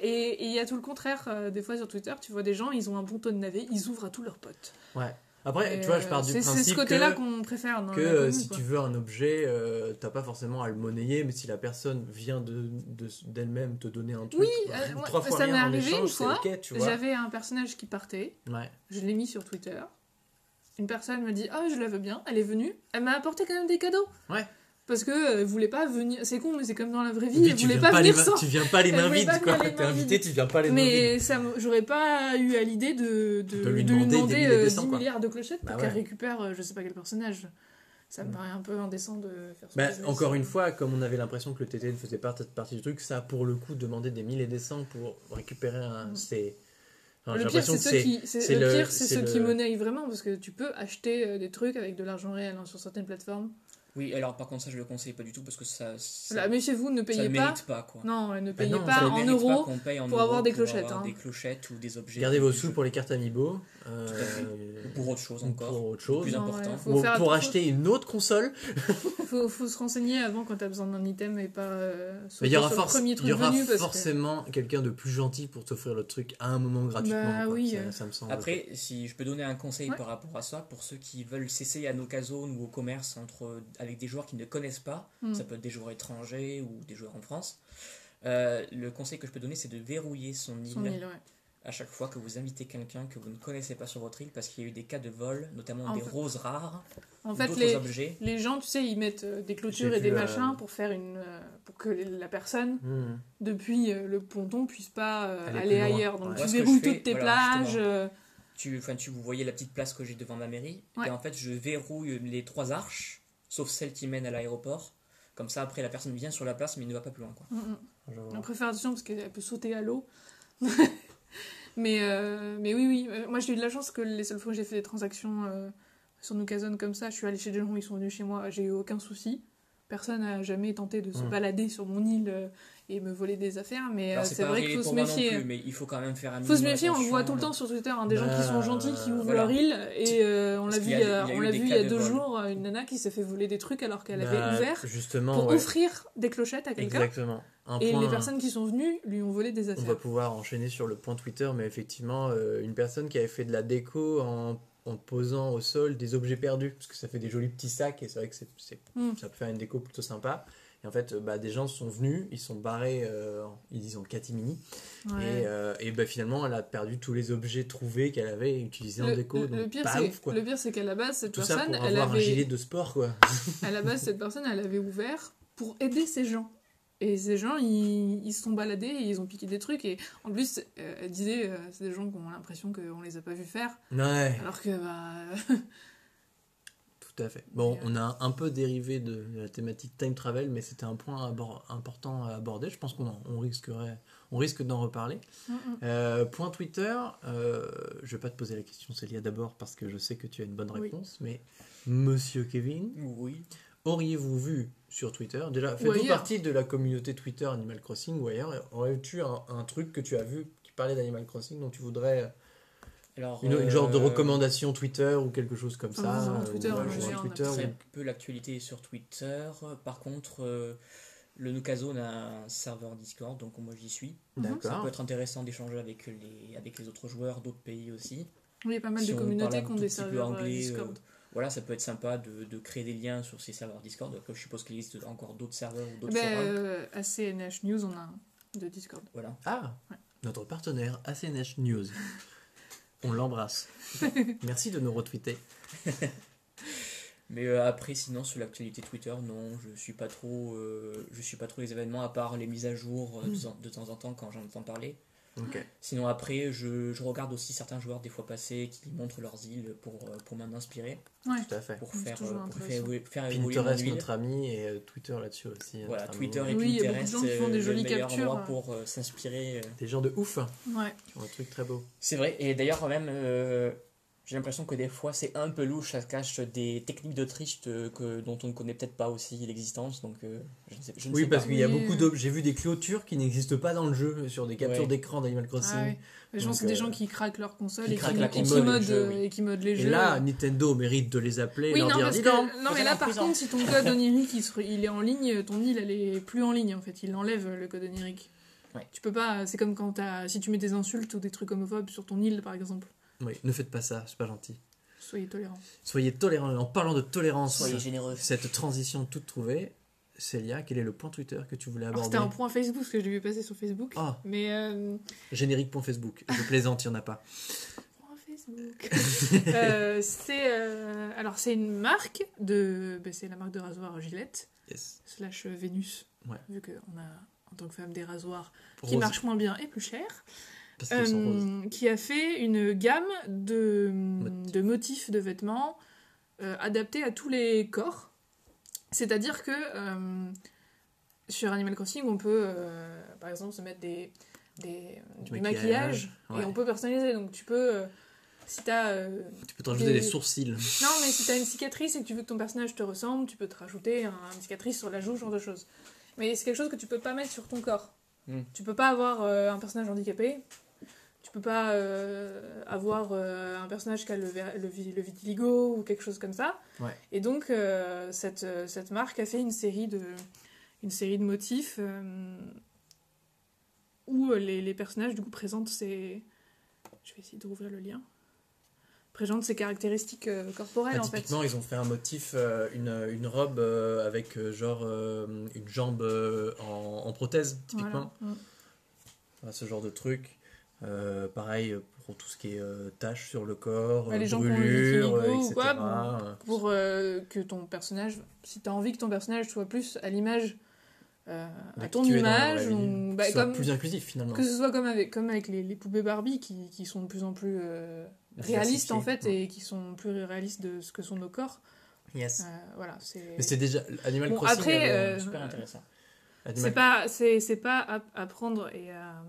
Et et il y a tout le contraire. euh, des fois sur Twitter, tu vois des gens, ils ont un bon taux de navet, ils ouvrent à tous leurs potes. Ouais. Après, Et, tu vois, je pars euh, du c'est- C'est ce principe côté-là que, qu'on préfère. Dans que euh, commune, si quoi. tu veux un objet, euh, t'as pas forcément à le monnayer, mais si la personne vient de, de- d'elle-même te donner un truc, Oui, bah, euh, moi, trois fois ça m'est arrivé une échange, fois. J'avais un personnage qui partait. Ouais. Je l'ai mis sur Twitter. Une personne m'a dit Ah, je la veux bien. Elle est venue. Elle m'a apporté quand même des cadeaux. Ouais. Parce que euh, elle voulait pas venir. C'est con, mais c'est comme dans la vraie vie. Oui, elle tu voulait pas venir sans. Tu viens pas les mains vides, quoi. T'es invité, tu viens pas les mains vides. Mais ça, j'aurais pas eu à l'idée de, de, De lui de lui demander des milliers euh, de 10 cents, quoi. milliards de clochettes pour Bah qu'elle ouais. récupère euh, je sais pas quel personnage. Ça me Mm. paraît un peu indécent de faire ça. Bah, encore une fois, comme on avait l'impression que le TT ne faisait pas partie du truc, ça, pour le coup, demander des mille et des cents pour récupérer un. Mm. C'est. enfin, j'ai le pire, l'impression c'est que ceux qui, c'est- c'est le le- pire, c'est c'est ceux le- qui monnaient vraiment parce que tu peux acheter euh, des trucs avec de l'argent réel hein, sur certaines plateformes. Oui, alors par contre, ça je le conseille pas du tout parce que ça. ça Là, méfiez-vous, ne ça payez ne pas. mérite pas quoi. Non, ne Bah payez non, pas ça ne en pas euros. paye en pour euros avoir des clochettes, avoir hein. des clochettes ou des objets. Gardez vos sous pour les cartes Amiibo. Euh, Ou pour autre chose encore. Pour autre chose. Plus Non, important. ouais, Ou pour acheter une autre console. faut, faut se renseigner avant quand t'as besoin d'un item et pas euh, Mais il y aura, sur le forc- premier truc y aura venu parce que- forcément quelqu'un de plus gentil pour t'offrir le truc à un moment gratuitement. Bah oui, ça, ça me semble. Après, si je peux donner un conseil Ouais. par rapport à ça, pour ceux qui veulent s'essayer à nos casones ou au commerce entre, avec des joueurs qui ne connaissent pas, Hmm. ça peut être des joueurs étrangers ou des joueurs en France, euh, le conseil que je peux donner, c'est de verrouiller son île, Son île, ouais. À chaque fois que vous invitez quelqu'un que vous ne connaissez pas sur votre île, parce qu'il y a eu des cas de vol, notamment En des fait- roses rares, En fait, d'autres les, objets. les gens, tu sais, ils mettent euh, des clôtures J'ai et des euh, machins pour faire une, euh, pour que la personne Hmm. depuis le ponton puisse pas Aller ailleurs. Donc Ouais. tu verrouilles toutes tes voilà, plages. justement. Tu, enfin, tu vous voyez la petite place que j'ai devant ma mairie, Ouais. et en fait, je verrouille les trois arches, sauf celle qui mène à l'aéroport. Comme ça, après, la personne vient sur la place, mais il ne va pas plus loin. Quoi. mm, mm. Je vois. On préfère attention parce qu'elle peut sauter à l'eau. mais, euh, mais oui, oui. Euh, Moi, j'ai eu de la chance que les seules fois où j'ai fait des transactions euh, sur Nookazone comme ça, je suis allée chez des gens, ils sont venus chez moi, j'ai eu aucun souci. Personne n'a jamais tenté de se Mm. balader sur mon île euh, et me voler des affaires, mais euh, c'est vrai qu'il faut se méfier. plus, mais il faut quand même faire un faut se méfier, on le voit tout le temps sur Twitter, hein, des gens qui Bah, sont gentils, qui ouvrent voilà. leur île, et euh, on l'a vu, il y a- on l'a vu il y a de deux jours, une nana qui s'est fait voler des trucs alors qu'elle Bah, avait ouvert Justement, pour ouais. offrir des clochettes à quelqu'un, Exactement. Un et point- les personnes qui sont venues lui ont volé des On va affaires. pouvoir enchaîner sur le point Twitter, mais effectivement, euh, une personne qui avait fait de la déco en, en posant au sol des objets perdus, parce que ça fait des jolis petits sacs, et c'est vrai que c'est, c'est- Mm. ça peut faire une déco plutôt sympa. Et en fait, bah, des gens sont venus, ils sont barrés, euh, ils disent en catimini, Ouais. et, euh, et bah, finalement, elle a perdu tous les objets trouvés qu'elle avait utilisés en déco. le- donc le pire, pas c'est, ouf, quoi. le pire, c'est qu'à la base, cette Tout ça personne, elle avoir un avait, gilet de sport, quoi. à la base, cette personne, elle avait ouvert pour aider ces gens. Et ces gens, ils, ils se sont baladés et ils ont piqué des trucs. Et en plus, euh, elle disait, euh, c'est des gens qui ont l'impression qu'on les a pas vus faire. Ouais, Alors que, bah, tout à fait. Bon, euh, on a un peu dérivé de la thématique time travel, mais c'était un point abor- important à aborder. Je pense qu'on en- on risquerait, on risque d'en reparler. mm, mm. Euh, point Twitter, euh, je vais pas te poser la question Célia d'abord parce que je sais que tu as une bonne Oui. réponse, mais Monsieur Kevin, Oui. auriez-vous vu sur Twitter, déjà faites-vous ailleurs. partie de la communauté Twitter Animal Crossing ou ailleurs, aurais-tu un, un truc que tu as vu qui parlait d'Animal Crossing dont tu voudrais Alors, une, une euh, genre de recommandation Twitter ou quelque chose comme Ah, ça euh, Twitter, ou, moi, euh, je sur suis un Twitter Très ou- peu l'actualité sur Twitter. Par contre, euh, le Nukazone a un serveur Discord, donc moi j'y suis. Ça peut être intéressant d'échanger avec les, avec les autres joueurs d'autres pays aussi. Oui, il y a pas mal Si de communautés qui ont des serveurs euh, anglais, Discord. euh, Voilà, ça peut être sympa de, de créer des liens sur ces serveurs Discord. Je suppose qu'il existe encore d'autres serveurs ou d'autres Ben, forums. euh, ACNH News, on a un de Discord. Voilà. Ah, Ouais. notre partenaire ACNH News. On l'embrasse. Merci de nous retweeter. Mais euh, après, sinon, sur l'actualité Twitter, non, je suis pas trop, euh, je suis pas trop les événements à part les mises à jour euh, de, temps- de temps en temps quand j'en entends parler. Sinon, après, je, je regarde aussi certains joueurs des fois passés qui montrent leurs îles pour, euh, pour m'en inspirer, Ouais. Tout à fait. pour faire, euh, pour faire faire évoluer Pinterest, notre ami, et euh, Twitter là-dessus aussi. Voilà, notre Twitter ami. et Oui, il y a beaucoup de Pinterest, gens qui font des jolies captures. endroit pour euh, s'inspirer. Des gens de ouf, Ouais. qui ont un truc très beau. C'est vrai, et d'ailleurs, quand même, euh, j'ai l'impression que des fois, c'est un peu louche, ça cache des techniques de triche euh, que, dont on ne connaît peut-être pas aussi l'existence, donc euh, je ne sais, je ne Oui, sais parce qu'il y a beaucoup d'objets. J'ai vu des clôtures qui n'existent pas dans le jeu sur des captures Ouais. d'écran d'Animal Crossing. Ah ouais. Je pense que c'est Donc, des euh, gens qui craquent leur console qui et qui, la et et modent, jeu, oui. et qui modent les Et jeux. là, Nintendo mérite de les appeler oui, et leur non, dire parce dis que, donc. non, mais là, par contre, si ton code onirique il, se- il est en ligne, ton île elle est plus en ligne en fait. Il enlève le code onirique. Ouais. Tu peux pas. C'est comme quand t'as, si tu mets des insultes ou des trucs homophobes sur ton île par exemple. Oui, ne faites pas ça, c'est pas gentil. Soyez tolérants. Soyez tolérants. En parlant de tolérance, Soyez généreux. cette transition toute trouvée, Célia, quel est le point Twitter que tu voulais aborder c'était un point Facebook parce que j'ai vu passer sur Facebook. Ah. Mais euh, Générique.facebook. Je plaisante, il n'y en a pas. point Facebook. Euh, c'est euh, alors c'est une marque de, ben, c'est la marque de rasoir Gillette Yes. slash Vénus. Ouais. Vu qu'on a en tant que femme des rasoirs qui marchent moins bien et plus cher. Parce qu'ils sont roses. Euh, qui a fait une gamme de, Motifs. de motifs de vêtements euh, adaptés à tous les corps. C'est-à-dire que euh, sur Animal Crossing, on peut par exemple se mettre des, des, Du du maquillage, maquillage, ouais. et on peut personnaliser. Donc tu peux, si t'as euh, Tu peux te rajouter des- des sourcils. non, mais si t'as une cicatrice et que tu veux que ton personnage te ressemble, tu peux te rajouter un- une cicatrice sur la joue, ce genre de choses. Mais c'est quelque chose que tu peux pas mettre sur ton corps. Hmm. Tu peux pas avoir euh, un personnage handicapé. Tu peux pas euh, avoir euh, un personnage qui a le, le, le vitiligo ou quelque chose comme ça. Ouais. Et donc, euh, cette, cette marque a fait une série de, une série de motifs où les, les personnages, du coup, présentent ces... Je vais essayer de rouvrir le lien. Présentent ces caractéristiques corporelles, Ah, en fait. typiquement, ils ont fait un motif, une, une robe avec genre une jambe en, en prothèse, typiquement. Voilà. Mm. Ce genre de truc. Euh, pareil pour tout ce qui est euh, taches sur le corps, les brûlures, etc. quoi, pour euh, que ton personnage, si tu as envie que ton personnage soit plus à l'image, euh, à ton image, ou- bah, soit comme, plus inclusif finalement. que ce soit comme avec, comme avec les, les poupées Barbie qui, qui sont de plus en plus réalistes en fait et qui sont plus réalistes de ce que sont nos corps. Yes. Voilà, c'est. Mais c'est déjà Animal Bon, Crossing. après, Super intéressant. Animal- C'est pas, c'est, c'est pas à, à prendre et à.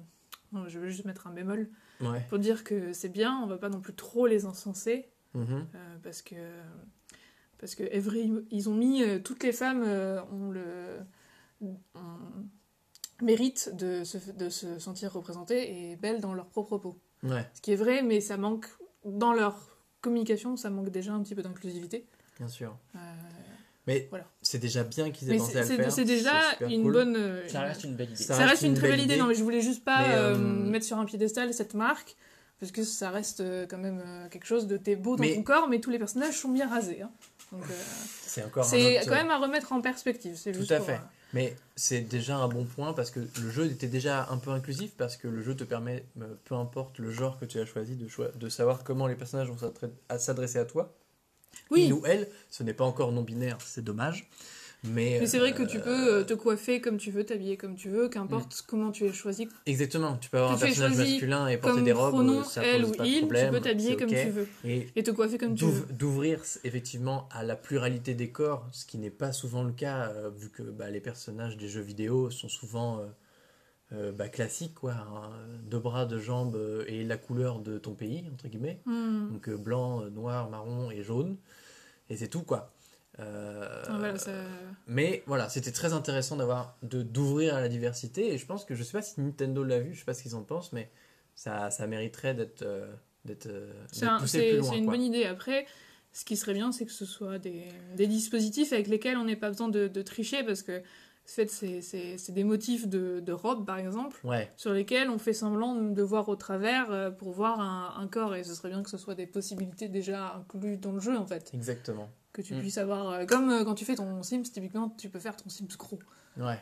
Je veux juste mettre un bémol Ouais. pour dire que c'est bien, on va pas non plus trop les encenser. Mhm. Euh, parce que Parce que Every, ils ont mis euh, toutes les femmes euh, ont le méritent de se, de se sentir représentées et belles dans leur propre peau. Ouais, Ce qui est vrai, mais ça manque dans leur communication, ça manque déjà un petit peu d'inclusivité. bien sûr. Mais Voilà. c'est déjà bien qu'ils aient mais pensé c'est à le faire. c'est déjà une cool. bonne. euh, Ça reste une belle idée. Ça Ça reste une très belle idée, idée. non, mais je voulais juste pas euh, euh, mettre sur un piédestal cette marque, parce que ça reste quand même quelque chose de t'es beau dans Mais- ton corps, mais tous les personnages sont bien rasés. hein. Euh, C'est encore c'est autre- quand même à remettre en perspective. c'est Tout juste à pour, fait. euh, Mais c'est déjà un bon point parce que le jeu était déjà un peu inclusif parce que le jeu te permet, peu importe le genre que tu as choisi, de, savoir comment les personnages vont s'adresser à toi. Oui, Il ou elle, ce n'est pas encore non binaire, c'est dommage. Mais, mais c'est vrai que euh, tu peux euh, te coiffer comme tu veux, t'habiller comme tu veux, qu'importe comment tu es choisi. Exactement, tu peux avoir Que un personnage masculin et porter des robes, pronom, ça elle pose ou pas de il, problème. tu peux t'habiller comme tu veux. Et Et te coiffer comme tu veux. d'ouvrir effectivement à la pluralité des corps, ce qui n'est pas souvent le cas, euh, vu que bah, les personnages des jeux vidéo sont souvent euh, euh, bah, classiques, quoi, hein, deux bras, deux jambes euh, et la couleur de ton pays, entre guillemets. Hmm. Donc euh, blanc, noir, marron et jaune. Et c'est tout, quoi. Voilà. Mais voilà, c'était très intéressant d'avoir de d'ouvrir à la diversité et je pense que je sais pas si Nintendo l'a vu, je sais pas ce qu'ils en pensent, mais ça, ça mériterait d'être d'être C'est d'être un- poussé c'est- plus loin. c'est une quoi. bonne idée. Après, ce qui serait bien, c'est que ce soit des, des dispositifs avec lesquels on n'ait pas besoin de, de tricher parce que fait, c'est- des motifs de, de robe, par exemple, Ouais, sur lesquels on fait semblant de voir au travers euh, pour voir un, un corps. Et ce serait bien que ce soit des possibilités déjà incluses dans le jeu, en fait. exactement. Que tu Mm. puisses avoir. euh, comme euh, quand tu fais ton Sims, typiquement, tu peux faire ton Sims gros. Ouais.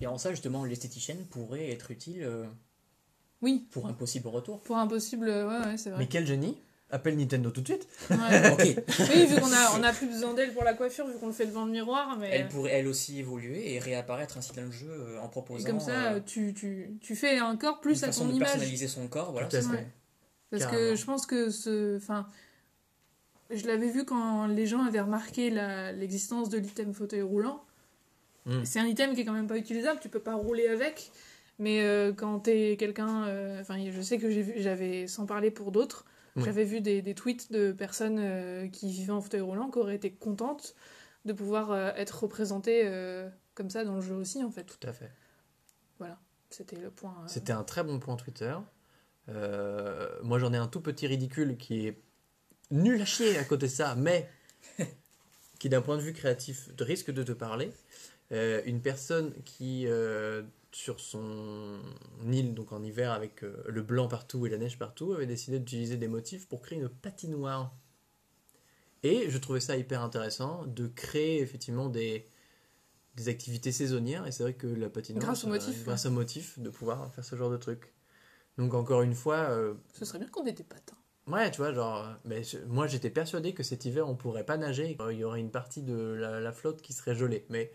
Et en ça, justement, l'esthéticienne pourrait être utile euh, Oui, pour un possible retour. pour un possible. Ouais, ouais, c'est Mais vrai. quel génie Appelle Nintendo tout de suite. Ouais. Oui, vu qu'on a, on a plus besoin d'elle pour la coiffure, vu qu'on le fait devant le miroir. Mais... Elle pourrait elle aussi évoluer et réapparaître ainsi dans le jeu euh, en Et proposant comme ça, euh, tu, tu, tu fais un corps une plus à façon ton de image. personnaliser son corps. Voilà, Tout à c'est- fait. Ouais. Parce que je pense que ce. Enfin. Je l'avais vu quand les gens avaient remarqué la- l'existence de l'item fauteuil roulant. Mm. C'est un item qui est quand même pas utilisable, tu peux pas rouler avec. Mais euh, quand t'es quelqu'un. euh, Enfin, je sais que j'ai vu- j'avais, sans parler pour d'autres, J'avais vu des, des tweets de personnes euh, qui vivaient en fauteuil roulant qui auraient été contentes de pouvoir euh, être représentées euh, comme ça dans le jeu aussi, en fait. Tout à fait. C'était le point. C'était un très bon point Twitter. Moi, j'en ai un tout petit ridicule qui est nul à chier à côté de ça, mais qui, d'un point de vue créatif, risque de te parler. Une personne qui, sur son île, donc en hiver, avec euh, le blanc partout et la neige partout, avait décidé d'utiliser des motifs pour créer une patinoire. Et je trouvais ça hyper intéressant de créer effectivement des, des activités saisonnières. Et c'est vrai que la patinoire, Grâce aux ça- motifs, grâce aux motifs, de pouvoir faire ce genre de truc. Donc encore une fois, euh, Ce serait bien qu'on ait des patins. ouais, tu vois, genre, mais moi j'étais persuadé que cet hiver on pourrait pas nager. Euh, Il y aurait une partie de la, la flotte qui serait gelée, mais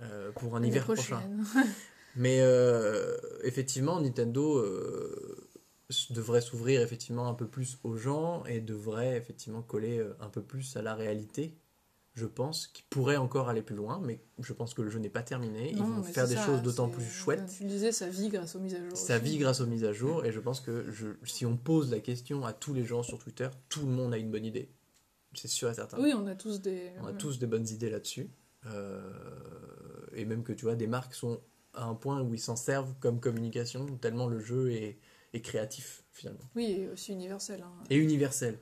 euh, pour un hiver prochain. Mais euh, effectivement, Nintendo euh, devrait s'ouvrir effectivement un peu plus aux gens et devrait effectivement coller euh, un peu plus à la réalité, je pense, qui pourrait encore aller plus loin, mais je pense que le jeu n'est pas terminé. Ils vont faire des ça, choses d'autant plus chouettes. tu disais, ça vit grâce aux mises à jour. Ça aussi. vit grâce aux mises à jour et je pense que je, si on pose la question à tous les gens sur Twitter, tout le monde a une bonne idée. C'est sûr et certain. Oui, on a tous des. On a tous des bonnes idées là-dessus. Euh, et même que tu vois, des marques sont à un point où ils s'en servent comme communication, tellement le jeu est, est créatif finalement. Oui, et aussi universel. hein. Et universel.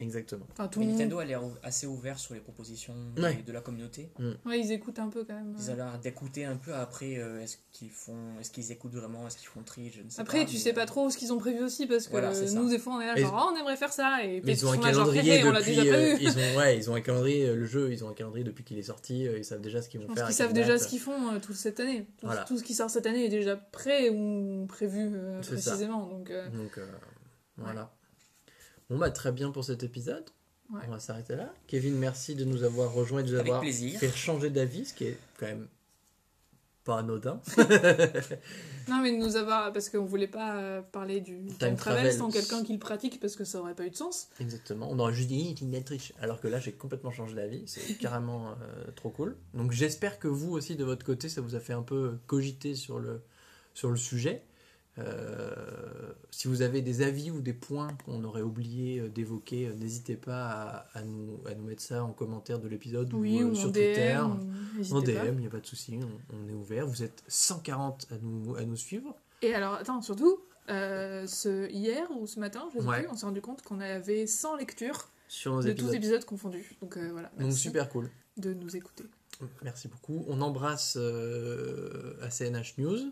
Exactement. Enfin, tout Mais monde. Nintendo a l'air ou- assez ouvert sur les propositions de- Ouais. de la communauté. Ouais, ils écoutent un peu quand même. Ils ont l'air d'écouter un peu après. euh, est-ce qu'ils font, est-ce qu'ils écoutent vraiment, est-ce qu'ils font tri, je ne sais Après, pas. tu mais, sais pas euh, trop ce qu'ils ont prévu aussi parce que Voilà, nous, des fois, on est là genre, Ah, on aimerait faire ça. Et ils ont un calendrier Hé, hé, on l'a depuis. déjà euh, prévu. ils ont ouais, ils ont un calendrier. Le jeu, ils ont un calendrier depuis qu'il est sorti. euh, Ils savent déjà ce qu'ils vont faire. qu'ils à savent déjà ce qu'ils font euh, toute cette année. Tout, Voilà. tout ce qui sort cette année est déjà prêt ou prévu euh, précisément. Donc, voilà. Bon bah très bien pour cet épisode. Ouais. On va s'arrêter là. Kevin, merci de nous avoir rejoints et de nous Avec avoir plaisir. fait changer d'avis, ce qui est quand même pas anodin. Non, mais de nous avoir. Parce qu'on voulait pas euh, parler du time, travel travel. sans quelqu'un qui le pratique parce que ça aurait pas eu de sens. Exactement. On aurait juste dit une triche. Alors que là, j'ai complètement changé d'avis. C'est carrément euh, trop cool. Donc j'espère que vous aussi, de votre côté, ça vous a fait un peu cogiter sur le, sur le sujet. Euh, si vous avez des avis ou des points qu'on aurait oublié euh, d'évoquer, euh, n'hésitez pas à, à nous, à nous mettre ça en commentaire de l'épisode Oui, ou, ou sur Twitter. DM. ou- En. DM, il n'y a pas de souci, on, on est ouvert. Vous êtes 140 à nous, à nous suivre. Et alors, attends, surtout, euh, ce, hier ou ce matin, je sais Ouais. plus, on s'est rendu compte qu'on avait 100 lectures sur nos de tous épisodes. épisodes confondus. Donc euh, voilà, Donc super cool. de nous écouter. Merci beaucoup. On embrasse ACNH News.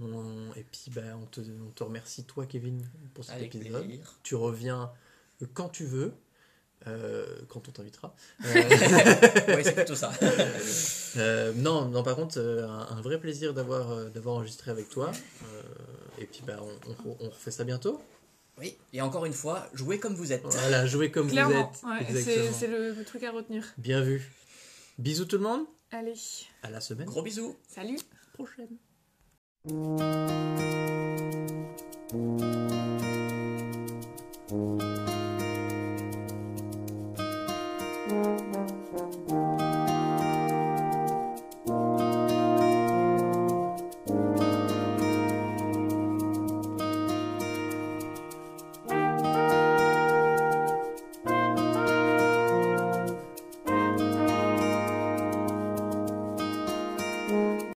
On- et puis bah, on, te, on te remercie toi Kevin pour cet Avec épisode. plaisir. Tu reviens quand tu veux, euh, quand on t'invitera. Euh, oui, c'est plutôt ça. euh, non, non, par contre, euh, un, un vrai plaisir d'avoir euh, d'avoir enregistré avec toi. Euh, et puis bah, on, on- on refait ça bientôt. oui, et encore une fois, jouez comme vous êtes. Voilà, jouez comme Clairement, vous êtes. ouais, c'est Exactement. c'est le, le truc à retenir. Bien vu. Bisous tout le monde. Allez, À la semaine Gros bisous. salut prochaine. Thank you.